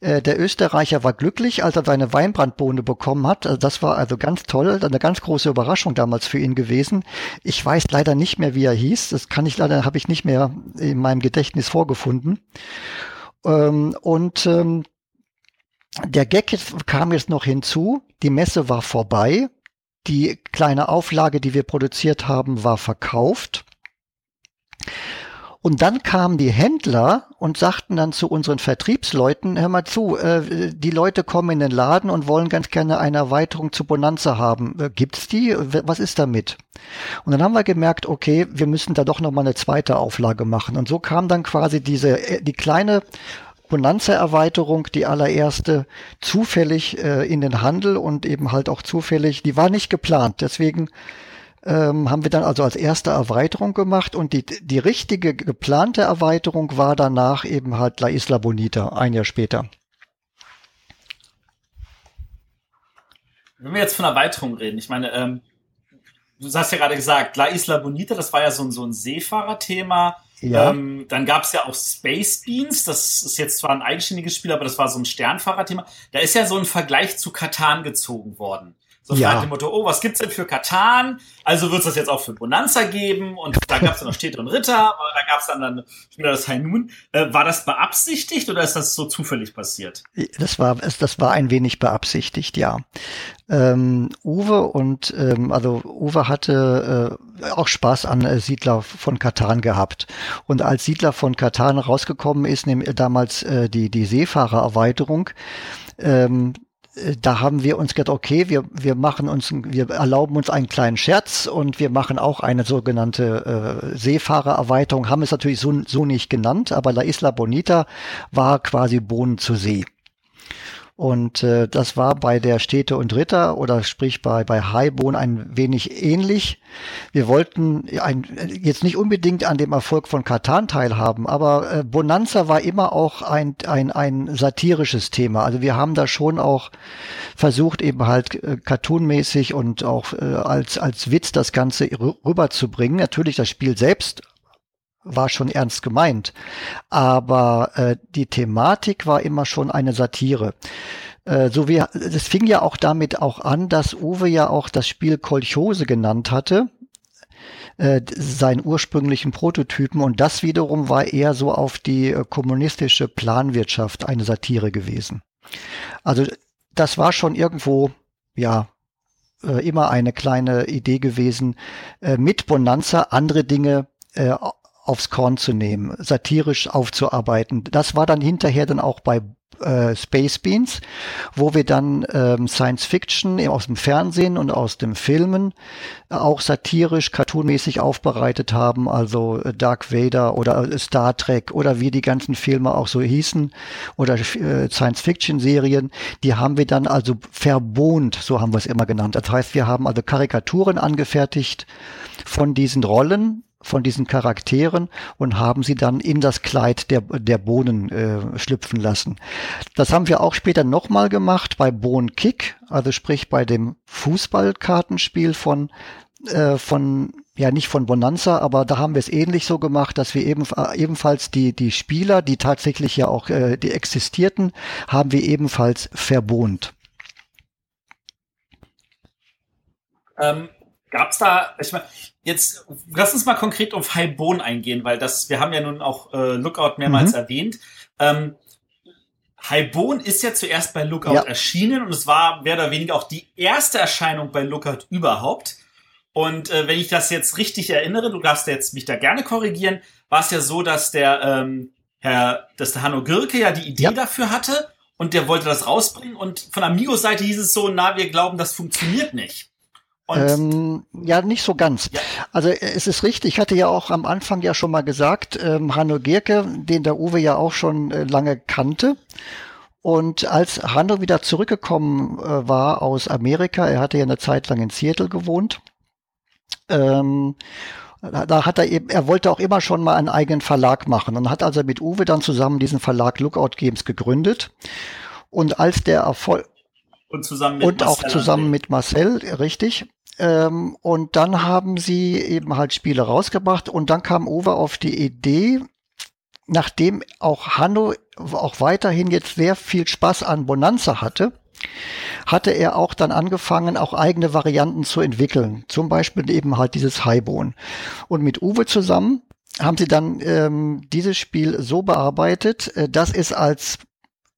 S4: Äh, der Österreicher war glücklich, als er seine Weinbrandbohne bekommen hat. Also das war also ganz toll, eine ganz große Überraschung damals für ihn gewesen. Ich weiß leider nicht mehr, wie er hieß. Das kann ich leider, habe ich nicht mehr in meinem Gedächtnis vorgefunden. Ähm, und ähm, der Gag kam jetzt noch hinzu. Die Messe war vorbei. Die kleine Auflage, die wir produziert haben, war verkauft. Und dann kamen die Händler und sagten dann zu unseren Vertriebsleuten, hör mal zu, äh, die Leute kommen in den Laden und wollen ganz gerne eine Erweiterung zu Bonanza haben. Äh, gibt's die? Was ist damit? Und dann haben wir gemerkt, okay, wir müssen da doch nochmal eine zweite Auflage machen. Und so kam dann quasi diese, äh, die kleine Bonanza-Erweiterung, die allererste, zufällig äh, in den Handel und eben halt auch zufällig, die war nicht geplant. Deswegen ähm, haben wir dann also als erste Erweiterung gemacht und die, die richtige geplante Erweiterung war danach eben halt La Isla Bonita, ein Jahr später.
S3: Wenn wir jetzt von Erweiterung reden, ich meine, ähm, du hast ja gerade gesagt, La Isla Bonita, das war ja so, ein so ein Seefahrerthema. Ja. Ähm, dann gab es ja auch Space Beans, das ist jetzt zwar ein eigenständiges Spiel, aber das war so ein Sternfahrerthema. Da ist ja so ein Vergleich zu Katan gezogen worden. So ja. nach dem Motto, oh, was gibt's denn für Katan? Also wird's das jetzt auch für Bonanza geben. Und da gab's dann noch Städte und Ritter, aber da gab's dann, dann wieder das High Noon. Äh, war das beabsichtigt oder ist das so zufällig passiert?
S4: Das war, das war ein wenig beabsichtigt, ja. Ähm, Uwe und ähm, also Uwe hatte äh, auch Spaß an äh, Siedler von Katan gehabt. Und als Siedler von Katan rausgekommen ist, nämlich damals äh, die, die Seefahrererweiterung, ähm, äh, da haben wir uns gedacht, okay, wir, wir machen uns, wir erlauben uns einen kleinen Scherz und wir machen auch eine sogenannte äh, Seefahrererweiterung, haben es natürlich so, so nicht genannt, aber La Isla Bonita war quasi Bohnen zur See. Und äh, das war bei der Städte und Ritter oder sprich bei, bei Highbone ein wenig ähnlich. Wir wollten ein, jetzt nicht unbedingt an dem Erfolg von Katan teilhaben, aber äh, Bonanza war immer auch ein, ein, ein satirisches Thema. Also wir haben da schon auch versucht, eben halt äh, cartoonmäßig und auch äh, als, als Witz das Ganze rüberzubringen. Natürlich das Spiel selbst war schon ernst gemeint. Aber äh, die Thematik war immer schon eine Satire. Äh, so wie es fing ja auch damit auch an, dass Uwe ja auch das Spiel Kolchose genannt hatte äh, seinen ursprünglichen Prototypen und das wiederum war eher so auf die äh, kommunistische Planwirtschaft eine Satire gewesen. Also das war schon irgendwo ja äh, immer eine kleine Idee gewesen, mit Bonanza andere Dinge aufs Korn zu nehmen, satirisch aufzuarbeiten. Das war dann hinterher dann auch bei äh, Space Beans, wo wir dann ähm, Science Fiction aus dem Fernsehen und aus dem Filmen äh, auch satirisch, cartoonmäßig aufbereitet haben, also äh, Dark Vader oder äh, Star Trek oder wie die ganzen Filme auch so hießen oder äh, Science Fiction Serien, die haben wir dann also verbohnt, so haben wir es immer genannt. Das heißt, wir haben also Karikaturen angefertigt von diesen Rollen, von diesen Charakteren und haben sie dann in das Kleid der, der Bohnen äh, schlüpfen lassen. Das haben wir auch später nochmal gemacht bei Bohn Kick, also sprich bei dem Fußballkartenspiel von äh, von ja nicht von Bonanza, aber da haben wir es ähnlich so gemacht, dass wir eben, äh, ebenfalls die die Spieler, die tatsächlich ja auch äh, die existierten, haben wir ebenfalls verbohnt.
S3: Ähm, Gab es da, ich meine, jetzt lass uns mal konkret auf Highbone eingehen, weil das, wir haben ja nun auch äh, Lookout mehrmals mhm. erwähnt. Ähm, Highbone ist ja zuerst bei Lookout ja. erschienen und es war mehr oder weniger auch die erste Erscheinung bei Lookout überhaupt. Und äh, wenn ich das jetzt richtig erinnere, du darfst jetzt mich da gerne korrigieren, war es ja so, dass der ähm, Herr, dass der Hanno Girke ja die Idee ja. dafür hatte und der wollte das rausbringen und von Amigos Seite hieß es so, na, wir glauben, das funktioniert nicht.
S4: Ähm, ja, nicht so ganz. Ja. Also äh, es ist richtig, ich hatte ja auch am Anfang ja schon mal gesagt, ähm, Hanno Gierke, den der Uwe ja auch schon äh, lange kannte. Und als Hanno wieder zurückgekommen äh, war aus Amerika, er hatte ja eine Zeit lang in Seattle gewohnt, ähm, da hat er eben, er wollte auch immer schon mal einen eigenen Verlag machen und hat also mit Uwe dann zusammen diesen Verlag Lookout Games gegründet. Und als der Erfolg, und zusammen mit und Marcel auch zusammen mit Marcel, richtig. Ähm, und dann haben sie eben halt Spiele rausgebracht und dann kam Uwe auf die Idee, nachdem auch Hanno auch weiterhin jetzt sehr viel Spaß an Bonanza hatte, hatte er auch dann angefangen, auch eigene Varianten zu entwickeln. Zum Beispiel eben halt dieses Highbone. Und mit Uwe zusammen haben sie dann ähm, dieses Spiel so bearbeitet, äh, dass es als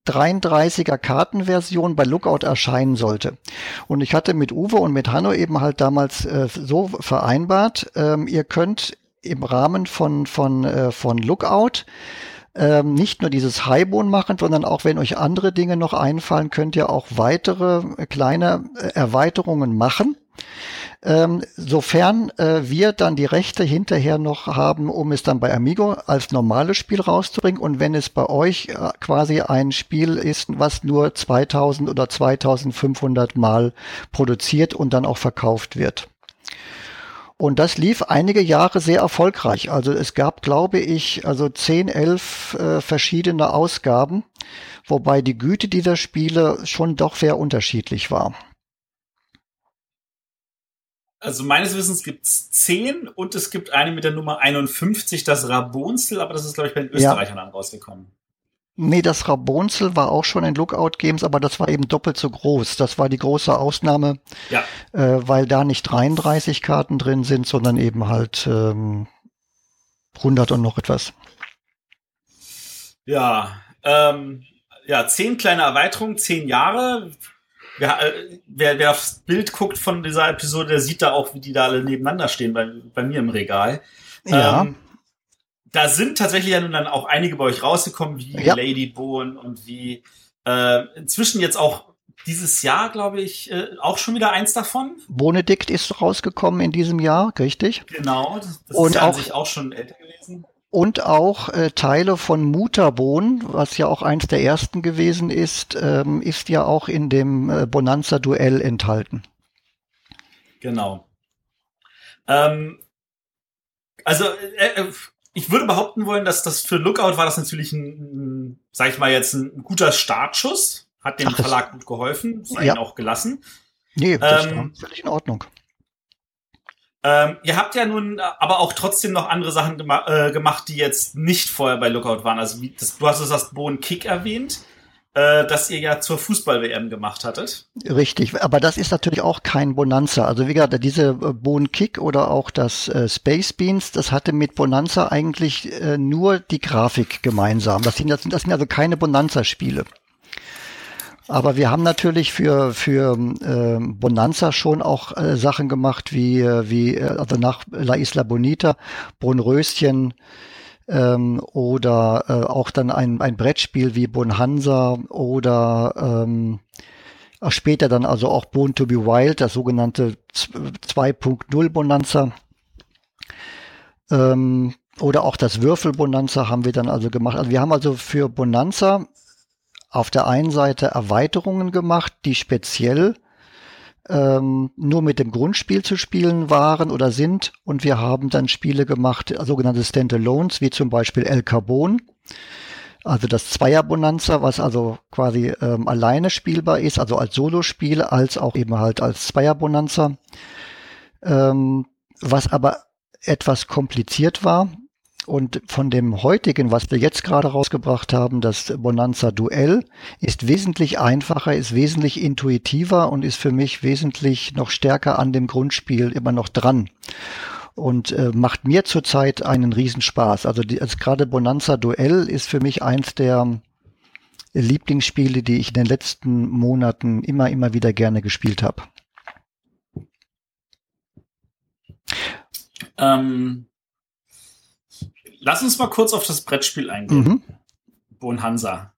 S4: 33er Kartenversion bei Lookout erscheinen sollte. Und ich hatte mit Uwe und mit Hanno eben halt damals äh, so vereinbart, ähm, ihr könnt im Rahmen von, von, äh, von Lookout ähm, nicht nur dieses Highbone machen, sondern auch wenn euch andere Dinge noch einfallen, könnt ihr auch weitere äh, kleine äh, Erweiterungen machen. Ähm, sofern äh, wir dann die Rechte hinterher noch haben, um es dann bei Amigo als normales Spiel rauszubringen und wenn es bei euch äh, quasi ein Spiel ist, was nur 2000 oder 2500 Mal produziert und dann auch verkauft wird. Und das lief einige Jahre sehr erfolgreich. Also es gab, glaube ich, also 10, 11 äh, verschiedene Ausgaben, wobei die Güte dieser Spiele schon doch sehr unterschiedlich war.
S3: Also meines Wissens gibt es 10 und es gibt eine mit der Nummer 51, das Rabonzel, aber das ist, glaube ich, bei den Österreichern ja. dann rausgekommen.
S4: Nee, das Rabonzel war auch schon in Lookout Games, aber das war eben doppelt so groß. Das war die große Ausnahme, ja. äh, weil da nicht 33 Karten drin sind, sondern eben halt ähm, 100 und noch etwas.
S3: Ja, ähm, ja, zehn kleine Erweiterungen, zehn Jahre wer, äh, wer, wer aufs Bild guckt von dieser Episode, der sieht da auch, wie die da alle nebeneinander stehen bei, bei mir im Regal. Ja. Ähm, da sind tatsächlich ja nun dann auch einige bei euch rausgekommen, wie ja. Lady Bohn und wie äh, inzwischen jetzt auch dieses Jahr, glaube ich, äh, auch schon wieder eins davon.
S4: Bonedikt ist rausgekommen in diesem Jahr, richtig?
S3: Genau, das, das und ist ja auch, an sich auch schon älter gewesen.
S4: Und auch äh, Teile von Mutterbohn, was ja auch eins der ersten gewesen ist, ähm, ist ja auch in dem äh, Bonanza-Duell enthalten.
S3: Genau. Ähm, also, äh, äh, ich würde behaupten wollen, dass das für Lookout war das natürlich ein, ein sag ich mal jetzt, ein, guter Startschuss. Hat dem Ach, Verlag gut geholfen, sei ja. ihn auch gelassen.
S4: Nee, das ähm, war völlig in Ordnung.
S3: Ähm, ihr habt ja nun aber auch trotzdem noch andere Sachen gema äh, gemacht, die jetzt nicht vorher bei Lookout waren. Also wie, das, du hast das Bohnen Kick erwähnt äh, das ihr ja zur Fußball-WM gemacht hattet.
S4: Richtig, aber das ist natürlich auch kein Bonanza. Also wie gesagt, diese äh, Bone Kick oder auch das äh, Space Beans, das hatte mit Bonanza eigentlich äh, nur die Grafik gemeinsam. Das sind, das sind also keine Bonanza-Spiele. Aber wir haben natürlich für, für äh, Bonanza schon auch äh, Sachen gemacht wie, äh, wie äh, also nach La Isla Bonita, Bonröschen, ähm, oder äh, auch dann ein, ein Brettspiel wie Bonhansa oder ähm, später dann also auch Born to be Wild, das sogenannte 2.0 Bonanza. Ähm, oder auch das Würfel Bonanza haben wir dann also gemacht. Also wir haben also für Bonanza auf der einen Seite Erweiterungen gemacht, die speziell ähm, nur mit dem Grundspiel zu spielen waren oder sind. Und wir haben dann Spiele gemacht, sogenannte Standalones, wie zum Beispiel El Carbon. Also das Zweier-Bonanza, was also quasi ähm, alleine spielbar ist, also als Solospiel, als auch eben halt als Zweier-Bonanza. Ähm, was aber etwas kompliziert war, und von dem heutigen, was wir jetzt gerade rausgebracht haben, das Bonanza Duell, ist wesentlich einfacher, ist wesentlich intuitiver und ist für mich wesentlich noch stärker an dem Grundspiel immer noch dran. Und äh, macht mir zurzeit einen Riesenspaß. Also, also gerade Bonanza Duell ist für mich eins der Lieblingsspiele, die ich in den letzten Monaten immer, immer wieder gerne gespielt habe.
S3: Ähm, Lass uns mal kurz auf das Brettspiel eingehen. Mhm. Bonanza.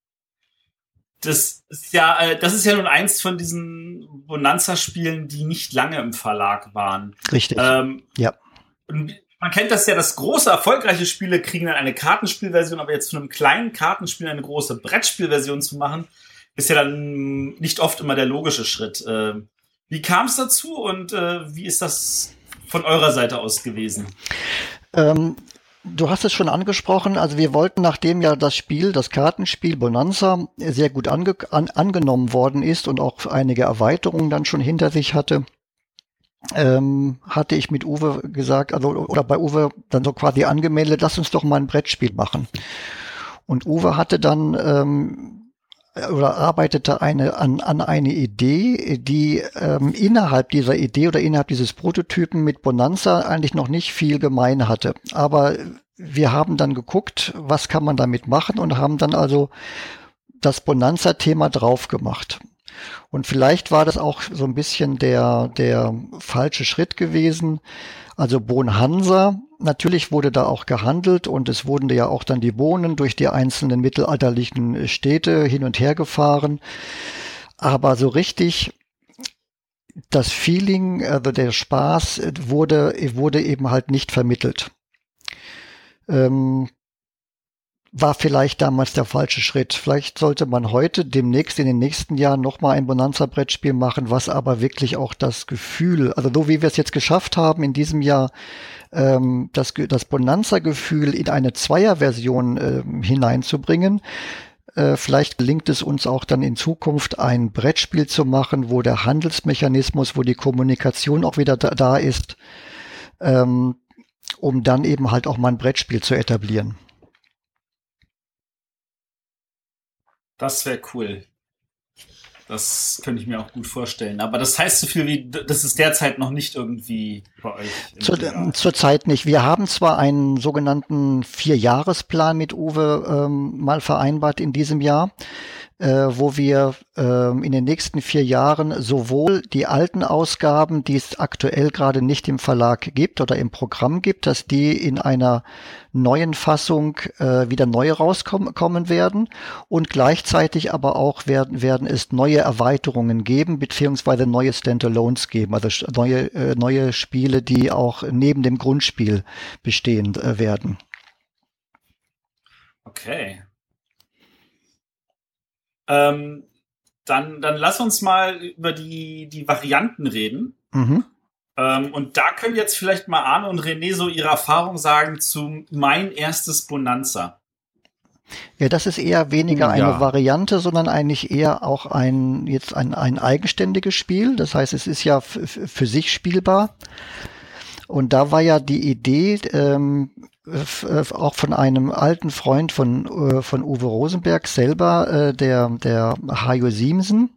S3: Das ist ja, äh, das ist ja nun eins von diesen Bonanza-Spielen, die nicht lange im Verlag waren.
S4: Richtig. Ähm, ja.
S3: Man kennt das ja, dass große, erfolgreiche Spiele kriegen dann eine Kartenspielversion, aber jetzt von einem kleinen Kartenspiel eine große Brettspielversion zu machen, ist ja dann nicht oft immer der logische Schritt. Äh, wie kam es dazu und äh, wie ist das von eurer Seite aus gewesen?
S4: Ähm, Du hast es schon angesprochen, also wir wollten, nachdem ja das Spiel, das Kartenspiel Bonanza sehr gut ange an, angenommen worden ist und auch einige Erweiterungen dann schon hinter sich hatte, ähm, hatte ich mit Uwe gesagt, also oder bei Uwe dann so quasi angemeldet, lass uns doch mal ein Brettspiel machen. Und Uwe hatte dann ähm, oder arbeitete eine, an, an eine Idee, die ähm, innerhalb dieser Idee oder innerhalb dieses Prototypen mit Bonanza eigentlich noch nicht viel gemein hatte. Aber wir haben dann geguckt, was kann man damit machen und haben dann also das Bonanza-Thema drauf gemacht. Und vielleicht war das auch so ein bisschen der, der falsche Schritt gewesen. Also Bonhansa natürlich wurde da auch gehandelt und es wurden ja auch dann die Bohnen durch die einzelnen mittelalterlichen Städte hin und her gefahren. Aber so richtig das Feeling, also der Spaß wurde, wurde eben halt nicht vermittelt. Ähm, war vielleicht damals der falsche Schritt. Vielleicht sollte man heute demnächst in den nächsten Jahren nochmal ein Bonanza-Brettspiel machen, was aber wirklich auch das Gefühl, also so wie wir es jetzt geschafft haben in diesem Jahr, ähm, das, das Bonanza-Gefühl in eine Zweier-Version äh, hineinzubringen. Vielleicht gelingt es uns auch dann in Zukunft ein Brettspiel zu machen, wo der Handelsmechanismus, wo die Kommunikation auch wieder da, da ist, ähm, um dann eben halt auch mal ein Brettspiel zu etablieren.
S3: Das wäre cool. Das könnte ich mir auch gut vorstellen. Aber das heißt so viel wie, das ist derzeit noch nicht irgendwie bei euch.
S4: Zur, zurzeit nicht. Wir haben zwar einen sogenannten Vierjahresplan mit Uwe ähm, mal vereinbart in diesem Jahr wo wir äh, in den nächsten vier Jahren sowohl die alten Ausgaben, die es aktuell gerade nicht im Verlag gibt oder im Programm gibt, dass die in einer neuen Fassung äh, wieder neu rauskommen werden und gleichzeitig aber auch werden, werden es neue Erweiterungen geben, beziehungsweise neue Standalones geben, also neue, äh, neue Spiele, die auch neben dem Grundspiel bestehen äh, werden.
S3: Okay. Ähm, dann, dann lass uns mal über die, die Varianten reden.
S4: Mhm.
S3: Ähm, und da können jetzt vielleicht mal Arne und René so ihre Erfahrung sagen zu mein erstes Bonanza.
S4: Ja, das ist eher weniger eine
S1: ja.
S4: Variante, sondern eigentlich eher auch ein jetzt ein, ein eigenständiges Spiel. Das heißt, es ist ja für sich spielbar. Und da war ja die Idee ähm, f- auch von einem alten Freund von äh, von Uwe Rosenberg selber, äh, der der Hajo Siemsen.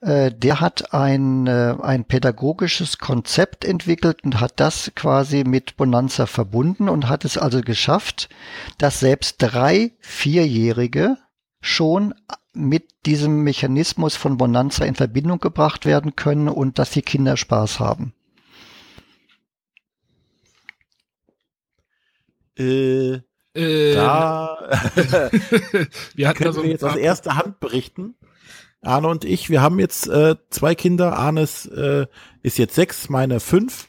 S4: Äh, der hat ein, äh, ein pädagogisches Konzept entwickelt und hat das quasi mit Bonanza verbunden und hat es also geschafft, dass selbst drei Vierjährige schon mit diesem Mechanismus von Bonanza in Verbindung gebracht werden können und dass die Kinder Spaß haben.
S1: Äh,
S2: Äh,
S1: da
S2: wir
S1: können
S2: so
S1: wir
S2: ein
S1: jetzt aus erster Hand berichten. Arne und ich, wir haben jetzt äh, zwei Kinder. Arnes äh, ist jetzt sechs, meine fünf.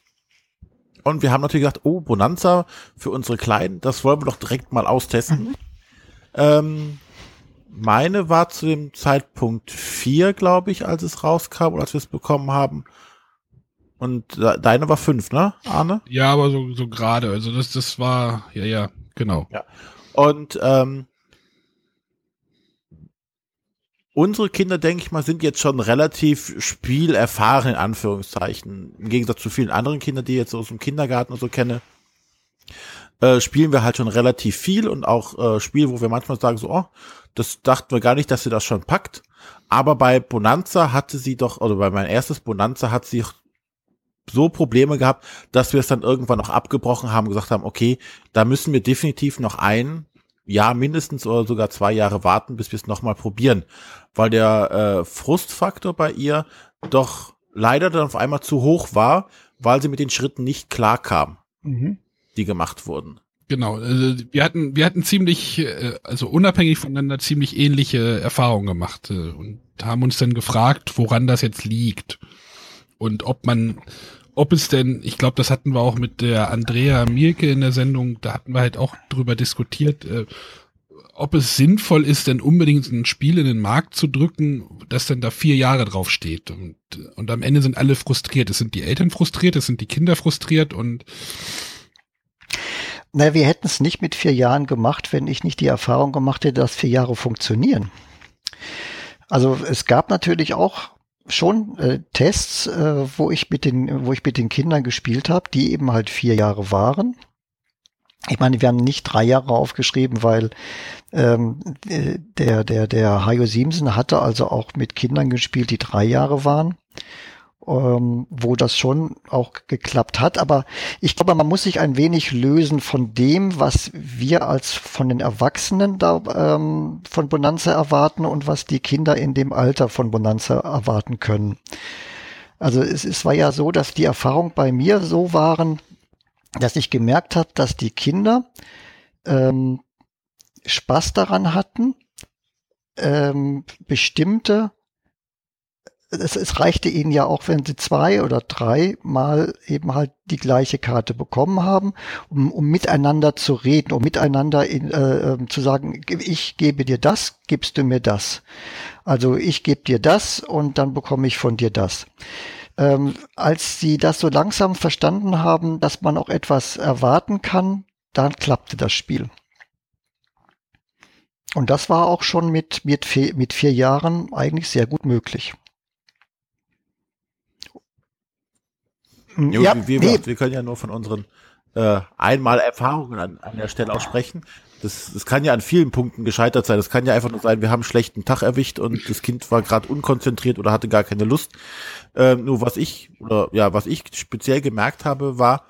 S1: Und wir haben natürlich gesagt, oh, Bonanza für unsere Kleinen, das wollen wir doch direkt mal austesten. Ähm, meine war zu dem Zeitpunkt vier, glaube ich, als es rauskam oder als wir es bekommen haben. Und de- deine war fünf, ne, Arne?
S2: Ja, aber so, so gerade. Also das, das war, ja, ja, genau.
S1: Und ähm, unsere Kinder, denke ich mal, sind jetzt schon relativ spielerfahren, in Anführungszeichen. Im Gegensatz zu vielen anderen Kindern, die ich jetzt aus dem Kindergarten und so kenne, äh, spielen wir halt schon relativ viel und auch äh, Spiele, wo wir manchmal sagen so, oh, das dachten wir gar nicht, dass sie das schon packt. Aber bei Bonanza hatte sie doch, oder bei mein erstes Bonanza hat sie so Probleme gehabt, dass wir es dann irgendwann noch abgebrochen haben gesagt haben, okay, da müssen wir definitiv noch ein Jahr mindestens oder sogar zwei Jahre warten, bis wir es nochmal probieren. Weil der äh, Frustfaktor bei ihr doch leider dann auf einmal zu hoch war, weil sie mit den Schritten nicht klar kam, die gemacht wurden.
S2: Genau. Also wir hatten, wir hatten ziemlich, äh, also unabhängig voneinander ziemlich ähnliche Erfahrungen gemacht äh, und haben uns dann gefragt, woran das jetzt liegt. Und ob man, ob es denn, ich glaube, das hatten wir auch mit der Andrea Mielke in der Sendung, da hatten wir halt auch drüber diskutiert, äh, ob es sinnvoll ist, denn unbedingt ein Spiel in den Markt zu drücken, das dann da vier Jahre drauf steht. Und, und am Ende sind alle frustriert. Es sind die Eltern frustriert, es sind die Kinder frustriert und
S4: Na, wir hätten es nicht mit vier Jahren gemacht, wenn ich nicht die Erfahrung gemacht hätte, dass vier Jahre funktionieren. Also es gab natürlich auch schon äh, Tests, äh, wo ich mit den, wo ich mit den Kindern gespielt habe, die eben halt vier Jahre waren. Ich meine, wir haben nicht drei Jahre aufgeschrieben, weil ähm, äh, der der der Hajo Siemsen hatte also auch mit Kindern gespielt, die drei Jahre waren, ähm, wo das schon auch geklappt hat. Aber ich glaube, man muss sich ein wenig lösen von dem, was wir als von den Erwachsenen da ähm, von Bonanza erwarten und was die Kinder in dem Alter von Bonanza erwarten können. Also es, es war ja so, dass die Erfahrung bei mir so waren, dass ich gemerkt habe, dass die Kinder ähm, Spaß daran hatten, ähm, bestimmte es, es reichte ihnen ja auch, wenn sie zwei oder drei Mal eben halt die gleiche Karte bekommen haben, um, um miteinander zu reden, um miteinander in, äh, ähm, zu sagen, ich gebe dir das, gibst du mir das. Also ich gebe dir das und dann bekomme ich von dir das. Ähm, als sie das so langsam verstanden haben, dass man auch etwas erwarten kann, dann klappte das Spiel. Und das war auch schon mit, mit, mit vier Jahren eigentlich sehr gut möglich.
S1: Jo,
S4: Ja,
S1: wir, wir,
S4: nee,
S1: wir können ja nur von unseren äh, einmal Erfahrungen an, an der Stelle auch sprechen. Das, das kann ja an vielen Punkten gescheitert sein. Das kann ja einfach nur sein, wir haben einen schlechten Tag erwischt und das Kind war gerade unkonzentriert oder hatte gar keine Lust. Ähm, nur was ich oder ja, was ich speziell gemerkt habe, war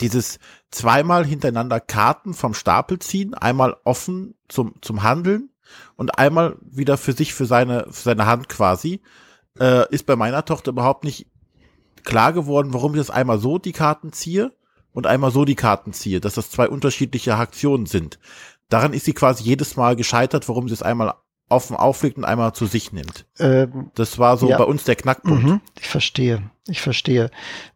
S1: dieses zweimal hintereinander Karten vom Stapel ziehen, einmal offen zum zum Handeln und einmal wieder für sich für seine für seine Hand quasi. Äh, ist bei meiner Tochter überhaupt nicht klar geworden, warum ich das einmal so die Karten ziehe und einmal so die Karten ziehe, dass das zwei unterschiedliche Aktionen sind. Daran ist sie quasi jedes Mal gescheitert, warum sie es einmal offen auflegt und einmal zu sich nimmt.
S4: ähm,
S1: Das war so
S4: Ja.
S1: bei uns der Knackpunkt.
S4: mhm, ich verstehe, ich verstehe.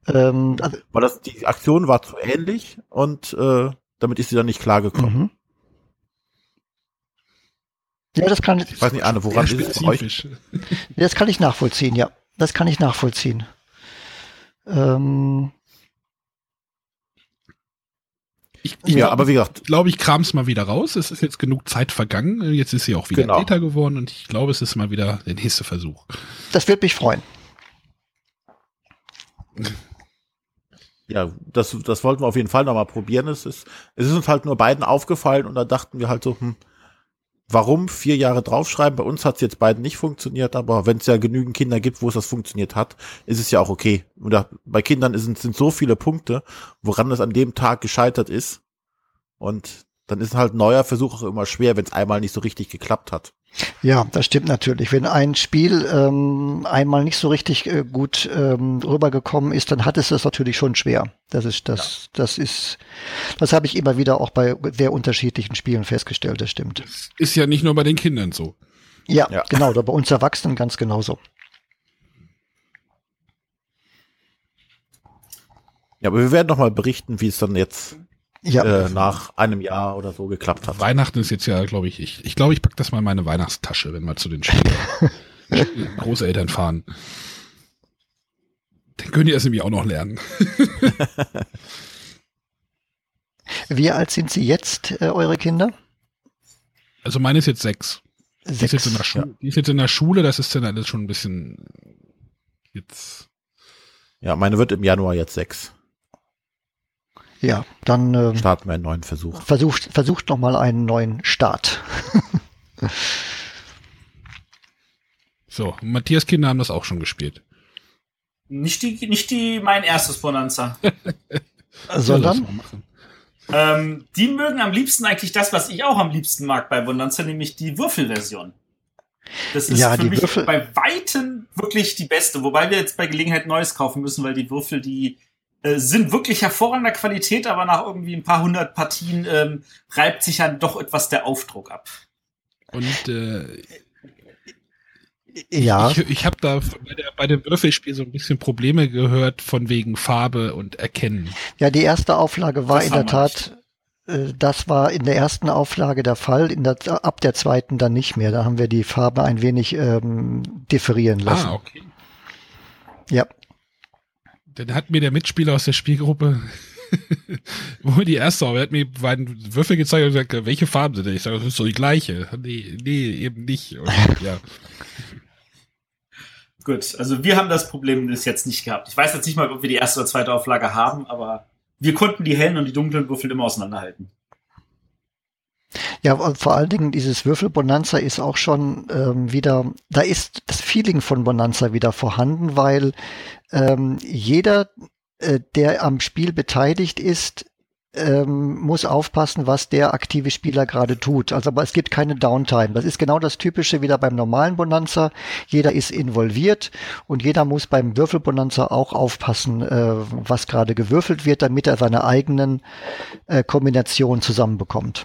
S4: Ähm, also,
S1: Weil das, die Aktion war zu ähnlich und äh, damit ist sie dann nicht klar gekommen.
S4: mhm. Ja, das kann
S1: Ich weiß nicht, Arne, woran ist es bei euch?
S4: Das kann ich nachvollziehen, ja. Das kann ich nachvollziehen. Ähm,
S2: Ich, ich
S1: Ja,
S2: glaub,
S1: aber wie gesagt,
S2: glaube, ich kram's mal wieder raus. Es ist jetzt genug Zeit vergangen. Jetzt ist sie auch wieder
S1: Genau.
S2: Beta geworden und ich glaube, es ist mal wieder der nächste Versuch.
S4: das wird mich freuen.
S1: ja, das, das wollten wir auf jeden Fall nochmal probieren. Es ist, es ist uns halt nur beiden aufgefallen und da dachten wir halt so, hm, warum vier Jahre draufschreiben? Bei uns hat es jetzt beiden nicht funktioniert, aber wenn es ja genügend Kinder gibt, wo es das funktioniert hat, ist es ja auch okay. Oder bei Kindern ist, sind so viele Punkte, woran es an dem Tag gescheitert ist. Und dann ist halt neuer Versuch auch immer schwer, wenn es einmal nicht so richtig geklappt hat.
S4: Ja, das stimmt natürlich. Wenn ein Spiel ähm, einmal nicht so richtig äh, gut ähm, rübergekommen ist, dann hat es das natürlich schon schwer. Das ist das, das ist, das habe ich immer wieder auch bei sehr unterschiedlichen Spielen festgestellt. Das stimmt.
S2: Ist ja nicht nur bei den Kindern so.
S4: Ja,
S1: Ja.
S4: genau. Da bei uns Erwachsenen ganz genauso.
S1: Ja, aber wir werden noch mal berichten, wie es dann jetzt
S4: Ja,
S1: äh, nach einem Jahr oder so geklappt hat.
S2: Weihnachten ist jetzt ja, glaube ich, ich, ich glaube, ich pack das mal in meine Weihnachtstasche, wenn wir zu den Großeltern fahren. Dann können die das nämlich auch noch lernen.
S4: wie alt sind Sie jetzt, äh, eure Kinder?
S2: Also meine ist jetzt sechs. Die ist, jetzt in der
S4: Sechs.
S2: Schule, die ist jetzt in der Schule, das ist dann alles schon ein bisschen jetzt.
S1: Ja, meine wird im Januar jetzt sechs.
S4: Ja, dann äh,
S1: Starten wir einen neuen Versuch.
S4: versucht, versucht noch mal einen neuen Start.
S2: So, Matthias Kinder haben das auch schon gespielt.
S3: Nicht die, nicht die, mein erstes Bonanza.
S2: Lass
S4: Sondern
S2: mal machen.
S3: ähm, die mögen am liebsten eigentlich das, was ich auch am liebsten mag bei Bonanza, nämlich die Würfelversion. Das ist
S4: Ja,
S3: für
S4: die
S3: mich
S4: Würfel-
S3: bei Weitem wirklich die beste, wobei wir jetzt bei Gelegenheit Neues kaufen müssen, weil die Würfel, die äh, sind wirklich hervorragender Qualität, aber nach irgendwie ein paar hundert Partien ähm, reibt sich dann doch etwas der Aufdruck ab.
S2: Und äh,
S4: ja,
S2: ich, ich habe da bei, der, bei dem Würfelspiel so ein bisschen Probleme gehört von wegen Farbe und Erkennen.
S4: ja, die erste Auflage war
S3: Das
S4: in der Tat, äh, das war in der ersten Auflage der Fall, in der, ab der zweiten dann nicht mehr. Da haben wir die Farbe ein wenig ähm, differieren lassen.
S2: Ah, okay.
S4: Ja,
S2: Dann hat mir der Mitspieler aus der Spielgruppe, wo die erste, aber er hat mir die beiden Würfel gezeigt und gesagt, welche Farben sind denn? Ich sage, das ist so die gleiche. Nee, nee, eben nicht. Und, ja.
S3: Gut, also wir haben das Problem bis jetzt nicht gehabt. Ich weiß jetzt nicht mal, ob wir die erste oder zweite Auflage haben, aber wir konnten die hellen und die dunklen Würfel immer auseinanderhalten.
S4: Ja, und vor allen Dingen dieses Würfelbonanza ist auch schon ähm, wieder, da ist das Feeling von Bonanza wieder vorhanden, weil ähm, jeder, äh, der am Spiel beteiligt ist, ähm, muss aufpassen, was der aktive Spieler gerade tut. Also aber es gibt keine Downtime. Das ist genau das Typische wieder beim normalen Bonanza. Jeder ist involviert und jeder muss beim Würfelbonanza auch aufpassen, äh, was gerade gewürfelt wird, damit er seine eigenen äh, Kombinationen zusammenbekommt.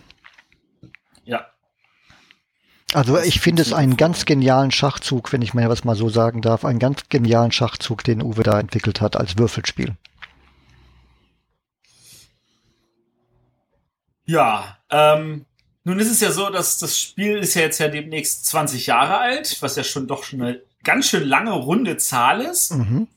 S4: Also ich finde es einen ganz genialen Schachzug, wenn ich mir was mal so sagen darf, einen ganz genialen Schachzug, den Uwe da entwickelt hat als Würfelspiel.
S3: Ja, ähm, nun ist es ja so, dass das Spiel ist ja jetzt ja demnächst 20 Jahre alt, was ja schon doch schon eine ganz schön lange runde Zahl ist.
S4: Mhm.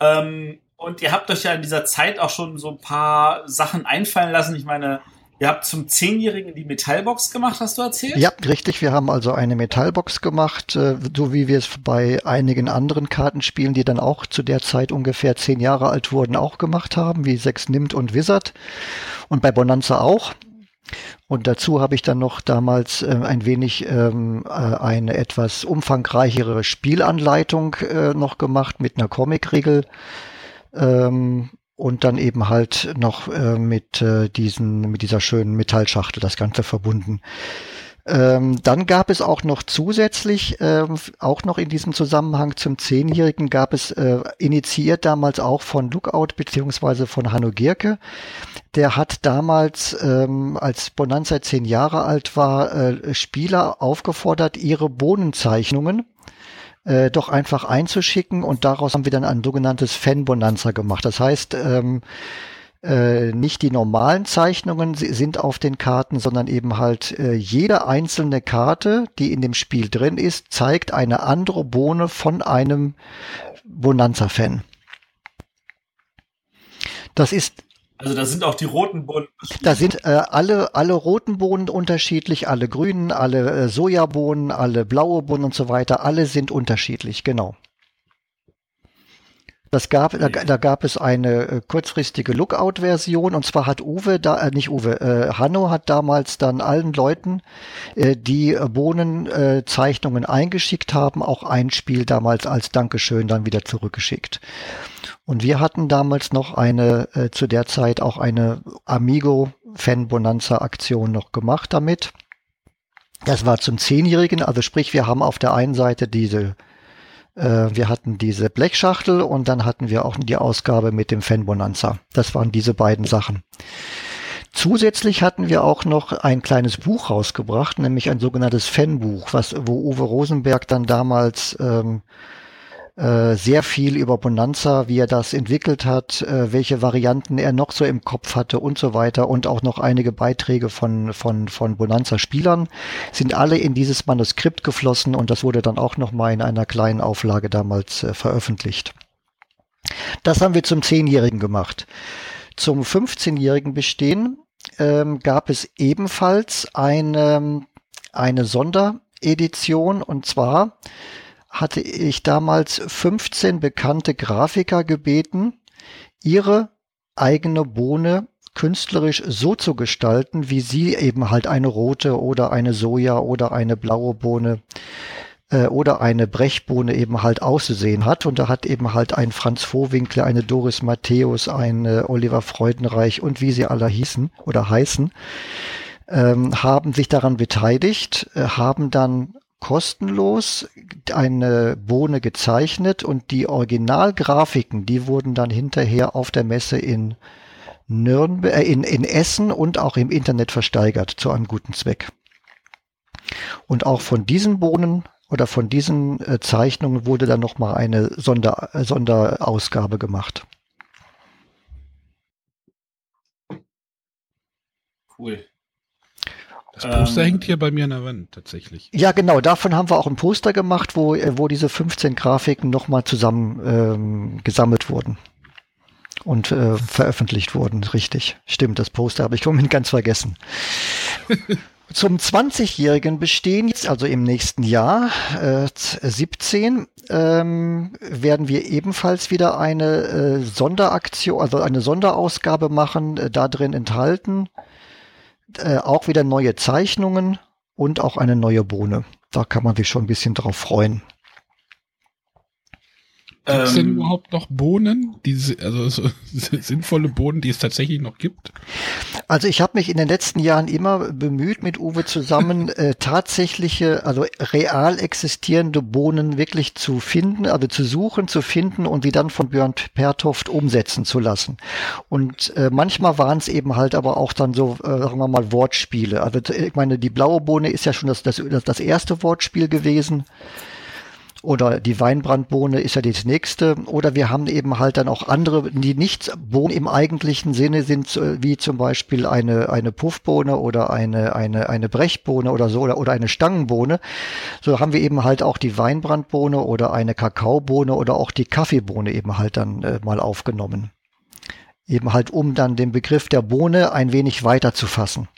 S3: Ähm, und ihr habt euch ja in dieser Zeit auch schon so ein paar Sachen einfallen lassen. Ich meine, ihr habt zum Zehnjährigen die Metallbox gemacht, hast du erzählt?
S4: Ja, richtig. Wir haben also eine Metallbox gemacht, äh, so wie wir es bei einigen anderen Kartenspielen, die dann auch zu der Zeit ungefähr zehn Jahre alt wurden, auch gemacht haben, wie Sechs Nimmt und Wizard. Und bei Bonanza auch. Und dazu habe ich dann noch damals äh, ein wenig ähm, äh, eine etwas umfangreichere Spielanleitung äh, noch gemacht mit einer Comic-Regel. Ähm, und dann eben halt noch äh, mit äh, diesen mit dieser schönen Metallschachtel das Ganze verbunden. Ähm, dann gab es auch noch zusätzlich, ähm, auch noch in diesem Zusammenhang zum Zehnjährigen, gab es äh, initiiert damals auch von Lookout beziehungsweise von Hanno Gierke. Der hat damals, ähm, als Bonanza zehn Jahre alt war, äh, Spieler aufgefordert, ihre Bohnenzeichnungen äh, doch einfach einzuschicken und daraus haben wir dann ein sogenanntes Fan-Bonanza gemacht. Das heißt, ähm, äh, nicht die normalen Zeichnungen sind auf den Karten, sondern eben halt äh, jede einzelne Karte, die in dem Spiel drin ist, zeigt eine andere Bohne von einem Bonanza-Fan. Das ist
S3: also da sind auch die roten Bohnen.
S4: Da sind äh, alle, alle roten Bohnen unterschiedlich, alle grünen, alle äh, Sojabohnen, alle blaue Bohnen und so weiter. Alle sind unterschiedlich, genau. Das gab, da, da gab es eine äh, kurzfristige Lookout-Version und zwar hat Uwe da, äh, nicht Uwe, äh, Hanno hat damals dann allen Leuten, äh, die Bohnenzeichnungen eingeschickt haben, auch ein Spiel damals als Dankeschön dann wieder zurückgeschickt. Und wir hatten damals noch eine, äh, zu der Zeit auch eine Amigo Fan Bonanza Aktion noch gemacht damit. Das war zum Zehnjährigen, also sprich, wir haben auf der einen Seite diese wir hatten diese Blechschachtel und dann hatten wir auch die Ausgabe mit dem Fan Bonanza. Das waren diese beiden Sachen. Zusätzlich hatten wir auch noch ein kleines Buch rausgebracht, nämlich ein sogenanntes Fanbuch, was, wo Uwe Rosenberg dann damals ähm, äh, sehr viel über Bonanza, wie er das entwickelt hat, äh, welche Varianten er noch so im Kopf hatte und so weiter und auch noch einige Beiträge von, von, von Bonanza-Spielern sind alle in dieses Manuskript geflossen und das wurde dann auch nochmal in einer kleinen Auflage damals äh, veröffentlicht. Das haben wir zum Zehnjährigen gemacht. Zum 15-jährigen Bestehen ähm, gab es ebenfalls eine, eine Sonderedition und zwar hatte ich damals 15 bekannte Grafiker gebeten, ihre eigene Bohne künstlerisch so zu gestalten, wie sie eben halt eine rote oder eine Soja oder eine blaue Bohne äh, oder eine Brechbohne eben halt auszusehen hat. Und da hat eben halt ein Franz Vohwinkler, eine Doris Matthäus, ein Oliver Freudenreich und wie sie alle hießen oder heißen, ähm, haben sich daran beteiligt, äh, haben dann kostenlos eine Bohne gezeichnet und die Originalgrafiken, die wurden dann hinterher auf der Messe in Nürnberg, äh, in, in Essen und auch im Internet versteigert zu einem guten Zweck. Und auch von diesen Bohnen oder von diesen äh, Zeichnungen wurde dann nochmal eine Sonder, äh, Sonderausgabe gemacht.
S3: Cool.
S2: Das Poster ähm, hängt hier bei mir an der Wand tatsächlich.
S4: Ja, genau. Davon haben wir auch ein Poster gemacht, wo, äh, wo diese 15 Grafiken nochmal zusammen ähm, gesammelt wurden und äh, veröffentlicht wurden. Richtig. Stimmt, das Poster habe ich vorhin ganz vergessen. Zum 20-jährigen Bestehen, jetzt also im nächsten Jahr, äh, 17, ähm, werden wir ebenfalls wieder eine äh, Sonderaktion, also eine Sonderausgabe machen, äh, da drin enthalten äh, auch wieder neue Zeichnungen und auch eine neue Bohne. Da kann man sich schon ein bisschen drauf freuen.
S2: Gibt es denn ähm, überhaupt noch Bohnen, diese, also so, sinnvolle Bohnen, die es tatsächlich noch gibt?
S4: Also ich habe mich in den letzten Jahren immer bemüht, mit Uwe zusammen äh, tatsächliche, also real existierende Bohnen wirklich zu finden, also zu suchen, zu finden und die dann von Björn Pertoft umsetzen zu lassen. Und äh, manchmal waren es eben halt aber auch dann so, äh, sagen wir mal, Wortspiele. Also ich meine, die blaue Bohne ist ja schon das, das, das erste Wortspiel gewesen. Oder die Weinbrandbohne ist ja das nächste. Oder wir haben eben halt dann auch andere, die nicht Bohnen im eigentlichen Sinne sind, wie zum Beispiel eine, eine Puffbohne oder eine, eine, eine Brechbohne oder so oder, oder eine Stangenbohne. So haben wir eben halt auch die Weinbrandbohne oder eine Kakaobohne oder auch die Kaffeebohne eben halt dann äh, mal aufgenommen. Eben halt, um dann den Begriff der Bohne ein wenig weiter zu fassen.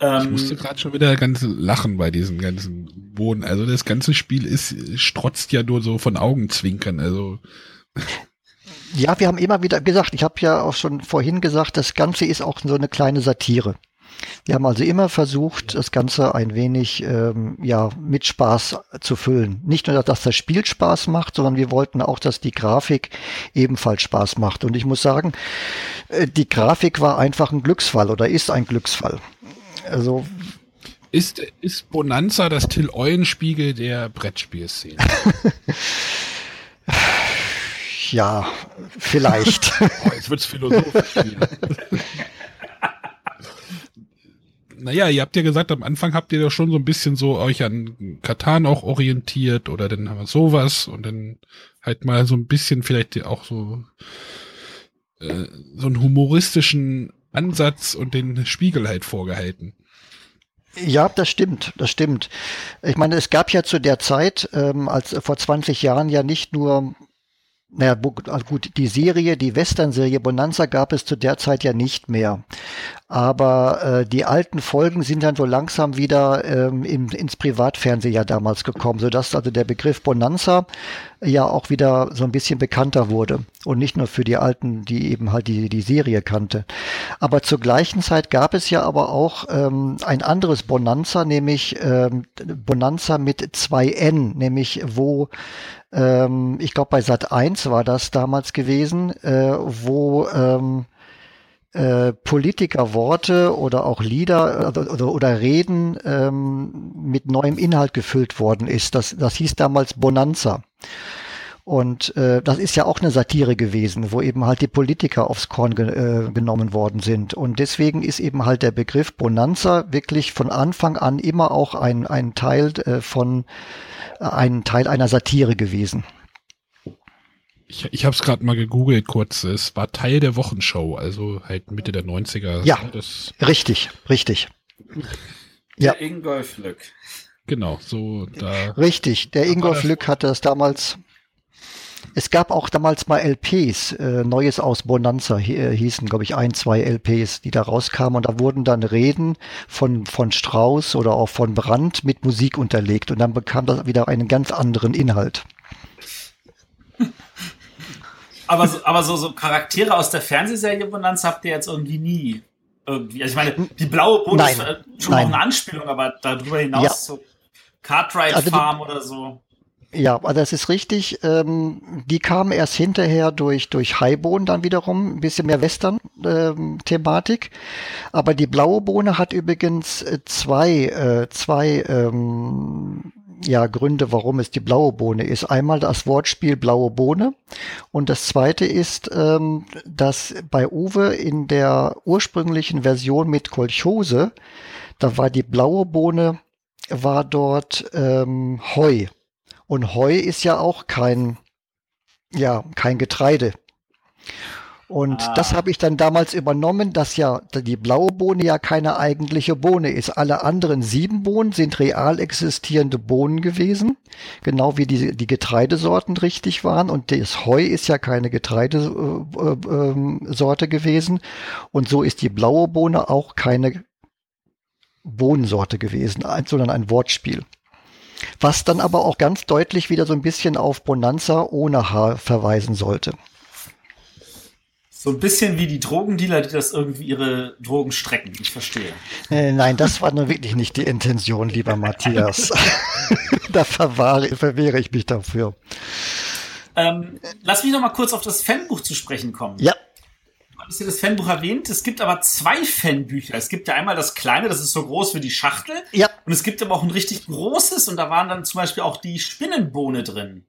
S2: Ich ähm, musste gerade schon wieder ganz lachen bei diesem ganzen Boden. Also das ganze Spiel ist strotzt ja nur so von Augenzwinkern. Also
S4: ja, wir haben immer wieder gesagt, ich habe ja auch schon vorhin gesagt, das Ganze ist auch so eine kleine Satire. Wir haben also immer versucht, das Ganze ein wenig ähm, ja mit Spaß zu füllen. Nicht nur, dass das Spiel Spaß macht, sondern wir wollten auch, dass die Grafik ebenfalls Spaß macht. Und ich muss sagen, äh, die Grafik war einfach ein Glücksfall oder ist ein Glücksfall. Also
S2: ist, ist Bonanza das Till Eulenspiegel der Brettspielszene?
S4: ja, vielleicht.
S2: oh, jetzt wird's philosophisch. Naja, ihr habt ja gesagt, am Anfang habt ihr doch schon so ein bisschen so euch an Katan auch orientiert oder dann haben wir sowas und dann halt mal so ein bisschen vielleicht auch so äh, so einen humoristischen Ansatz und den Spiegel halt vorgehalten.
S4: Ja, das stimmt, das stimmt. Ich meine, es gab ja zu der Zeit, ähm, als vor 20 Jahren ja nicht nur naja, also gut, die Serie, die Western-Serie Bonanza gab es zu der Zeit ja nicht mehr. Aber äh, die alten Folgen sind dann so langsam wieder ähm, in, ins Privatfernsehen ja damals gekommen, sodass also der Begriff Bonanza ja auch wieder so ein bisschen bekannter wurde. Und nicht nur für die Alten, die eben halt die, die Serie kannte. Aber zur gleichen Zeit gab es ja aber auch ähm, ein anderes Bonanza, nämlich ähm, Bonanza mit zwei N, nämlich wo ähm, ich glaube bei Sat 1 war das damals gewesen, äh, wo ähm, äh, Politikerworte oder auch Lieder oder, oder, oder Reden ähm, mit neuem Inhalt gefüllt worden ist. Das, das hieß damals Bonanza. Und äh, das ist ja auch eine Satire gewesen, wo eben halt die Politiker aufs Korn ge äh, genommen worden sind. Und deswegen ist eben halt der Begriff Bonanza wirklich von Anfang an immer auch ein, ein Teil äh, von ein Teil einer Satire gewesen.
S2: Ich, ich habe es gerade mal gegoogelt kurz. Es war Teil der Wochenshow, also halt Mitte der 90er.
S4: Ja, das richtig, richtig.
S3: Ja. Der Ingolf Lück.
S2: Genau, so da.
S4: Richtig, der Ingolf Lück hatte das damals es gab auch damals mal LPs, äh, Neues aus Bonanza äh, hießen, glaube ich, ein, zwei LPs, die da rauskamen und da wurden dann Reden von, von Strauß oder auch von Brandt mit Musik unterlegt und dann bekam das wieder einen ganz anderen Inhalt.
S3: Aber so, aber so, so Charaktere aus der Fernsehserie Bonanza habt ihr jetzt irgendwie nie irgendwie. Also ich meine, die blaue Boot ist äh, schon Nein. noch eine Anspielung, aber darüber hinaus ja. so Cartwright also Farm oder so.
S4: Ja, also das ist richtig. Ähm, die kamen erst hinterher durch, durch Highbohnen dann wiederum, ein bisschen mehr Western-Thematik. Ähm, Aber die blaue Bohne hat übrigens äh, zwei, äh, zwei ähm, ja, Gründe, warum es die blaue Bohne ist. Einmal das Wortspiel blaue Bohne und das zweite ist, ähm, dass bei Uwe in der ursprünglichen Version mit Kolchose, da war die blaue Bohne, war dort ähm, Heu. Und Heu ist ja auch kein, ja, kein Getreide. Und ah. das habe ich dann damals übernommen, dass ja die blaue Bohne ja keine eigentliche Bohne ist. Alle anderen sieben Bohnen sind real existierende Bohnen gewesen, genau wie die, die Getreidesorten richtig waren. Und das Heu ist ja keine Getreidesorte äh, äh, gewesen. Und so ist die blaue Bohne auch keine Bohnensorte gewesen, sondern ein Wortspiel. Was dann aber auch ganz deutlich wieder so ein bisschen auf Bonanza ohne Haar verweisen sollte.
S3: So ein bisschen wie die Drogendealer, die das irgendwie ihre Drogen strecken. Ich verstehe.
S4: Äh, nein, das war nun wirklich nicht die Intention, lieber Matthias. da verwahre, verwehre ich mich dafür.
S3: Ähm, lass mich noch mal kurz auf das Fanbuch zu sprechen kommen.
S4: Ja
S3: hast ja das Fanbuch erwähnt. Es gibt aber zwei Fanbücher. Es gibt ja einmal das kleine, das ist so groß wie die Schachtel.
S4: Ja.
S3: Und es gibt aber auch ein richtig großes und da waren dann zum Beispiel auch die Spinnenbohne drin.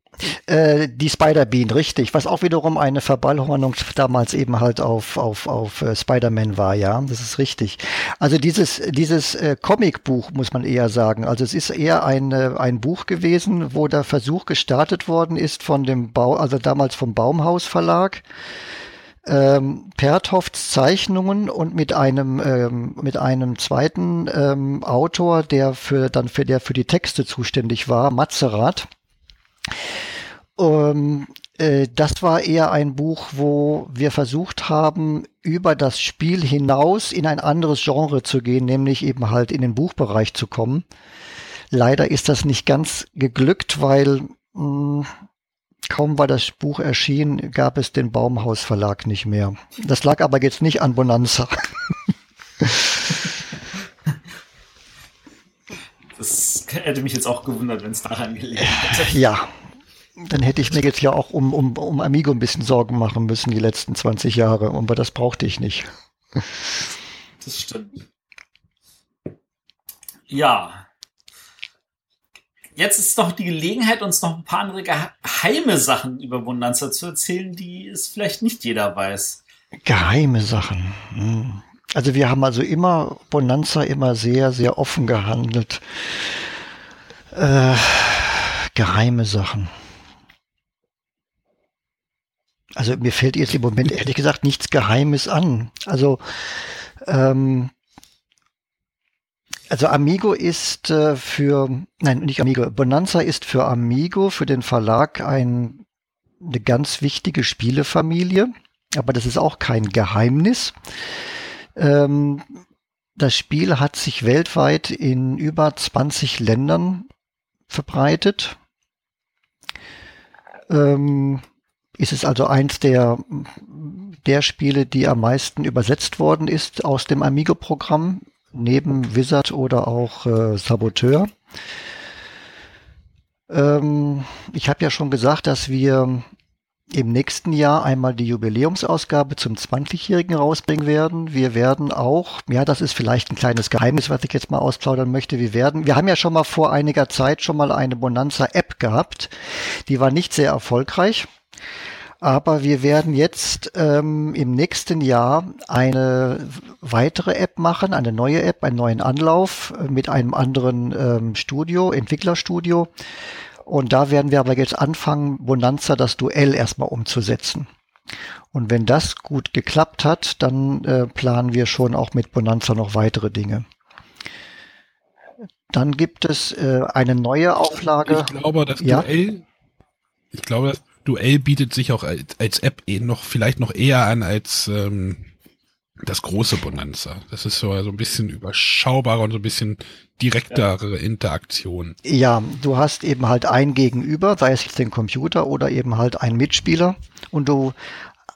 S4: Äh, die Spider-Bean, richtig. Was auch wiederum eine Verballhornung damals eben halt auf, auf, auf äh, Spider-Man war, ja. Das ist richtig. Also dieses, dieses äh, Comicbuch muss man eher sagen. Also es ist eher ein, äh, ein Buch gewesen, wo der Versuch gestartet worden ist von dem Bau, also damals vom Baumhaus Verlag ähm, Perthofts Zeichnungen und mit einem ähm, mit einem zweiten ähm, Autor, der für dann für der für die Texte zuständig war, Mazerat. Ähm, äh, das war eher ein Buch, wo wir versucht haben, über das Spiel hinaus in ein anderes Genre zu gehen, nämlich eben halt in den Buchbereich zu kommen. Leider ist das nicht ganz geglückt, weil mh, mm, Kaum war das Buch erschienen, gab es den Baumhaus Verlag nicht mehr. Das lag aber jetzt nicht an Bonanza.
S3: Das hätte mich jetzt auch gewundert, wenn es daran gelegen hätte.
S4: Ja, dann hätte ich mir jetzt ja auch um, um, um Amigo ein bisschen Sorgen machen müssen die letzten 20 Jahre, aber das brauchte ich nicht.
S3: Das stimmt. Ja, jetzt ist doch die Gelegenheit, uns noch ein paar andere geheime Sachen über Bonanza zu erzählen, die es vielleicht nicht jeder weiß.
S4: Geheime Sachen. Hm. Also wir haben also immer Bonanza immer sehr, sehr offen gehandelt. Äh, geheime Sachen. Also mir fällt jetzt im Moment ehrlich gesagt nichts Geheimes an. Also ähm, also Amigo ist äh, für, nein, nicht Amigo, Bonanza ist für Amigo, für den Verlag ein, eine ganz wichtige Spielefamilie, aber das ist auch kein Geheimnis. Ähm, das Spiel hat sich weltweit in über 20 Ländern verbreitet. Ähm, ist es also eins der, der Spiele, die am meisten übersetzt worden ist aus dem Amigo-Programm neben Wizard oder auch äh, Saboteur. Ähm, ich habe ja schon gesagt, dass wir im nächsten Jahr einmal die Jubiläumsausgabe zum 20-Jährigen rausbringen werden. Wir werden auch, ja, das ist vielleicht ein kleines Geheimnis, was ich jetzt mal ausplaudern möchte. Wir werden, wir haben ja schon mal vor einiger Zeit schon mal eine Bonanza-App gehabt. Die war nicht sehr erfolgreich. Aber wir werden jetzt ähm, im nächsten Jahr eine weitere App machen, eine neue App, einen neuen Anlauf äh, mit einem anderen ähm, Studio, Entwicklerstudio. Und da werden wir aber jetzt anfangen, Bonanza das Duell erstmal umzusetzen. Und wenn das gut geklappt hat, dann äh, planen wir schon auch mit Bonanza noch weitere Dinge. Dann gibt es äh, eine neue Auflage.
S2: Ich glaube, das ja? Duell, ich glaube, das Duell bietet sich auch als, als App eh noch vielleicht noch eher an als ähm, das große Bonanza. Das ist so, so ein bisschen überschaubarer und so ein bisschen direktere ja. Interaktion.
S4: Ja, du hast eben halt ein Gegenüber, sei es jetzt den Computer oder eben halt ein Mitspieler und du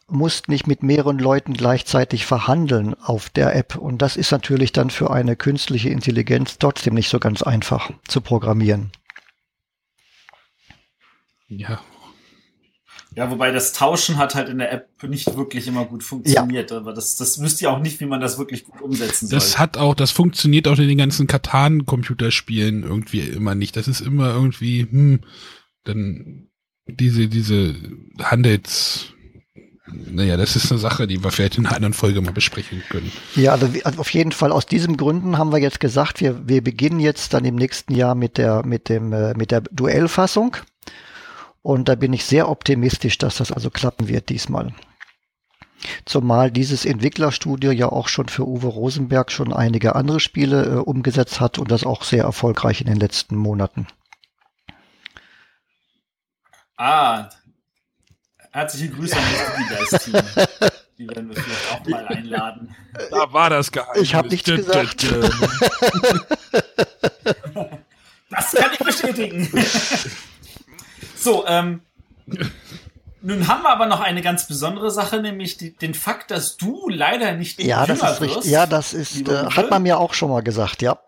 S4: musst nicht mit mehreren Leuten gleichzeitig verhandeln auf der App. Und das ist natürlich dann für eine künstliche Intelligenz trotzdem nicht so ganz einfach zu programmieren.
S3: Ja, ja, wobei das Tauschen hat halt in der App nicht wirklich immer gut funktioniert. Ja. Aber das, das wüsste ihr auch nicht, wie man das wirklich gut umsetzen
S2: soll. Das hat auch, das funktioniert auch in den ganzen Katan-Computerspielen irgendwie immer nicht. Das ist immer irgendwie, hm, dann diese, diese Handels, naja, das ist eine Sache, die wir vielleicht in einer anderen Folge mal besprechen können.
S4: Ja, also, also auf jeden Fall aus diesen Gründen haben wir jetzt gesagt, wir, wir beginnen jetzt dann im nächsten Jahr mit der, mit dem, äh, mit der Duellfassung. Und da bin ich sehr optimistisch, dass das also klappen wird diesmal. Zumal dieses Entwicklerstudio ja auch schon für Uwe Rosenberg schon einige andere Spiele äh, umgesetzt hat und das auch sehr erfolgreich in den letzten Monaten.
S3: Ah, herzliche Grüße an das Team. Die werden wir vielleicht auch mal einladen.
S2: Da war das Geheimnis.
S4: Ich habe nichts gesagt.
S3: das kann ich bestätigen. So, ähm, nun haben wir aber noch eine ganz besondere Sache, nämlich die, den Fakt, dass du leider nicht
S4: ja, das ist richtig. Ja, das ist, äh, hat man mir auch schon mal gesagt, ja.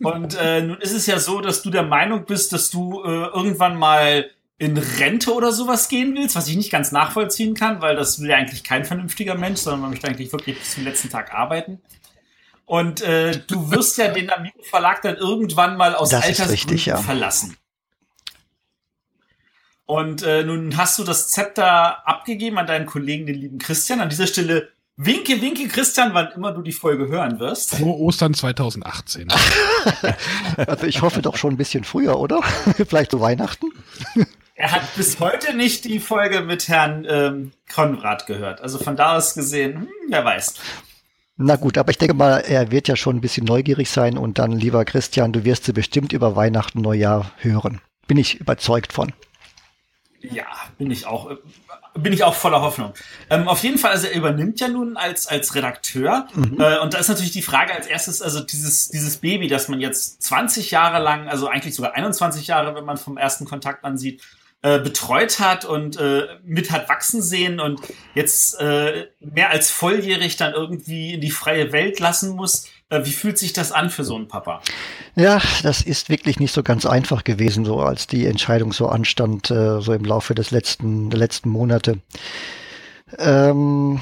S3: Und äh, nun ist es ja so, dass du der Meinung bist, dass du äh, irgendwann mal in Rente oder sowas gehen willst, was ich nicht ganz nachvollziehen kann, weil das will ja eigentlich kein vernünftiger Mensch, sondern man möchte eigentlich wirklich bis zum letzten Tag arbeiten. Und äh, du wirst ja den Amigo Verlag dann irgendwann mal aus Altersgründen ja. verlassen. Und äh, nun hast du das Zepter abgegeben an deinen Kollegen, den lieben Christian. An dieser Stelle winke, winke Christian, wann immer du die Folge hören wirst.
S2: Frohe Ostern 2018.
S4: also ich hoffe doch schon ein bisschen früher, oder? Vielleicht zu Weihnachten.
S3: Er hat bis heute nicht die Folge mit Herrn ähm, Konrad gehört. Also von da aus gesehen, hm, wer weiß.
S4: Na gut, aber ich denke mal, er wird ja schon ein bisschen neugierig sein und dann, lieber Christian, du wirst sie bestimmt über Weihnachten, Neujahr hören. Bin ich überzeugt von.
S3: Ja, bin ich auch. Bin ich auch voller Hoffnung. Ähm, auf jeden Fall, also er übernimmt ja nun als, als Redakteur. Mhm. Äh, und da ist natürlich die Frage als erstes, also dieses, dieses Baby, das man jetzt 20 Jahre lang, also eigentlich sogar 21 Jahre, wenn man vom ersten Kontakt ansieht, äh, betreut hat und äh, mit hat wachsen sehen und jetzt äh, mehr als volljährig dann irgendwie in die freie Welt lassen muss. Äh, wie fühlt sich das an für so einen Papa?
S4: Ja, das ist wirklich nicht so ganz einfach gewesen, so als die Entscheidung so anstand, äh, so im Laufe des letzten, der letzten Monate. Ähm,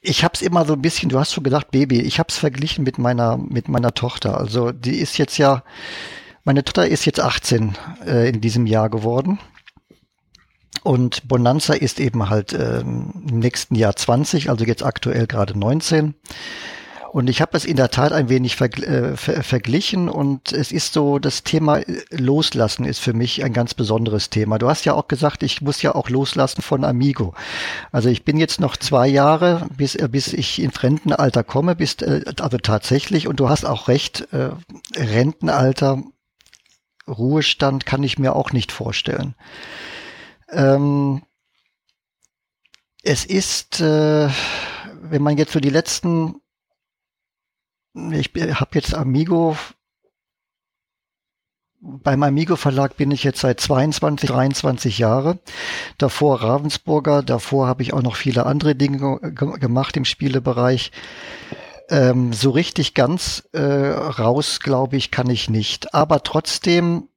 S4: ich habe es immer so ein bisschen, du hast schon gesagt, Baby, ich habe es verglichen mit meiner, mit meiner Tochter. Also die ist jetzt ja meine Tochter ist jetzt 18 äh, in diesem Jahr geworden. Und Bonanza ist eben halt ähm, im nächsten Jahr 20, also jetzt aktuell gerade 19. Und ich habe es in der Tat ein wenig vergl äh, ver verglichen und es ist so, das Thema äh, Loslassen ist für mich ein ganz besonderes Thema. Du hast ja auch gesagt, ich muss ja auch loslassen von Amigo. Also ich bin jetzt noch zwei Jahre, bis, äh, bis ich ins Rentenalter komme, bis, äh, also tatsächlich, und du hast auch recht, äh, Rentenalter, Ruhestand kann ich mir auch nicht vorstellen. Ähm, es ist, äh, wenn man jetzt so die letzten ich habe jetzt Amigo. Beim Amigo Verlag bin ich jetzt seit 22, 23 Jahre. Davor Ravensburger, davor habe ich auch noch viele andere Dinge gemacht im Spielebereich. Ähm, so richtig ganz äh, raus, glaube ich, kann ich nicht. Aber trotzdem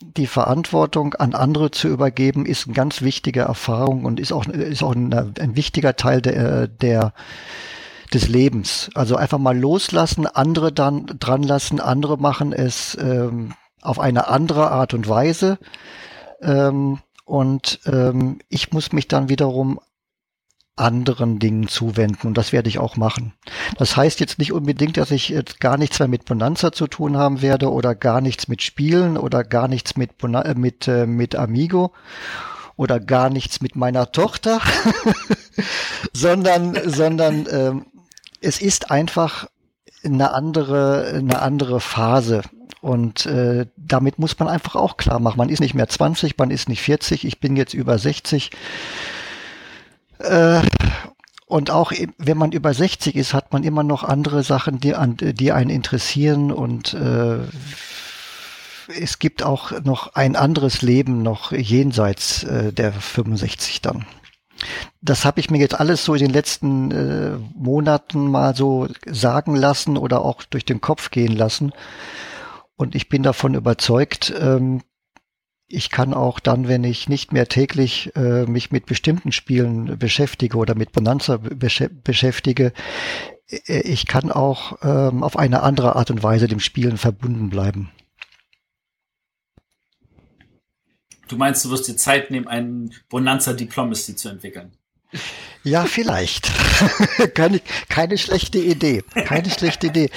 S4: die Verantwortung an andere zu übergeben, ist eine ganz wichtige Erfahrung und ist auch, ist auch ein, ein wichtiger Teil der, der des Lebens. Also einfach mal loslassen, andere dann dran lassen, andere machen es ähm, auf eine andere Art und Weise. Ähm, und ähm, ich muss mich dann wiederum anderen Dingen zuwenden und das werde ich auch machen. Das heißt jetzt nicht unbedingt, dass ich jetzt gar nichts mehr mit Bonanza zu tun haben werde oder gar nichts mit Spielen oder gar nichts mit, Bona äh, mit, äh, mit Amigo oder gar nichts mit meiner Tochter, sondern, sondern ähm, es ist einfach eine andere, eine andere Phase. Und äh, damit muss man einfach auch klar machen. Man ist nicht mehr 20, man ist nicht 40, ich bin jetzt über 60. Äh, und auch wenn man über 60 ist, hat man immer noch andere Sachen, die, an, die einen interessieren. Und äh, es gibt auch noch ein anderes Leben noch jenseits äh, der 65 dann. Das habe ich mir jetzt alles so in den letzten äh, Monaten mal so sagen lassen oder auch durch den Kopf gehen lassen. Und ich bin davon überzeugt, ähm, ich kann auch dann, wenn ich nicht mehr täglich äh, mich mit bestimmten Spielen beschäftige oder mit Bonanza besch beschäftige, äh, ich kann auch ähm, auf eine andere Art und Weise dem Spielen verbunden bleiben.
S3: Du meinst, du wirst dir Zeit nehmen, einen Bonanza Diplomacy zu entwickeln?
S4: Ja, vielleicht. keine, keine schlechte Idee. Keine schlechte Idee.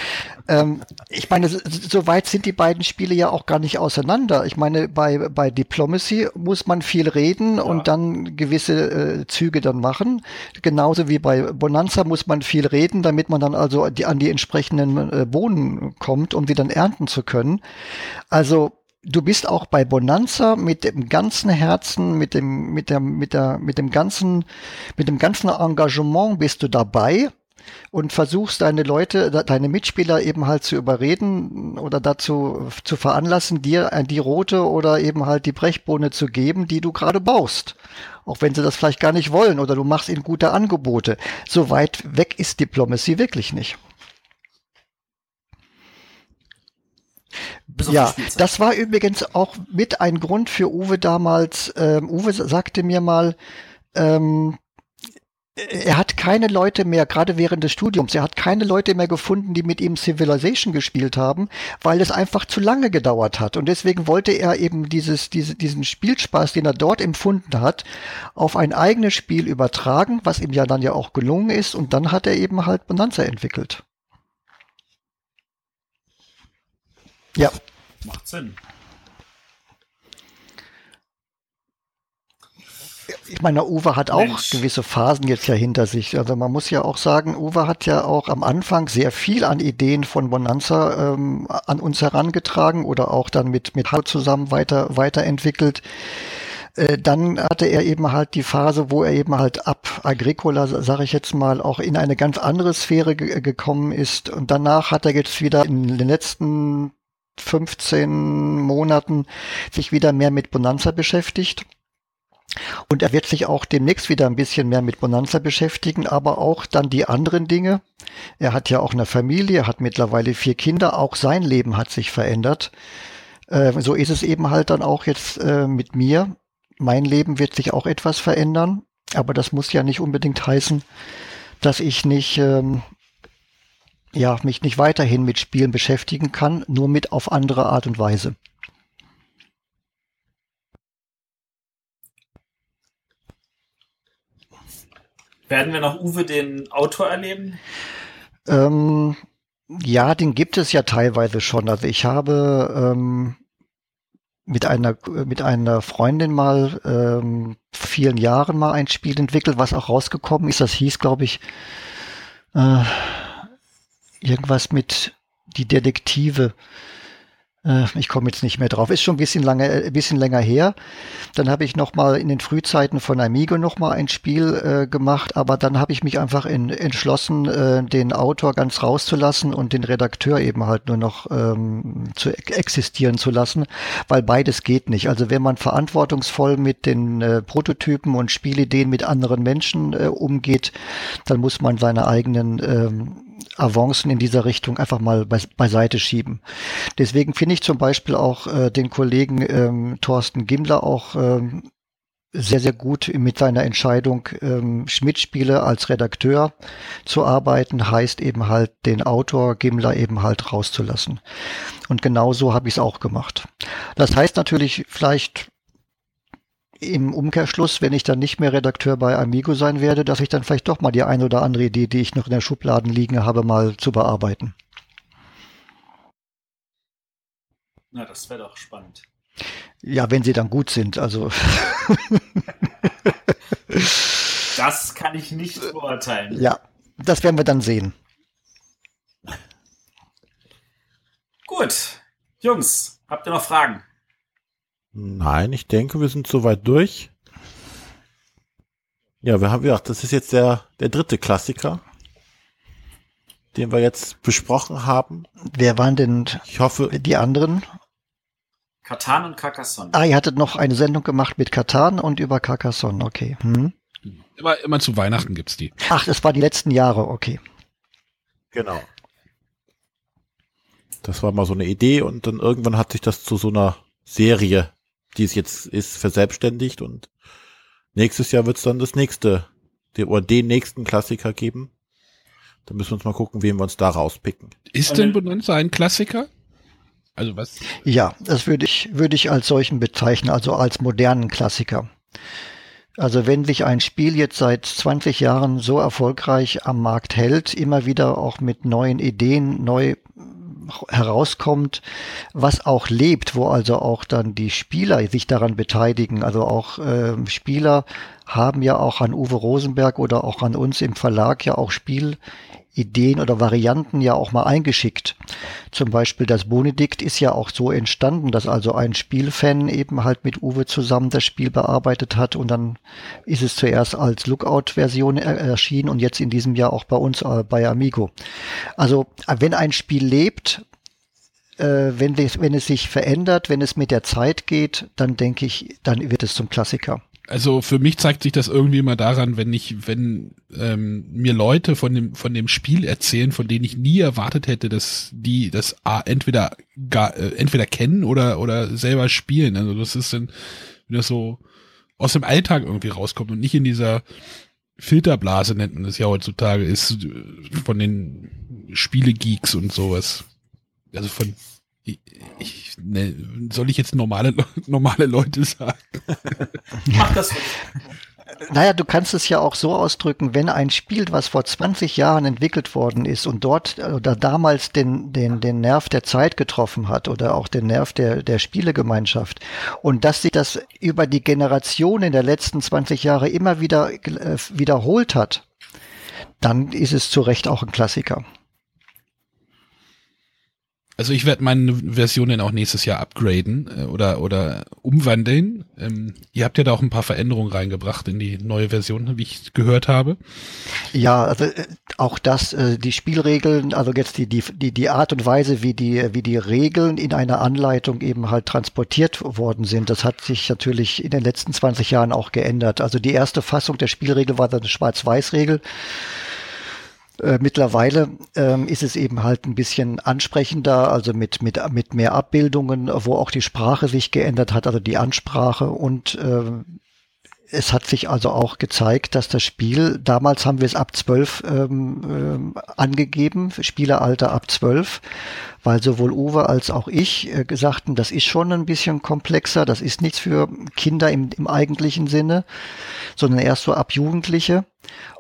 S4: Ähm, ich meine, so weit sind die beiden Spiele ja auch gar nicht auseinander. Ich meine, bei, bei Diplomacy muss man viel reden ja. und dann gewisse äh, Züge dann machen. Genauso wie bei Bonanza muss man viel reden, damit man dann also die, an die entsprechenden äh, Bohnen kommt, um die dann ernten zu können. Also du bist auch bei Bonanza mit dem ganzen Herzen, mit dem, mit der, mit der, mit dem ganzen, mit dem ganzen Engagement bist du dabei und versuchst deine Leute, deine Mitspieler eben halt zu überreden oder dazu zu veranlassen, dir die rote oder eben halt die Brechbohne zu geben, die du gerade baust. Auch wenn sie das vielleicht gar nicht wollen oder du machst ihnen gute Angebote. So weit weg ist Diplomacy wirklich nicht. Ja, das war übrigens auch mit ein Grund für Uwe damals. Ähm, Uwe sagte mir mal, ähm, er hat keine Leute mehr, gerade während des Studiums, er hat keine Leute mehr gefunden, die mit ihm Civilization gespielt haben, weil es einfach zu lange gedauert hat. Und deswegen wollte er eben dieses, diese, diesen Spielspaß, den er dort empfunden hat, auf ein eigenes Spiel übertragen, was ihm ja dann ja auch gelungen ist. Und dann hat er eben halt Bonanza entwickelt. Ja.
S3: Macht Sinn.
S4: Ich meine, Uwe hat auch Mensch. gewisse Phasen jetzt ja hinter sich. Also man muss ja auch sagen, Uwe hat ja auch am Anfang sehr viel an Ideen von Bonanza ähm, an uns herangetragen oder auch dann mit mit Hall zusammen weiter weiterentwickelt. Äh, dann hatte er eben halt die Phase, wo er eben halt ab Agricola, sage ich jetzt mal, auch in eine ganz andere Sphäre ge gekommen ist. Und danach hat er jetzt wieder in den letzten 15 Monaten sich wieder mehr mit Bonanza beschäftigt. Und er wird sich auch demnächst wieder ein bisschen mehr mit Bonanza beschäftigen, aber auch dann die anderen Dinge. Er hat ja auch eine Familie, hat mittlerweile vier Kinder, auch sein Leben hat sich verändert. Äh, so ist es eben halt dann auch jetzt äh, mit mir. Mein Leben wird sich auch etwas verändern, aber das muss ja nicht unbedingt heißen, dass ich nicht ähm, ja, mich nicht weiterhin mit Spielen beschäftigen kann, nur mit auf andere Art und Weise.
S3: Werden wir noch Uwe den Autor erleben?
S4: Ähm, ja, den gibt es ja teilweise schon. Also ich habe ähm, mit einer mit einer Freundin mal ähm, vielen Jahren mal ein Spiel entwickelt, was auch rausgekommen ist. Das hieß, glaube ich, äh, irgendwas mit die Detektive. Äh, ich komme jetzt nicht mehr drauf. Ist schon ein bisschen lange, ein äh, bisschen länger her. Dann habe ich noch mal in den Frühzeiten von Amigo noch mal ein Spiel äh, gemacht, aber dann habe ich mich einfach in, entschlossen, äh, den Autor ganz rauszulassen und den Redakteur eben halt nur noch ähm, zu existieren zu lassen, weil beides geht nicht. Also wenn man verantwortungsvoll mit den äh, Prototypen und Spielideen mit anderen Menschen umgeht, dann muss man seine eigenen ähm, Avancen in dieser Richtung einfach mal be beiseite schieben. Deswegen finde ich zum Beispiel auch äh, den Kollegen ähm, Thorsten Gimler auch ähm, sehr, sehr gut mit seiner Entscheidung, ähm, Schmidt-Spiele als Redakteur zu arbeiten, heißt eben halt den Autor Gimler eben halt rauszulassen. Und genau so habe ich es auch gemacht. Das heißt natürlich vielleicht im Umkehrschluss, wenn ich dann nicht mehr Redakteur bei Amigo sein werde, dass ich dann vielleicht doch mal die eine oder andere Idee, die ich noch in der Schubladen liegen habe, mal zu bearbeiten.
S3: Na, das wäre doch spannend.
S4: Ja, wenn sie dann gut sind, also.
S3: das kann ich nicht beurteilen.
S4: Ja, das werden wir dann sehen.
S3: Gut. Jungs, habt ihr noch Fragen?
S1: Nein, ich denke, wir sind soweit durch. Ja, wir haben gedacht, das ist jetzt der, der dritte Klassiker, den wir jetzt besprochen haben.
S4: Wer waren denn
S1: ich hoffe,
S4: die anderen?
S3: Katan und Carcassonne.
S4: Ah, ihr hattet noch eine Sendung gemacht mit Katan und über Carcassonne, okay. Hm.
S2: Immer, immer zu Weihnachten gibt's die.
S4: Ach, das war die letzten Jahre, okay.
S1: Genau. Das war mal so eine Idee und dann irgendwann hat sich das zu so einer Serie die es jetzt ist, verselbstständigt und nächstes Jahr wird es dann das nächste, den, oder den nächsten Klassiker geben. Da müssen wir uns mal gucken, wen wir uns da rauspicken.
S2: Ist denn Bonanza ein Klassiker? Also was?
S4: Ja, das würde ich, würde ich als solchen bezeichnen, also als modernen Klassiker. Also wenn sich ein Spiel jetzt seit 20 Jahren so erfolgreich am Markt hält, immer wieder auch mit neuen Ideen, neu herauskommt, was auch lebt, wo also auch dann die Spieler sich daran beteiligen. Also auch äh, Spieler haben ja auch an Uwe Rosenberg oder auch an uns im Verlag ja auch Spiel Ideen oder Varianten ja auch mal eingeschickt. Zum Beispiel das Bonedikt ist ja auch so entstanden, dass also ein Spielfan eben halt mit Uwe zusammen das Spiel bearbeitet hat und dann ist es zuerst als Lookout-Version erschienen und jetzt in diesem Jahr auch bei uns äh, bei Amigo. Also wenn ein Spiel lebt, äh, wenn, wenn es sich verändert, wenn es mit der Zeit geht, dann denke ich, dann wird es zum Klassiker
S2: also für mich zeigt sich das irgendwie immer daran, wenn ich, wenn ähm, mir Leute von dem von dem Spiel erzählen, von denen ich nie erwartet hätte, dass die das A, entweder gar, äh, entweder kennen oder oder selber spielen. Also das ist dann wenn das so aus dem Alltag irgendwie rauskommt und nicht in dieser Filterblase nennt man das ja heutzutage ist äh, von den Spielegeeks und sowas. Also von ich, ne, soll ich jetzt normale, normale Leute sagen?
S3: Mach das.
S4: Naja, du kannst es ja auch so ausdrücken, wenn ein Spiel, was vor 20 Jahren entwickelt worden ist und dort oder damals den, den, den Nerv der Zeit getroffen hat oder auch den Nerv der, der Spielegemeinschaft und dass sich das über die Generationen der letzten 20 Jahre immer wieder äh, wiederholt hat, dann ist es zu Recht auch ein Klassiker.
S2: Also ich werde meine Version dann auch nächstes Jahr upgraden äh, oder oder umwandeln. Ähm, ihr habt ja da auch ein paar Veränderungen reingebracht in die neue Version, wie ich gehört habe.
S4: Ja, also äh, auch das, äh, die Spielregeln, also jetzt die die die die Art und Weise, wie die wie die Regeln in einer Anleitung eben halt transportiert worden sind, das hat sich natürlich in den letzten 20 Jahren auch geändert. Also die erste Fassung der Spielregel war dann eine Schwarz-Weiß-Regel. Äh, mittlerweile ähm, ist es eben halt ein bisschen ansprechender, also mit, mit, mit mehr Abbildungen, wo auch die Sprache sich geändert hat, also die Ansprache und äh, es hat sich also auch gezeigt, dass das Spiel, damals haben wir es ab 12 ähm, ähm, angegeben, Spieleralter ab 12, weil sowohl Uwe als auch ich äh, gesagten, das ist schon ein bisschen komplexer, das ist nichts für Kinder im, im eigentlichen Sinne, sondern erst so ab Jugendliche.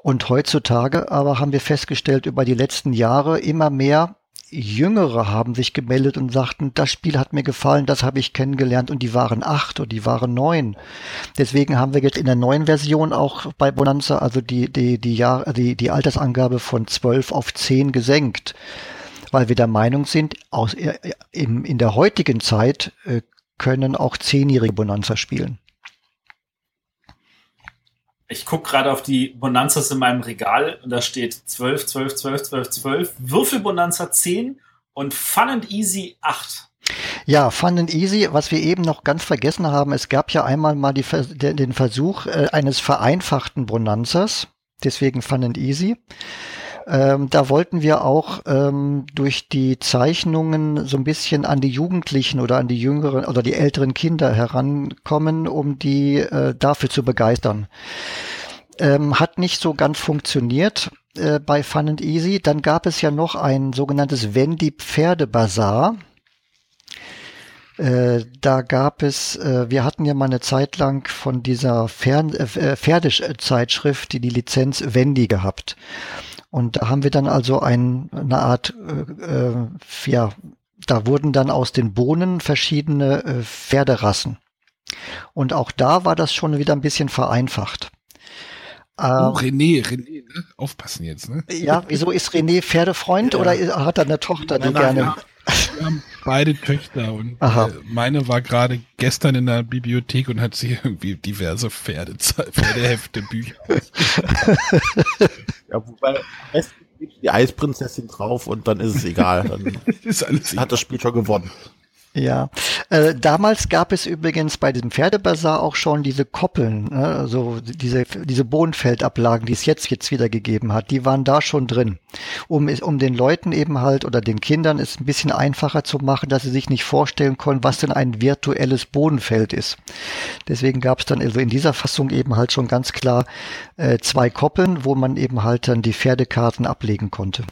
S4: Und heutzutage aber haben wir festgestellt, über die letzten Jahre immer mehr Jüngere haben sich gemeldet und sagten, das Spiel hat mir gefallen, das habe ich kennengelernt und die waren acht und die waren neun. Deswegen haben wir jetzt in der neuen Version auch bei Bonanza also die, die, die, Jahr, die, die Altersangabe von zwölf auf zehn gesenkt, weil wir der Meinung sind, aus, äh, in, in der heutigen Zeit äh, können auch zehnjährige Bonanza spielen.
S3: Ich gucke gerade auf die Bonanzas in meinem Regal und da steht 12, 12, 12, 12, 12, Würfelbonanza 10 und Fun and Easy 8.
S4: Ja, Fun and Easy, was wir eben noch ganz vergessen haben, es gab ja einmal mal die, den Versuch äh, eines vereinfachten Bonanzas, deswegen Fun and Easy. Ähm, da wollten wir auch ähm, durch die Zeichnungen so ein bisschen an die Jugendlichen oder an die jüngeren oder die älteren Kinder herankommen, um die äh, dafür zu begeistern. Ähm, hat nicht so ganz funktioniert äh, bei Fun and Easy. Dann gab es ja noch ein sogenanntes Wendy Pferde Bazaar. Äh, da gab es, äh, wir hatten ja mal eine Zeit lang von dieser äh, Pferdezeitschrift die die Lizenz Wendy gehabt. Und da haben wir dann also ein, eine Art, äh, äh, ja, da wurden dann aus den Bohnen verschiedene äh, Pferderassen. Und auch da war das schon wieder ein bisschen vereinfacht.
S2: Oh, René, René, ne? aufpassen jetzt. Ne?
S4: Ja, wieso ist René Pferdefreund ja. oder hat er eine Tochter, die nein, gerne...
S2: Wir haben beide Töchter und äh, meine war gerade gestern in der Bibliothek und hat sich irgendwie diverse Pferde, Pferdehefte, Bücher.
S1: ja, wobei die Eisprinzessin drauf und dann ist es egal. Dann ist alles hat das Spiel schon gewonnen.
S4: Ja, äh, damals gab es übrigens bei diesem Pferdebazar auch schon diese Koppeln, ne? also diese, diese Bodenfeldablagen, die es jetzt jetzt wieder gegeben hat, die waren da schon drin, um, um den Leuten eben halt oder den Kindern es ein bisschen einfacher zu machen, dass sie sich nicht vorstellen können, was denn ein virtuelles Bodenfeld ist. Deswegen gab es dann also in dieser Fassung eben halt schon ganz klar äh, zwei Koppeln, wo man eben halt dann die Pferdekarten ablegen konnte.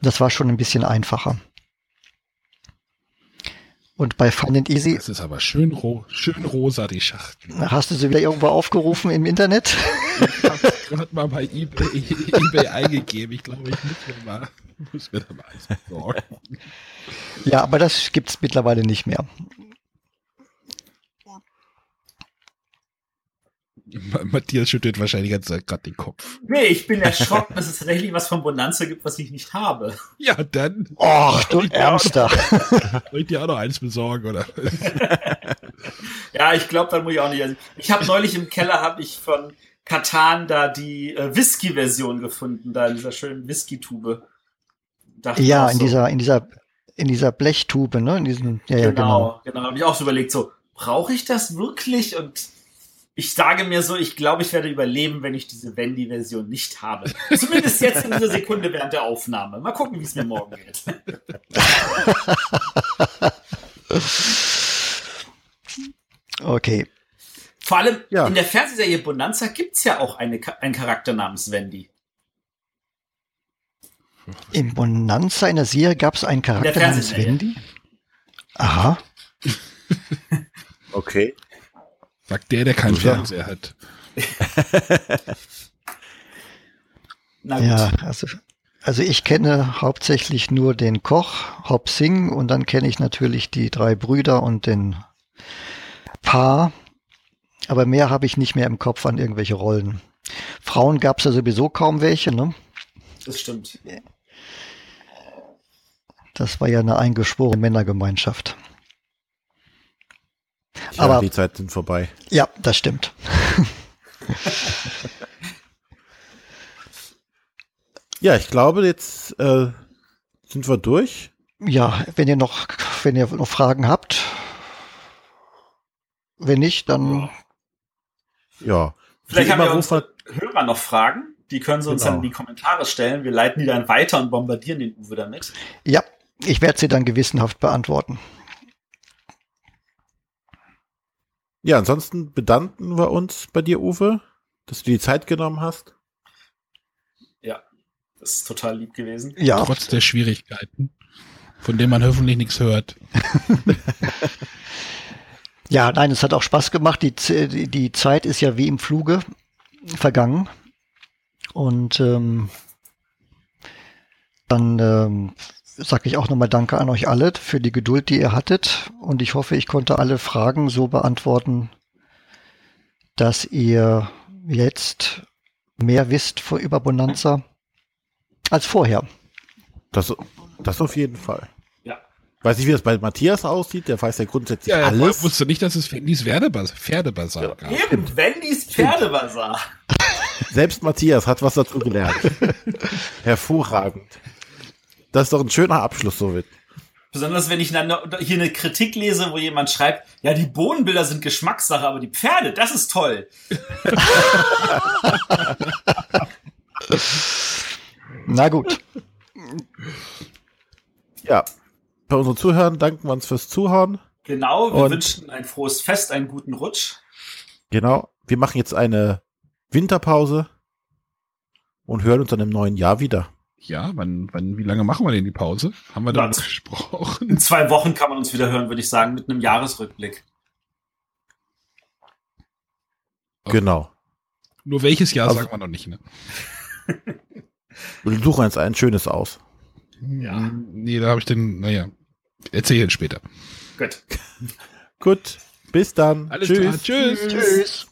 S4: Das war schon ein bisschen einfacher. Und bei Fun and Easy.
S2: Das ist aber schön, ro schön rosa, die Schachtel.
S4: Hast du sie wieder irgendwo aufgerufen im Internet?
S2: Ich habe gerade mal bei eBay, eBay eingegeben. Ich glaube, ich muss mir mal, muss mir da mal eins besorgen.
S4: Ja, aber das gibt es mittlerweile nicht mehr.
S2: Matthias schüttelt wahrscheinlich ganz gerade den Kopf.
S3: Nee, ich bin erschrocken, dass es tatsächlich was von Bonanza gibt, was ich nicht habe.
S2: Ja, dann.
S4: Och, du Ärmster.
S2: Soll ich dir auch noch eins besorgen, oder?
S3: ja, ich glaube, dann muss ich auch nicht. Also, ich habe neulich im Keller, habe ich von Katan da die äh, Whisky-Version gefunden, da in dieser schönen Whisky-Tube.
S4: Ja, in so. dieser, in dieser, in dieser Blechtube, ne? In diesem, ja, genau,
S3: ja, genau. Genau, habe ich auch so überlegt, so, brauche ich das wirklich? Und ich sage mir so, ich glaube, ich werde überleben, wenn ich diese Wendy-Version nicht habe. Zumindest jetzt in dieser Sekunde während der Aufnahme. Mal gucken, wie es mir morgen geht.
S4: okay.
S3: Vor allem ja. in der Fernsehserie Bonanza gibt es ja auch eine, einen Charakter namens Wendy.
S4: In Bonanza in der Serie gab es einen Charakter namens Wendy? Aha.
S1: okay.
S2: Sagt der, der keinen ja. Fernseher hat.
S4: ja, also, also ich kenne hauptsächlich nur den Koch, Hop Sing, und dann kenne ich natürlich die drei Brüder und den Paar. Aber mehr habe ich nicht mehr im Kopf an irgendwelche Rollen. Frauen gab es ja sowieso kaum welche, ne?
S3: Das stimmt.
S4: Das war ja eine eingeschworene Männergemeinschaft.
S1: Ja, Aber die Zeiten sind vorbei.
S4: Ja, das stimmt.
S1: ja, ich glaube, jetzt äh, sind wir durch.
S4: Ja, wenn ihr noch, wenn ihr noch Fragen habt, wenn nicht, dann.
S1: Ja.
S3: Vielleicht haben wir unsere Hörer noch Fragen. Die können sie uns genau. dann in die Kommentare stellen. Wir leiten die dann weiter und bombardieren den Uwe damit.
S4: Ja, ich werde sie dann gewissenhaft beantworten.
S1: Ja, ansonsten bedanken wir uns bei dir, Uwe, dass du die Zeit genommen hast.
S3: Ja, das ist total lieb gewesen.
S4: Ja,
S2: Trotz der Schwierigkeiten, von denen man hoffentlich nichts hört.
S4: ja, nein, es hat auch Spaß gemacht. Die, die Zeit ist ja wie im Fluge vergangen. Und ähm, dann ähm, sage ich auch nochmal Danke an euch alle für die Geduld, die ihr hattet. Und ich hoffe, ich konnte alle Fragen so beantworten, dass ihr jetzt mehr wisst vor über Bonanza als vorher.
S1: Das, das auf jeden Fall.
S3: Ja.
S1: Weiß nicht, wie das bei Matthias aussieht, der weiß ja grundsätzlich
S2: Ja,
S1: alles.
S2: ich wusste nicht, dass es Fendis Pferdebas Pferdebasar gab.
S3: Eben, Wendys Pferdebazar.
S1: Selbst Matthias hat was dazu gelernt. Hervorragend. Das ist doch ein schöner Abschluss, so wird.
S3: Besonders wenn ich dann hier eine Kritik lese, wo jemand schreibt, ja, die Bohnenbilder sind Geschmackssache, aber die Pferde, das ist toll.
S4: Na gut.
S1: Ja. Bei unseren Zuhörern danken wir uns fürs Zuhören.
S3: Genau, wir
S1: Und-
S3: wünschen ein frohes Fest, einen guten Rutsch.
S1: Genau. Wir machen jetzt eine Winterpause und hören uns dann im neuen Jahr wieder.
S2: Ja, wann, wann, wie lange machen wir denn die Pause? Haben wir
S3: Was?
S2: gesprochen?
S3: In zwei Wochen kann man uns wieder hören, würde ich sagen, mit einem Jahresrückblick.
S2: Okay.
S1: Genau.
S2: Nur welches Jahr
S1: Also-
S2: sagen wir noch nicht, ne?
S1: Wir suchen uns ein schönes aus.
S3: Ja.
S2: Nee, da habe ich den, naja, erzähle ich später.
S3: Gut.
S1: Gut. Bis dann.
S2: Alles
S1: Tschüss.
S2: klar, tschüss.
S4: Tschüss.